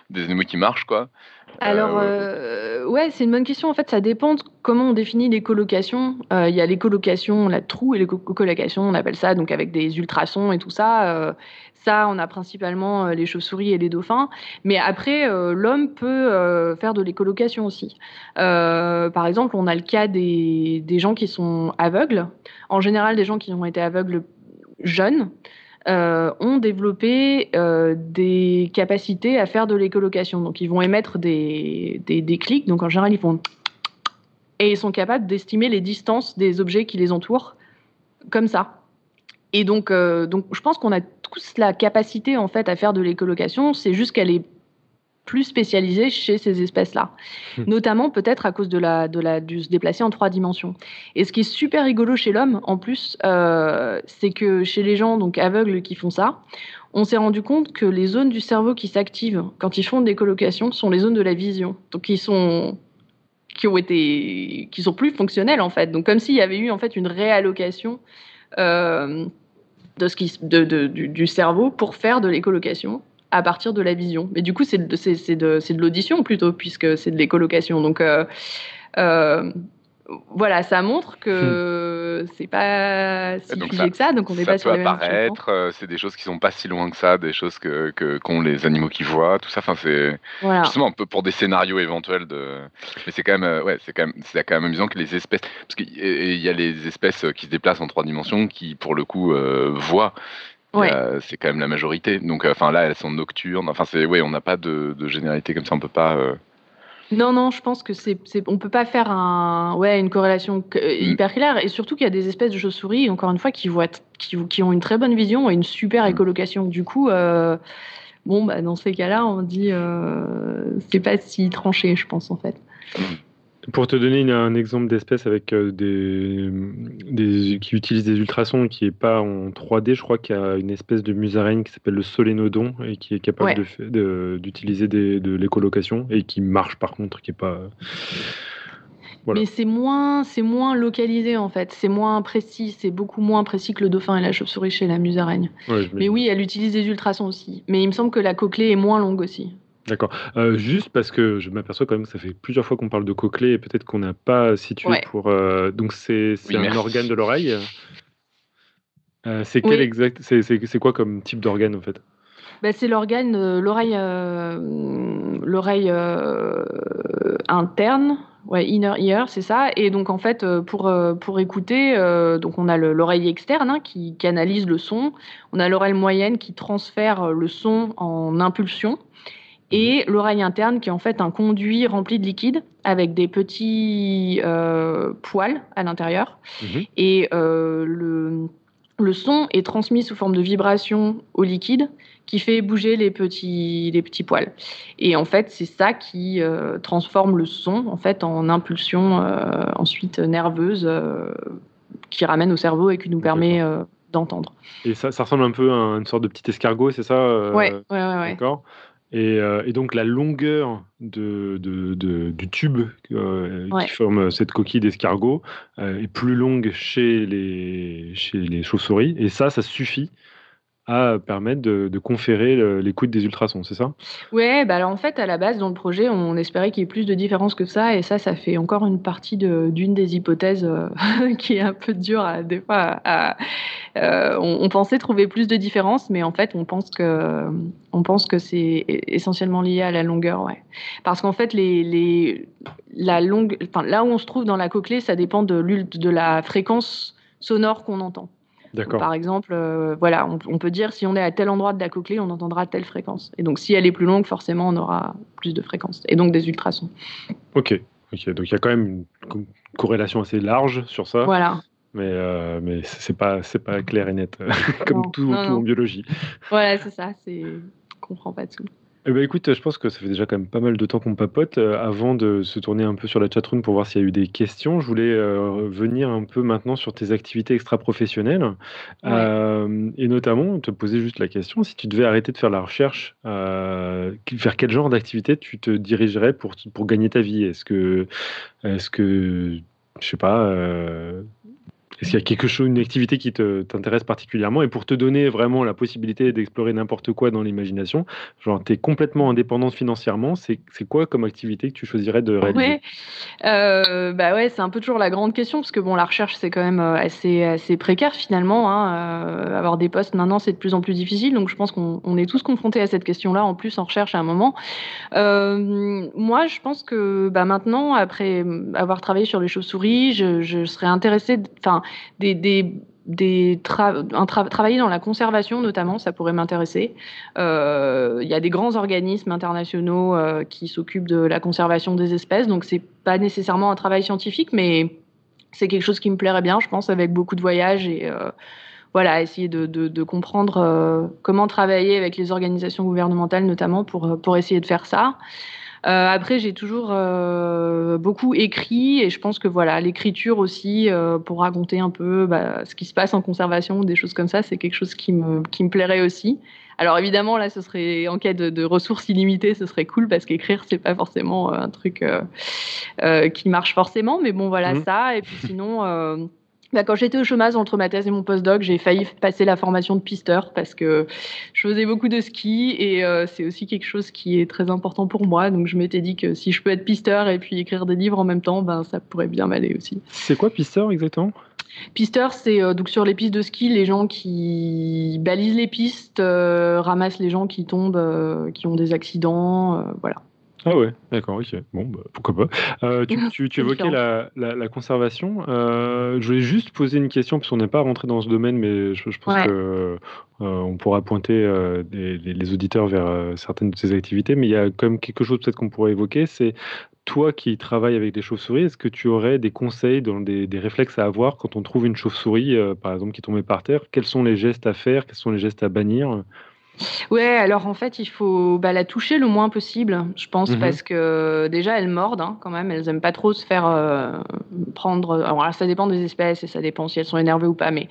des animaux qui marchent, quoi alors, euh, ouais, c'est une bonne question. En fait, ça dépend de comment on définit les colocations. Euh, il y a les colocations, la trou et les colocations, on appelle ça, donc avec des ultrasons et tout ça. Euh, ça, on a principalement les chauves-souris et les dauphins. Mais après, l'homme peut faire de l'écolocation aussi. par exemple, on a le cas des, des gens qui sont aveugles. En général, des gens qui ont été aveugles jeunes. Euh, ont développé euh, des capacités à faire de l'écolocation. Donc, ils vont émettre des, des, clics. Donc, en général, ils font et ils sont capables d'estimer les distances des objets qui les entourent comme ça. Et donc, euh, donc je pense qu'on a tous la capacité en fait à faire de l'écolocation. C'est juste qu'elle est plus spécialisés chez ces espèces-là, hmm. notamment peut-être à cause de la, de la, du se déplacer en trois dimensions. Et ce qui est super rigolo chez l'homme, en plus, euh, c'est que chez les gens donc aveugles qui font ça, on s'est rendu compte que les zones du cerveau qui s'activent quand ils font des colocations sont les zones de la vision, donc qui sont qui ont été qui sont plus fonctionnelles en fait. Donc comme s'il y avait eu en fait une réallocation euh, de ce qui, de, de, du, du cerveau pour faire de l'écolocation à partir de la vision. Mais du coup, c'est de, c'est, de, de l'audition plutôt, puisque c'est de l'écolocation. Donc, euh, euh, voilà, ça montre que c'est pas si figé que ça, donc on n'est pas sur les mêmes apparaître, c'est des choses qui sont pas si loin que ça, des choses que qu'ont les animaux qui voient, tout ça. Enfin, c'est justement un peu pour des scénarios éventuels de. Mais c'est quand même, ouais, c'est quand même, c'est quand même amusant que les espèces, parce qu'il y a les espèces qui se déplacent en trois dimensions, qui pour le coup voient c'est quand même la majorité. Donc, euh, enfin là, elles sont nocturnes. Enfin, c'est, ouais, on n'a pas de, généralité comme ça. On peut pas. Euh, non, non, je pense que c'est, on peut pas faire un, ouais, une corrélation euh, mm. hyper claire. Et surtout qu'il y a des espèces de chauves-souris, encore une fois, qui voient, qui, qui, ont une très bonne vision et une super mm. écolocation. Du coup, bon, bah, dans ces cas-là, on dit, c'est pas si tranché, je pense en fait. Pour te donner un exemple d'espèce avec euh, des, des, qui utilise des ultrasons qui est pas en 3D, je crois qu'il y a une espèce de musaraigne qui s'appelle le solénodon et qui est capable d'utiliser de, l'écolocation et qui marche par contre, qui est pas. Mais c'est moins, c'est moins localisé en fait, c'est moins précis, c'est beaucoup moins précis que le dauphin et la chauve-souris chez la musaraigne. mais oui, elle utilise des ultrasons aussi. Mais il me semble que la cochlée est moins longue aussi. D'accord. Euh, juste parce que je m'aperçois quand même que ça fait plusieurs fois qu'on parle de cochlée et peut-être qu'on n'a pas situé pour. Euh, donc c'est un organe de l'oreille. Euh, c'est quel exact C'est quoi comme type d'organe en fait? Bah, c'est l'organe, l'oreille, l'oreille interne, ouais, inner ear, c'est ça. Et donc en fait, pour pour écouter, donc on a l'oreille externe hein, qui canalise le son, on a l'oreille moyenne qui transfère le son en impulsion et l'oreille interne qui est en fait un conduit rempli de liquide avec des petits euh, poils à l'intérieur. Mhm. Et euh, le, le, son est transmis sous forme de vibration au liquide qui fait bouger les petits, les petits poils. Et en fait, c'est ça qui euh, transforme le son en fait en impulsion ensuite nerveuse qui ramène au cerveau et qui nous permet d'entendre. Et ça, ça, ressemble un peu à une sorte de petit escargot, c'est ça Ouais, ouais, ouais. ouais. Euh, et, donc la longueur de, du tube euh, qui forme cette coquille d'escargot euh, est plus longue chez les, chez les chauves-souris. Et ça, ça suffit à permettre de, conférer l'écoute des ultrasons, c'est ça? Ouais, bah en fait, à la base, dans le projet, on espérait qu'il y ait plus de différences que ça, et ça, ça fait encore une partie d'une des hypothèses euh, qui est un peu dure à, des fois. Euh, on, pensait trouver plus de différences, mais en fait, on pense que, que c'est essentiellement lié à la longueur, ouais. Parce qu'en fait, les, la longue, là où on se trouve dans la cochlée, ça dépend de, de la fréquence sonore qu'on entend. Par exemple, euh, voilà, on, peut dire si on est à tel endroit de la cochlée, on entendra telle fréquence. Et donc, si elle est plus longue, forcément, on aura plus de fréquences et donc des ultrasons. Ok, ok. Donc, il y a quand même une corrélation assez large sur ça. Voilà. Mais, euh, mais c'est pas, c'est pas clair et net, comme tout, en biologie. Voilà, c'est ça. C'est, comprend pas tout. Eh ben, écoute, je pense que ça fait déjà quand même pas mal de temps qu'on papote. Euh, avant de se tourner un peu sur la chatroom pour voir s'il y a eu des questions, je voulais euh, venir un peu maintenant sur tes activités extra-professionnelles. Euh, et notamment, te poser juste la question, si tu devais arrêter de faire la recherche, vers quel genre d'activité tu te dirigerais pour, pour gagner ta vie? Est-ce que, est-ce que, je sais pas, est-ce qu'il y a quelque chose, une activité qui t'intéresse particulièrement? Et pour te donner vraiment la possibilité d'explorer n'importe quoi dans l'imagination, genre tu es complètement indépendante financièrement, c'est quoi comme activité que tu choisirais de réaliser? Ouais. Euh, bah ouais, c'est un peu toujours la grande question, parce que bon, la recherche c'est quand même euh, assez, assez précaire finalement. Hein. Euh, avoir des postes maintenant c'est de plus en plus difficile, donc je pense qu'on est tous confrontés à cette question-là, en plus en recherche à un moment. moi je pense que bah, maintenant, après avoir travaillé sur les chauves-souris, je, je serais intéressée, enfin, des, des, travailler dans la conservation notamment, ça pourrait m'intéresser. Euh, il y a des grands organismes internationaux euh, qui s'occupent de la conservation des espèces, donc c'est pas nécessairement un travail scientifique, mais c'est quelque chose qui me plairait bien, je pense, avec beaucoup de voyages et euh, voilà, essayer de, de comprendre comment travailler avec les organisations gouvernementales notamment pour, pour essayer de faire ça. Euh, après, j'ai toujours euh, beaucoup écrit et je pense que voilà, l'écriture aussi euh, pour raconter un peu bah, ce qui se passe en conservation, des choses comme ça, c'est quelque chose qui me, qui me plairait aussi. Alors évidemment, là, ce serait en cas de, ressources illimitées, ce serait cool parce qu'écrire, c'est pas forcément un truc qui marche forcément, mais bon, voilà mmh. ça. Et puis sinon. Bah, quand j'étais au chômage entre ma thèse et mon postdoc, j'ai failli passer la formation de pisteur parce que je faisais beaucoup de ski et euh, c'est aussi quelque chose qui est très important pour moi. Donc je m'étais dit que si je peux être pisteur et puis écrire des livres en même temps, ben ça pourrait bien m'aller aussi. C'est quoi pisteur exactement? Pisteur, c'est donc sur les pistes de ski, les gens qui balisent les pistes, ramassent les gens qui tombent, qui ont des accidents, voilà. Ah ouais, d'accord, ok. Bon, bah, pourquoi pas. Euh, tu, évoquais la, conservation. Euh, je voulais juste poser une question, parce qu'on n'est pas rentré dans ce domaine, mais je, pense qu'on que euh, pourra pointer les, auditeurs vers certaines de ces activités. Mais il y a quand même quelque chose peut-être qu'on pourrait évoquer, c'est toi qui travailles avec des chauves-souris, est-ce que tu aurais des conseils, dans des, des, réflexes à avoir quand on trouve une chauve-souris, par exemple, qui est tombée par terre? Quels sont les gestes à faire? Quels sont les gestes à bannir? Ouais, alors en fait, il faut bah, la toucher le moins possible, je pense, mhm. parce que déjà, elles mordent hein, quand même. Elles n'aiment pas trop se faire euh, prendre. Alors, ça dépend des espèces et ça dépend si elles sont énervées ou pas. Mais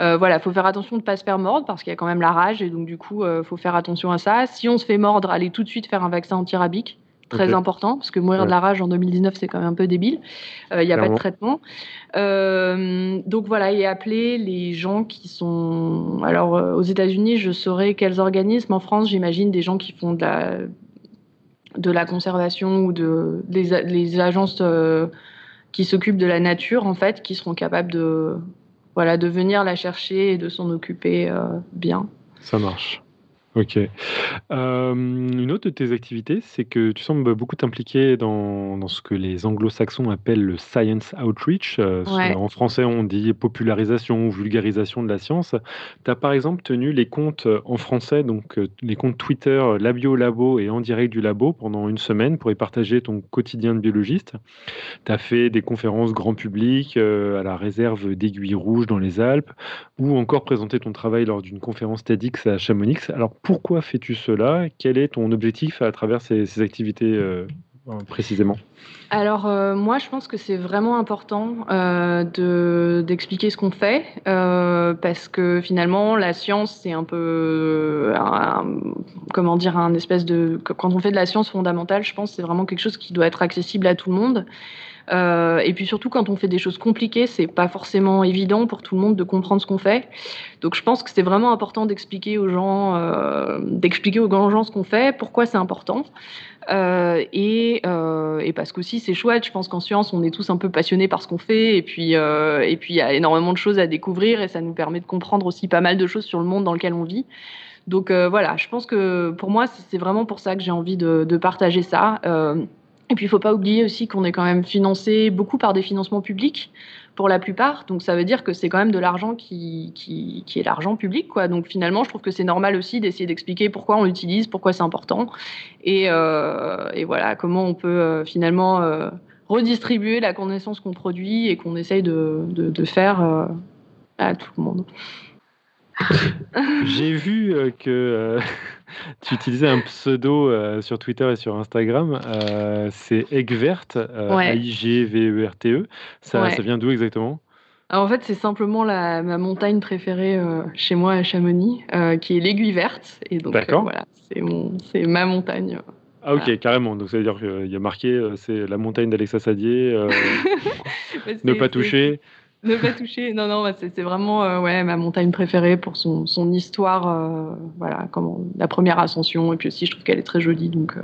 euh, voilà, il faut faire attention de ne pas se faire mordre parce qu'il y a quand même la rage et donc, du coup, il euh, faut faire attention à ça. Si on se fait mordre, allez tout de suite faire un vaccin antirabique très important, parce que mourir de la rage en 2019, c'est quand même un peu débile. Il n'y a pas de traitement. Euh, donc voilà, et appeler les gens qui sont. Alors, aux États-Unis, je saurais quels organismes. En France, j'imagine des gens qui font de la, de la conservation ou de, les, les agences euh, qui s'occupent de la nature, en fait, qui seront capables de, voilà, de venir la chercher et de s'en occuper euh, bien. Ça marche. Ok. Euh, une autre de tes activités, c'est que tu sembles beaucoup t'impliquer dans, dans ce que les anglo-saxons appellent le science outreach. Euh, en français, on dit popularisation ou vulgarisation de la science. Tu as par exemple tenu les comptes euh, en français, donc les comptes Twitter Labio Labo et En direct du labo pendant une semaine pour y partager ton quotidien de biologiste. Tu as fait des conférences grand public à la réserve d'Aiguilles Rouges dans les Alpes ou encore présenté ton travail lors d'une conférence TEDx à Chamonix. Alors pourquoi fais-tu cela? Quel est ton objectif à travers ces, activités euh, précisément? Alors euh, moi je pense que c'est vraiment important euh, d'expliquer ce qu'on fait parce que finalement la science c'est un peu comment dire un espèce de quand on fait de la science fondamentale je pense c'est vraiment quelque chose qui doit être accessible à tout le monde euh, et puis surtout, quand on fait des choses compliquées, c'est pas forcément évident pour tout le monde de comprendre ce qu'on fait. Donc je pense que c'est vraiment important d'expliquer aux gens, euh, d'expliquer aux gens ce qu'on fait, pourquoi c'est important. Euh, et, et, parce qu'aussi c'est chouette. Je pense qu'en science, on est tous un peu passionnés par ce qu'on fait, et puis et il y a énormément de choses à découvrir, et ça nous permet de comprendre aussi pas mal de choses sur le monde dans lequel on vit. Donc voilà, je pense que pour moi, c'est vraiment pour ça que j'ai envie de partager ça. Et puis, il ne faut pas oublier aussi qu'on est quand même financé beaucoup par des financements publics pour la plupart. Donc, ça veut dire que c'est quand même de l'argent qui, qui, est l'argent public. Quoi. Donc, finalement, je trouve que c'est normal aussi d'essayer d'expliquer pourquoi on l'utilise, pourquoi c'est important. Et, euh, et, voilà, comment on peut euh, finalement euh, redistribuer la connaissance qu'on produit et qu'on essaye de, de, faire à tout le monde. J'ai vu que tu utilisais un pseudo euh, sur Twitter et sur Instagram. c'est Eggvert, A-I-G-V-E-R-T-E. E. Ça, ça vient d'où exactement? En fait, c'est simplement la, ma montagne préférée chez moi à Chamonix, qui est l'aiguille verte. Et donc, voilà, c'est ma montagne. Ah ok, carrément. Donc ça veut dire qu'il y a marqué, c'est la montagne d'Alexa Sadier, ne pas toucher ne pas toucher. Non, non, c'est vraiment euh, ouais, ma montagne préférée pour son, son histoire, euh, voilà, comment, la première ascension. Et puis aussi, je trouve qu'elle est très jolie. Donc, euh,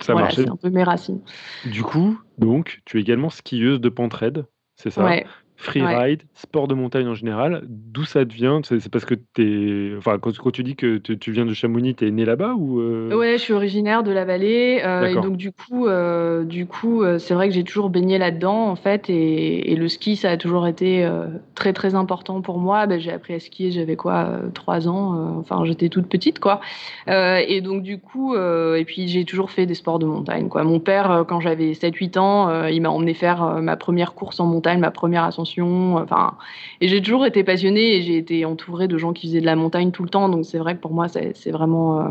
ça voilà, c'est un peu mes racines. Du coup, donc, tu es également skieuse de pentraide, c'est ça? Ouais freeride, sport de montagne en général. D'où ça te vient? C'est parce que es... enfin, quand, quand, tu dis que tu viens de Chamonix, tu es né là-bas ou euh? Ouais, je suis originaire de la vallée. Euh, et donc, du coup, euh, du coup c'est vrai que j'ai toujours baigné là-dedans, en fait. Et, le ski, ça a toujours été très, très important pour moi. Ben, j'ai appris à skier, j'avais quoi, trois ans. enfin, j'étais toute petite, quoi. et donc, du coup, et puis j'ai toujours fait des sports de montagne, quoi. Mon père, quand j'avais 7-8 ans, il m'a emmené faire ma première course en montagne, ma première ascension Enfin, et j'ai toujours été passionnée et j'ai été entourée de gens qui faisaient de la montagne tout le temps. Donc c'est vrai que pour moi, c'est vraiment euh,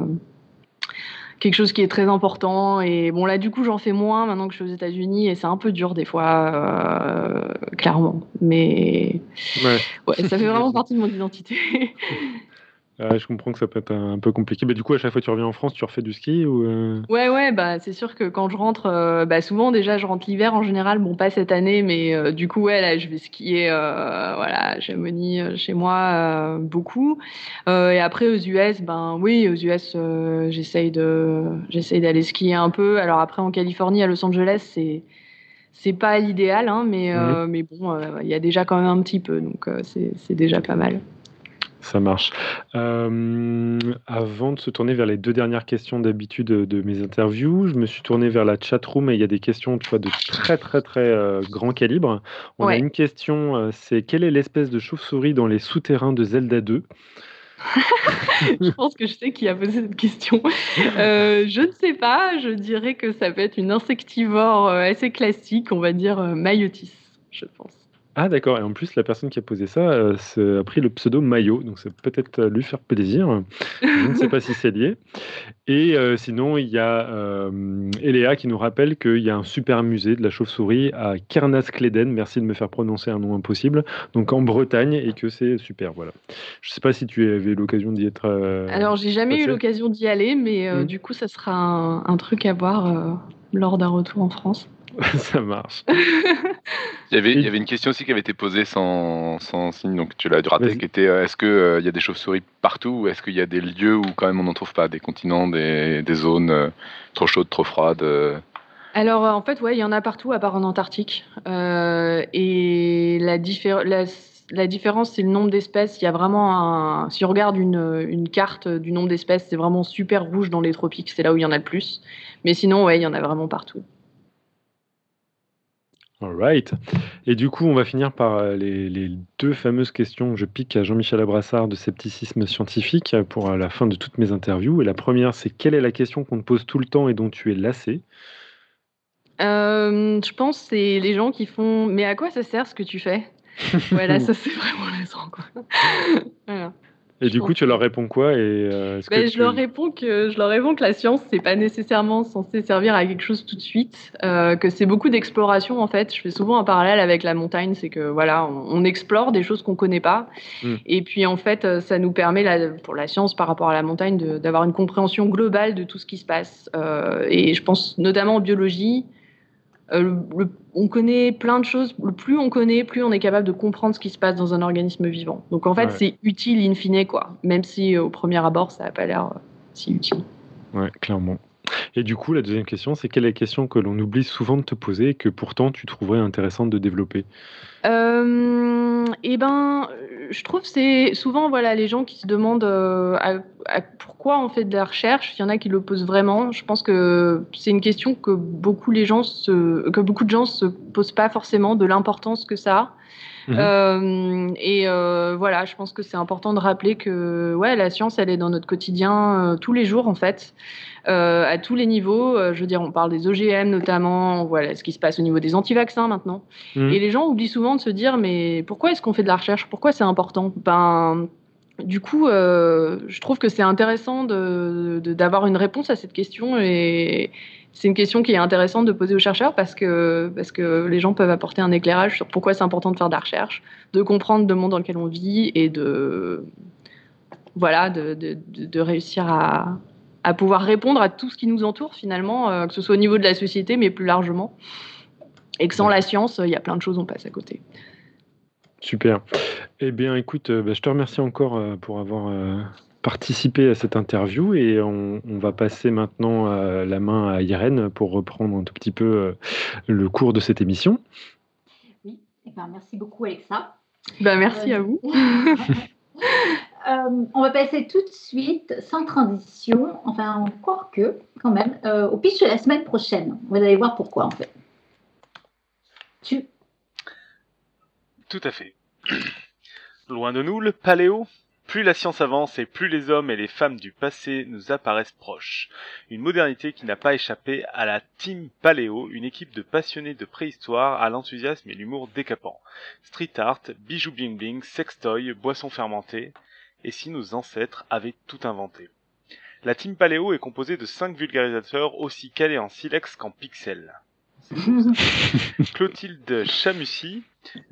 quelque chose qui est très important. Et bon, là, du coup, j'en fais moins maintenant que je suis aux États-Unis et c'est un peu dur des fois, euh, clairement. Mais ouais. ça fait vraiment partie de mon identité. je comprends que ça peut être un, peu compliqué. Mais du coup, à chaque fois que tu reviens en France, tu refais du ski ou euh? Ouais, ouais, bah, c'est sûr que quand je rentre, euh, bah, souvent déjà, je rentre l'hiver en général. Bon, pas cette année, mais euh, du coup, ouais, là, je vais skier voilà, Chamonix, chez moi, beaucoup. et après, aux US, ben oui, aux US, j'essaye d'aller skier un peu. Alors après, en Californie, à Los Angeles, c'est c'est pas l'idéal, hein, mais, mmh. mais bon, il y a déjà quand même un petit peu, donc c'est déjà pas mal. Ça marche. Euh, avant de se tourner vers les deux dernières questions d'habitude de, mes interviews, je me suis tourné vers la chat room et il y a des questions tu vois, de très très très euh, grand calibre. On a une question, euh, c'est quelle est l'espèce de chauve-souris dans les souterrains de Zelda 2 je pense que je sais qui a posé cette question. je ne sais pas, je dirais que ça peut être une insectivore assez classique, on va dire Mayotis, je pense. Ah d'accord, et en plus la personne qui a posé ça euh, a pris le pseudo Mayo, donc c'est peut-être lui faire plaisir. Je ne sais pas si c'est lié. Et euh, sinon, il y a euh, Eléa qui nous rappelle qu'il y a un super musée de la chauve-souris à Kernaskleden, merci de me faire prononcer un nom impossible, donc en Bretagne, et que c'est super. Voilà. Je ne sais pas si tu avais l'occasion d'y être. Alors j'ai jamais eu l'occasion d'y aller, mais mmh. du coup ça sera un truc à voir lors d'un retour en France. ça marche. il, y avait, il y avait une question aussi qui avait été posée sans, sans signe, donc tu l'as dû rater, qui était euh, est-ce qu'il euh, y a des chauves-souris partout ou est-ce qu'il y a des lieux où quand même on n'en trouve pas, des continents, des, des zones euh, trop chaudes, trop froides alors en fait, ouais, il y en a partout à part en Antarctique. et la, la, la différence, c'est le nombre d'espèces. Il y a vraiment un. Si on regarde une, une carte du nombre d'espèces, c'est vraiment super rouge dans les tropiques. C'est là où il y en a le plus. Mais sinon, ouais, il y en a vraiment partout. Alright. Et du coup, on va finir par euh, les, deux fameuses questions que je pique à Jean-Michel Abrassard de scepticisme scientifique pour euh, la fin de toutes mes interviews. Et la première, c'est quelle est la question qu'on te pose tout le temps et dont tu es lassé? Euh, Je pense c'est les gens qui font Mais à quoi ça sert ce que tu fais? Voilà, ça c'est vraiment lassant. Quoi. voilà. Et du coup, tu leur réponds quoi et euh, ben, je leur réponds que je leur réponds que la science c'est pas nécessairement censé servir à quelque chose tout de suite, euh, que c'est beaucoup d'exploration en fait. Je fais souvent un parallèle avec la montagne, c'est que voilà, on, explore des choses qu'on connaît pas, hmm. et puis en fait, euh, ça nous permet pour la science par rapport à la montagne d'avoir une compréhension globale de tout ce qui se passe. et je pense notamment en biologie. Euh, on connaît plein de choses. Plus on connaît, plus on est capable de comprendre ce qui se passe dans un organisme vivant. Donc en fait, c'est utile in fine, quoi. Même si euh, au premier abord, ça n'a pas l'air euh, si utile. Ouais, clairement. Et du coup, la deuxième question, c'est quelle est la question que l'on oublie souvent de te poser et que pourtant tu trouverais intéressante de développer? Euh, Eh ben, je trouve c'est souvent voilà les gens qui se demandent euh, pourquoi on fait de la recherche. Il y en a qui le posent vraiment. Je pense que c'est une question que beaucoup les gens se, que beaucoup de gens se posent pas forcément de l'importance que ça a. Mhm. Euh, et euh, voilà, je pense que c'est important de rappeler que ouais, la science, elle est dans notre quotidien euh, tous les jours en fait, à tous les niveaux. je veux dire, on parle des OGM notamment, voilà ce qui se passe au niveau des anti-vaccins maintenant. Mhm. Et les gens oublient souvent de se dire mais pourquoi est-ce qu'on fait de la recherche? Pourquoi c'est important? Ben du coup, je trouve que c'est intéressant d'avoir une réponse à cette question et, c'est une question qui est intéressante de poser aux chercheurs parce que, parce que les gens peuvent apporter un éclairage sur pourquoi c'est important de faire de la recherche, de comprendre le monde dans lequel on vit et de, voilà, de, de, de réussir à, à, pouvoir répondre à tout ce qui nous entoure finalement, euh, que ce soit au niveau de la société, mais plus largement. Et que sans la science, il y a plein de choses, on passe à côté. Super. Eh bien, écoute, euh, bah, je te remercie encore euh, pour avoir participer à cette interview et on, va passer maintenant euh, la main à Irène pour reprendre un tout petit peu euh, le cours de cette émission. Oui, eh ben, merci beaucoup Alexa. Ben, merci à vous. Euh, on va passer tout de suite, sans transition, enfin encore que, quand même, au pitch de la semaine prochaine. Vous allez voir pourquoi en fait. Tu. Tout à fait. Loin de nous, le paléo plus la science avance et plus les hommes et les femmes du passé nous apparaissent proches. Une modernité qui n'a pas échappé à la Team Paléo, une équipe de passionnés de préhistoire à l'enthousiasme et l'humour décapant. Street art, bijoux bling bling, sextoy, boissons fermentées. Et si nos ancêtres avaient tout inventé La Team Paléo est composée de cinq vulgarisateurs aussi calés en silex qu'en pixels. Clotilde Chamussy,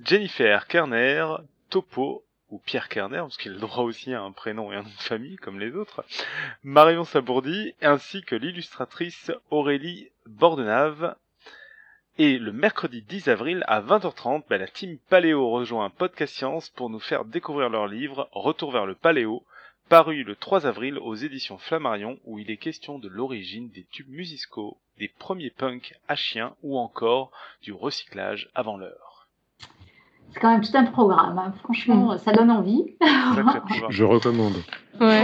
Jennifer Kerner, Topo, ou Pierre Kerner, parce qu'il a le droit aussi à un prénom et un nom de famille, comme les autres, Marion Sabourdi, ainsi que l'illustratrice Aurélie Bordenave. Et le mercredi 10 avril à 20h30, bah, la team Paléo rejoint Podcast Science pour nous faire découvrir leur livre Retour vers le Paléo, paru le 3 avril aux éditions Flammarion, où il est question de l'origine des tubes musicaux, des premiers punks à chiens ou encore du recyclage avant l'heure. C'est quand même tout un programme, hein. franchement, ça donne envie. Je recommande. Ouais,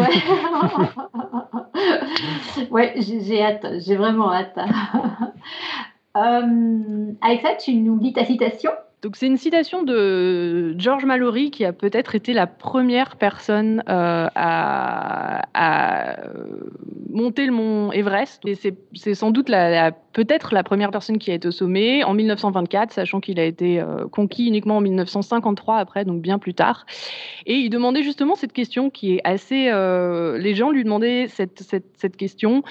ouais j'ai hâte, j'ai vraiment hâte. Euh, Alexa, tu nous lis ta citation? Donc c'est une citation de George Mallory qui a peut-être été la première personne euh, à, monter le mont Everest. Et c'est sans doute la, peut-être la première personne qui a été au sommet en 1924, sachant qu'il a été euh, conquis uniquement en 1953 après, donc bien plus tard. Et il demandait justement cette question qui est assez... Euh, les gens lui demandaient cette, cette, cette question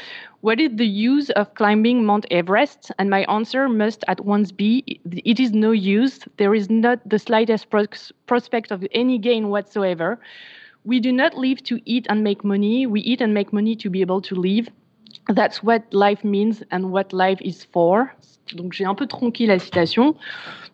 What is the use of climbing Mount Everest? And my answer must at once be it is no use. There is not the slightest prospect of any gain whatsoever. We do not live to eat and make money. We eat and make money to be able to live. That's what life means and what life is for. Donc j'ai un peu tronqué la citation.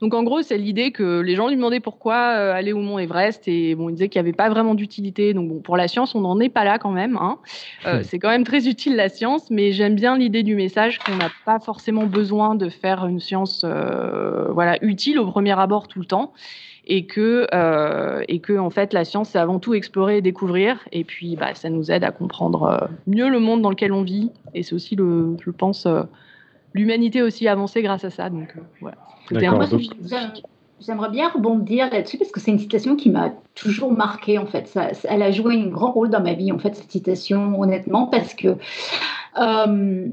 Donc en gros, c'est l'idée que les gens lui demandaient pourquoi euh, aller au mont Everest et bon, il disait qu'il n'y avait pas vraiment d'utilité. Donc bon, pour la science, on n'en est pas là quand même. Hein. Euh, c'est quand même très utile la science, mais j'aime bien l'idée du message qu'on n'a pas forcément besoin de faire une science euh, voilà utile au premier abord tout le temps et que, et que en fait la science c'est avant tout explorer et découvrir. Et puis bah, ça nous aide à comprendre mieux le monde dans lequel on vit. Et c'est aussi le je pense l'humanité aussi avancé grâce à ça. Donc, euh, J'aimerais bien rebondir là-dessus parce que c'est une citation qui m'a toujours marqué en fait. Ça, elle a joué un grand rôle dans ma vie en fait cette citation honnêtement parce que euh,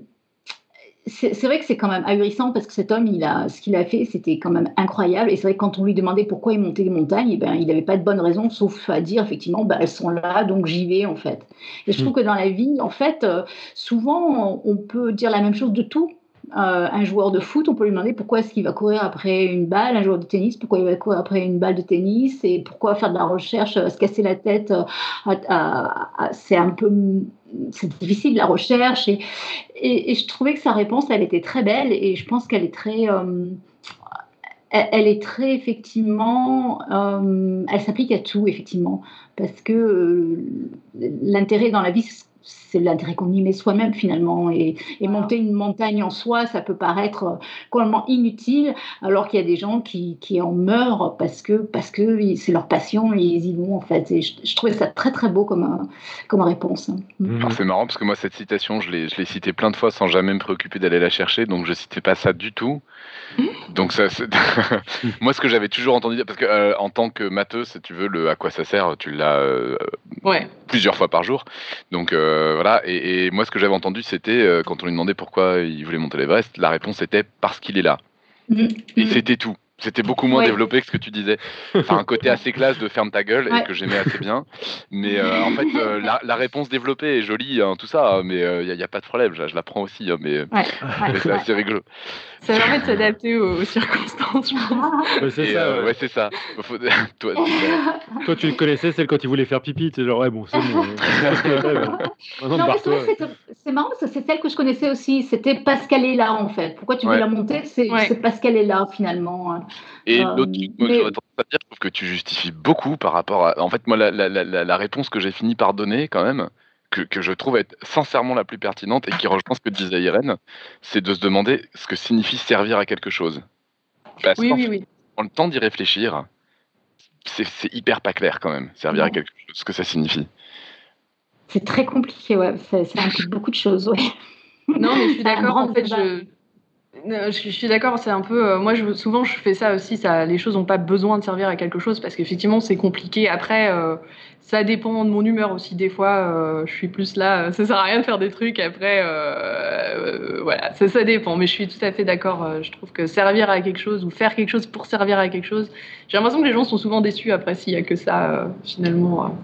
c'est vrai que c'est quand même ahurissant parce que cet homme, il a, ce qu'il a fait, c'était quand même incroyable. Et c'est vrai que quand on lui demandait pourquoi il montait les montagnes, eh ben, il n'avait pas de bonne raison, sauf à dire effectivement, bah, elles sont là, donc j'y vais en fait. Et je trouve mm. que dans la vie, en fait, euh, souvent, on peut dire la même chose de tout. Euh, un joueur de foot, on peut lui demander pourquoi est-ce qu'il va courir après une balle, un joueur de tennis, pourquoi il va courir après une balle de tennis, et pourquoi faire de la recherche, euh, se casser la tête, euh, c'est un peu c'est difficile la recherche. Et, je trouvais que sa réponse, elle était très belle, et je pense qu'elle est très... elle est très effectivement, elle s'applique à tout effectivement, parce que l'intérêt dans la vie, c'est l'intérêt qu'on y met soi-même finalement. Et, monter une montagne en soi, ça peut paraître euh, complètement inutile, alors qu'il y a des gens qui, en meurent parce que parce que c'est leur passion et ils y vont en fait. Et je, trouvais ça très très beau comme, comme réponse. Hein. Mm. C'est marrant parce que moi cette citation, je l'ai citée plein de fois sans jamais me préoccuper d'aller la chercher, donc je citais pas ça du tout. Donc ça, moi ce que j'avais toujours entendu parce que euh, en tant que matheux, si tu veux le à quoi ça sert, tu l'as euh, plusieurs fois par jour. Donc voilà. Et, moi ce que j'avais entendu, c'était quand on lui demandait pourquoi il voulait monter l'Everest, la réponse était parce qu'il est là. Mm. Et c'était tout. C'était beaucoup moins développé que ce que tu disais. Enfin, un côté assez classe de ferme ta gueule et que j'aimais assez bien. Mais euh, en fait, euh, la, réponse développée est jolie, hein, tout ça, mais il euh, n'y a, pas de problème. Je, la prends aussi, hein, mais, c'est assez rigolo. Ça permet de s'adapter aux, circonstances, je pense. c'est ça. Ouais, c'est ça. toi, toi, tu le connaissais, celle quand il voulait faire pipi. Tu genre, ouais, bon, c'est bon. c'est marrant parce que c'est celle que je connaissais aussi. C'était Pascal est là, en fait. Pourquoi tu veux la monter? C'est Pascal est là, finalement. Et euh, l'autre truc, moi, dire, je trouve que tu justifies beaucoup par rapport à. En fait, moi, la, la, la, la réponse que j'ai fini par donner, quand même, que, que, je trouve être sincèrement la plus pertinente et qui rejoint ce que disait Irène, c'est de se demander ce que signifie servir à quelque chose. Parce oui, oui, oui. Prend le temps d'y réfléchir, c'est hyper pas clair quand même, servir à quelque chose, ce que ça signifie. C'est très compliqué, ouais. Ça, implique beaucoup de choses, ouais. Non, mais je suis d'accord. En fait, je, je, suis d'accord, c'est un peu. Euh, moi, je, souvent, je fais ça aussi. Les choses n'ont pas besoin de servir à quelque chose parce qu'effectivement, c'est compliqué. Après, euh, ça dépend de mon humeur aussi. Des fois, euh, je suis plus là. Ça sert à rien de faire des trucs. Après, voilà, ça, dépend. Mais je suis tout à fait d'accord. je trouve que servir à quelque chose ou faire quelque chose pour servir à quelque chose, j'ai l'impression que les gens sont souvent déçus après s'il y a que ça finalement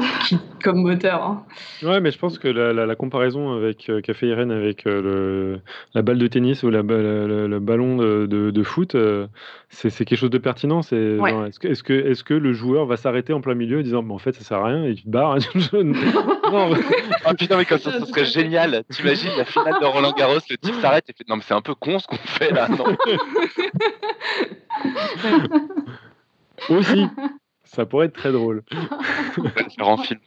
comme moteur. Hein. Ouais, mais je pense que la, comparaison avec euh, qu'a fait Irène avec euh, le, la balle de tennis ou la, le, ballon de, de, foot, euh, c'est quelque chose de pertinent. C'est est-ce que, est que, est que le joueur va s'arrêter en plein milieu en disant en fait ça sert à rien et tu te barres non, ah, putain, mais comme ça, ça serait génial. T'imagines la finale de Roland Garros, le type s'arrête et fait non mais c'est un peu con ce qu'on fait là. Non. Aussi. Ça pourrait être très drôle. Faire en film.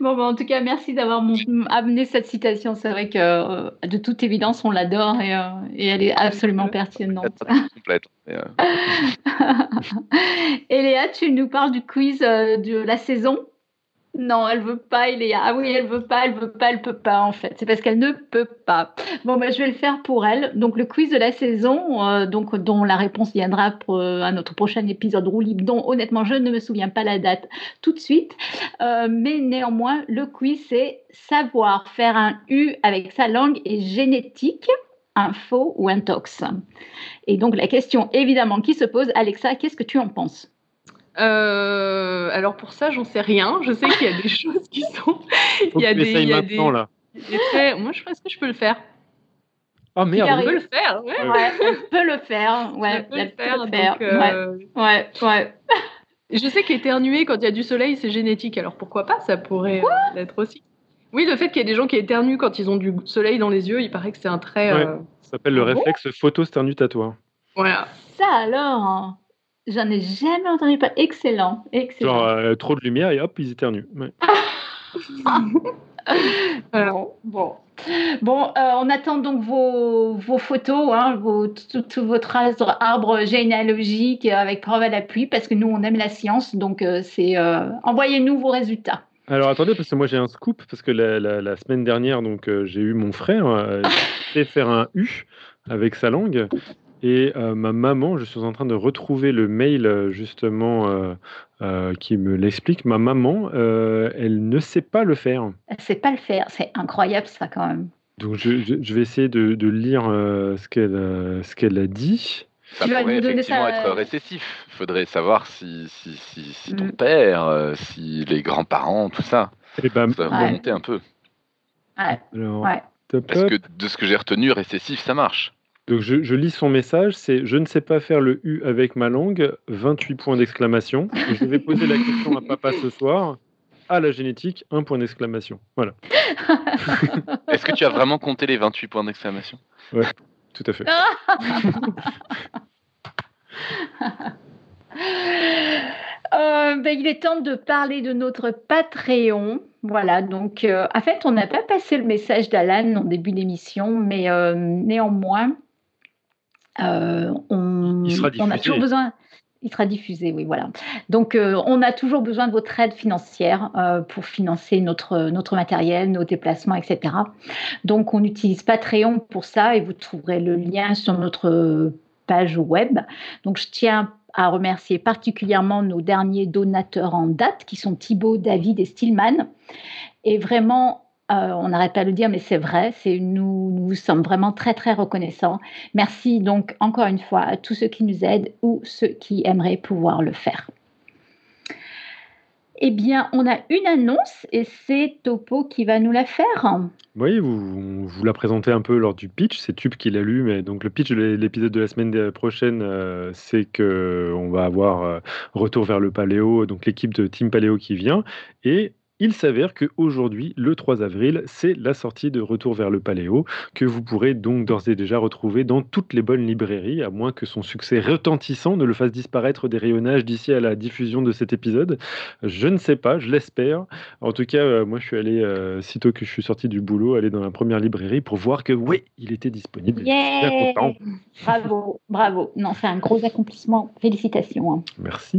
bon, bah, en tout cas, merci d'avoir amené cette citation. C'est vrai que euh, de toute évidence, on l'adore et, euh, et, elle est absolument pertinente. Complète. et Léa, tu nous parles du quiz de la saison? Non, elle veut pas, il est ah oui, elle veut pas, elle veut pas, elle peut pas en fait. C'est parce qu'elle ne peut pas. Bon, ben, je vais le faire pour elle. Donc le quiz de la saison, euh, donc dont la réponse viendra pour, euh, à notre prochain épisode roue libre, dont honnêtement je ne me souviens pas la date tout de suite, euh, mais néanmoins le quiz c'est savoir faire un U avec sa langue et génétique un faux ou un tox. Et donc la question évidemment qui se pose, Alexa, qu'est-ce que tu en penses? Euh, alors pour ça, j'en sais rien. Je sais qu'il y a des choses qui sont. il y a des. Il y a des... Là. Moi, je pense que je peux le faire. Oh merde, on peut le faire. Ouais, ouais. on peut le faire. Ouais, peut le faire. Donc, euh... ouais, ouais. Je sais qu'éternuer quand il y a du soleil, c'est génétique. Alors pourquoi pas Ça pourrait l'être aussi. Oui, le fait qu'il y ait des gens qui éternuent quand ils ont du soleil dans les yeux, il paraît que c'est un trait. Euh... Ça s'appelle le ah réflexe photosternuatoire. Voilà. Ça alors? J'en ai jamais entendu pas. Excellent, excellent. Genre euh, trop de lumière et hop, ils éternuent. Ouais. bon, bon. Bon, euh, on attend donc vos, vos photos, hein, vos, tout, votre arbre généalogique avec preuve à l'appui, parce que nous, on aime la science. Donc, euh, c'est envoyez-nous vos résultats. Alors attendez, parce que moi j'ai un scoop, parce que la, la, semaine dernière, donc j'ai eu mon frère qui faire un U avec sa langue. Et euh, ma maman, je suis en train de retrouver le mail euh, justement euh, qui me l'explique. Ma maman, elle ne sait pas le faire. Elle ne sait pas le faire. C'est incroyable ça quand même. Donc je, je, vais essayer de, de lire ce qu'elle ce qu'elle a dit. Ça pourrait effectivement être récessif. Il faudrait savoir si, si, si, si ton mm. père, si les grands-parents, tout ça. Et eh ben, ça va remonter un peu. Ouais. Alors, ouais. Parce que de ce que j'ai retenu, récessif, ça marche. Donc je, lis son message, c'est je ne sais pas faire le U avec ma langue, 28 points d'exclamation. Je vais poser la question à papa ce soir. À la génétique, un point d'exclamation. Voilà. Est-ce que tu as vraiment compté les 28 points d'exclamation? Oui, tout à fait. Euh, ben, il est temps de parler de notre Patreon. Voilà, donc euh, en fait, on n'a pas passé le message d'Alan en début d'émission, mais euh, néanmoins, euh, on, il sera on, a toujours besoin. Il sera diffusé, oui, voilà. Donc, euh, on a toujours besoin de votre aide financière euh, pour financer notre, notre matériel, nos déplacements, etc. Donc, on utilise Patreon pour ça et vous trouverez le lien sur notre page web. Donc, je tiens à remercier particulièrement nos derniers donateurs en date, qui sont Thibaut, David et Stillman. Et vraiment, euh, on n'arrête pas de le dire, mais c'est vrai, nous, nous sommes vraiment très, très reconnaissants. Merci donc encore une fois à tous ceux qui nous aident ou ceux qui aimeraient pouvoir le faire. Eh bien, on a une annonce et c'est Topo qui va nous la faire. Oui, vous, vous la présentez un peu lors du pitch. C'est Tube qui l'a lu, mais donc le pitch de l'épisode de la semaine prochaine, euh, c'est que on va avoir euh, retour vers le Paléo, donc l'équipe de Team Paléo qui vient, et il s'avère qu'aujourd'hui, le 3 avril, c'est la sortie de Retour vers le Paléo, que vous pourrez donc d'ores et déjà retrouver dans toutes les bonnes librairies, à moins que son succès retentissant ne le fasse disparaître des rayonnages d'ici à la diffusion de cet épisode. Je ne sais pas, je l'espère. En tout cas, euh, moi, je suis allé, euh, sitôt que je suis sorti du boulot, aller dans la première librairie pour voir que oui, il était disponible. Yeah bravo, bravo. Non, c'est un gros accomplissement. Félicitations. Hein. Merci.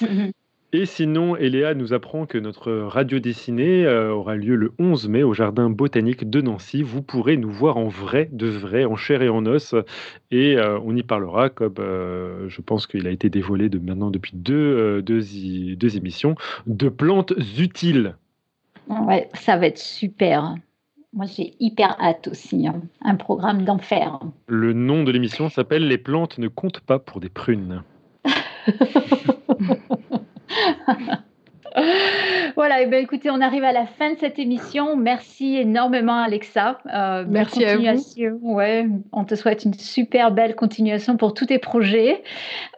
Mm-hmm. Et sinon, Eléa nous apprend que notre radio dessinée euh, aura lieu le 11 mai au Jardin botanique de Nancy. Vous pourrez nous voir en vrai, de vrai, en chair et en os. Et euh, on y parlera, comme euh, je pense qu'il a été dévoilé de maintenant depuis deux, deux, émissions, de plantes utiles. Ouais, ça va être super. Moi, j'ai hyper hâte aussi. Hein. Un programme d'enfer. Le nom de l'émission s'appelle Les plantes ne comptent pas pour des prunes. voilà, et ben écoutez, on arrive à la fin de cette émission. Merci énormément, Alexa. Euh, Merci à vous. Ouais, on te souhaite une super belle continuation pour tous tes projets.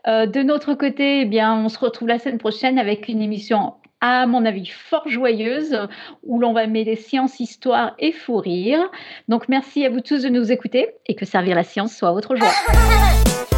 Euh, de notre côté, eh bien, on se retrouve la semaine prochaine avec une émission à mon avis fort joyeuse, où l'on va mêler science, histoire et fou rire. Donc merci à vous tous de nous écouter et que servir la science soit votre joie.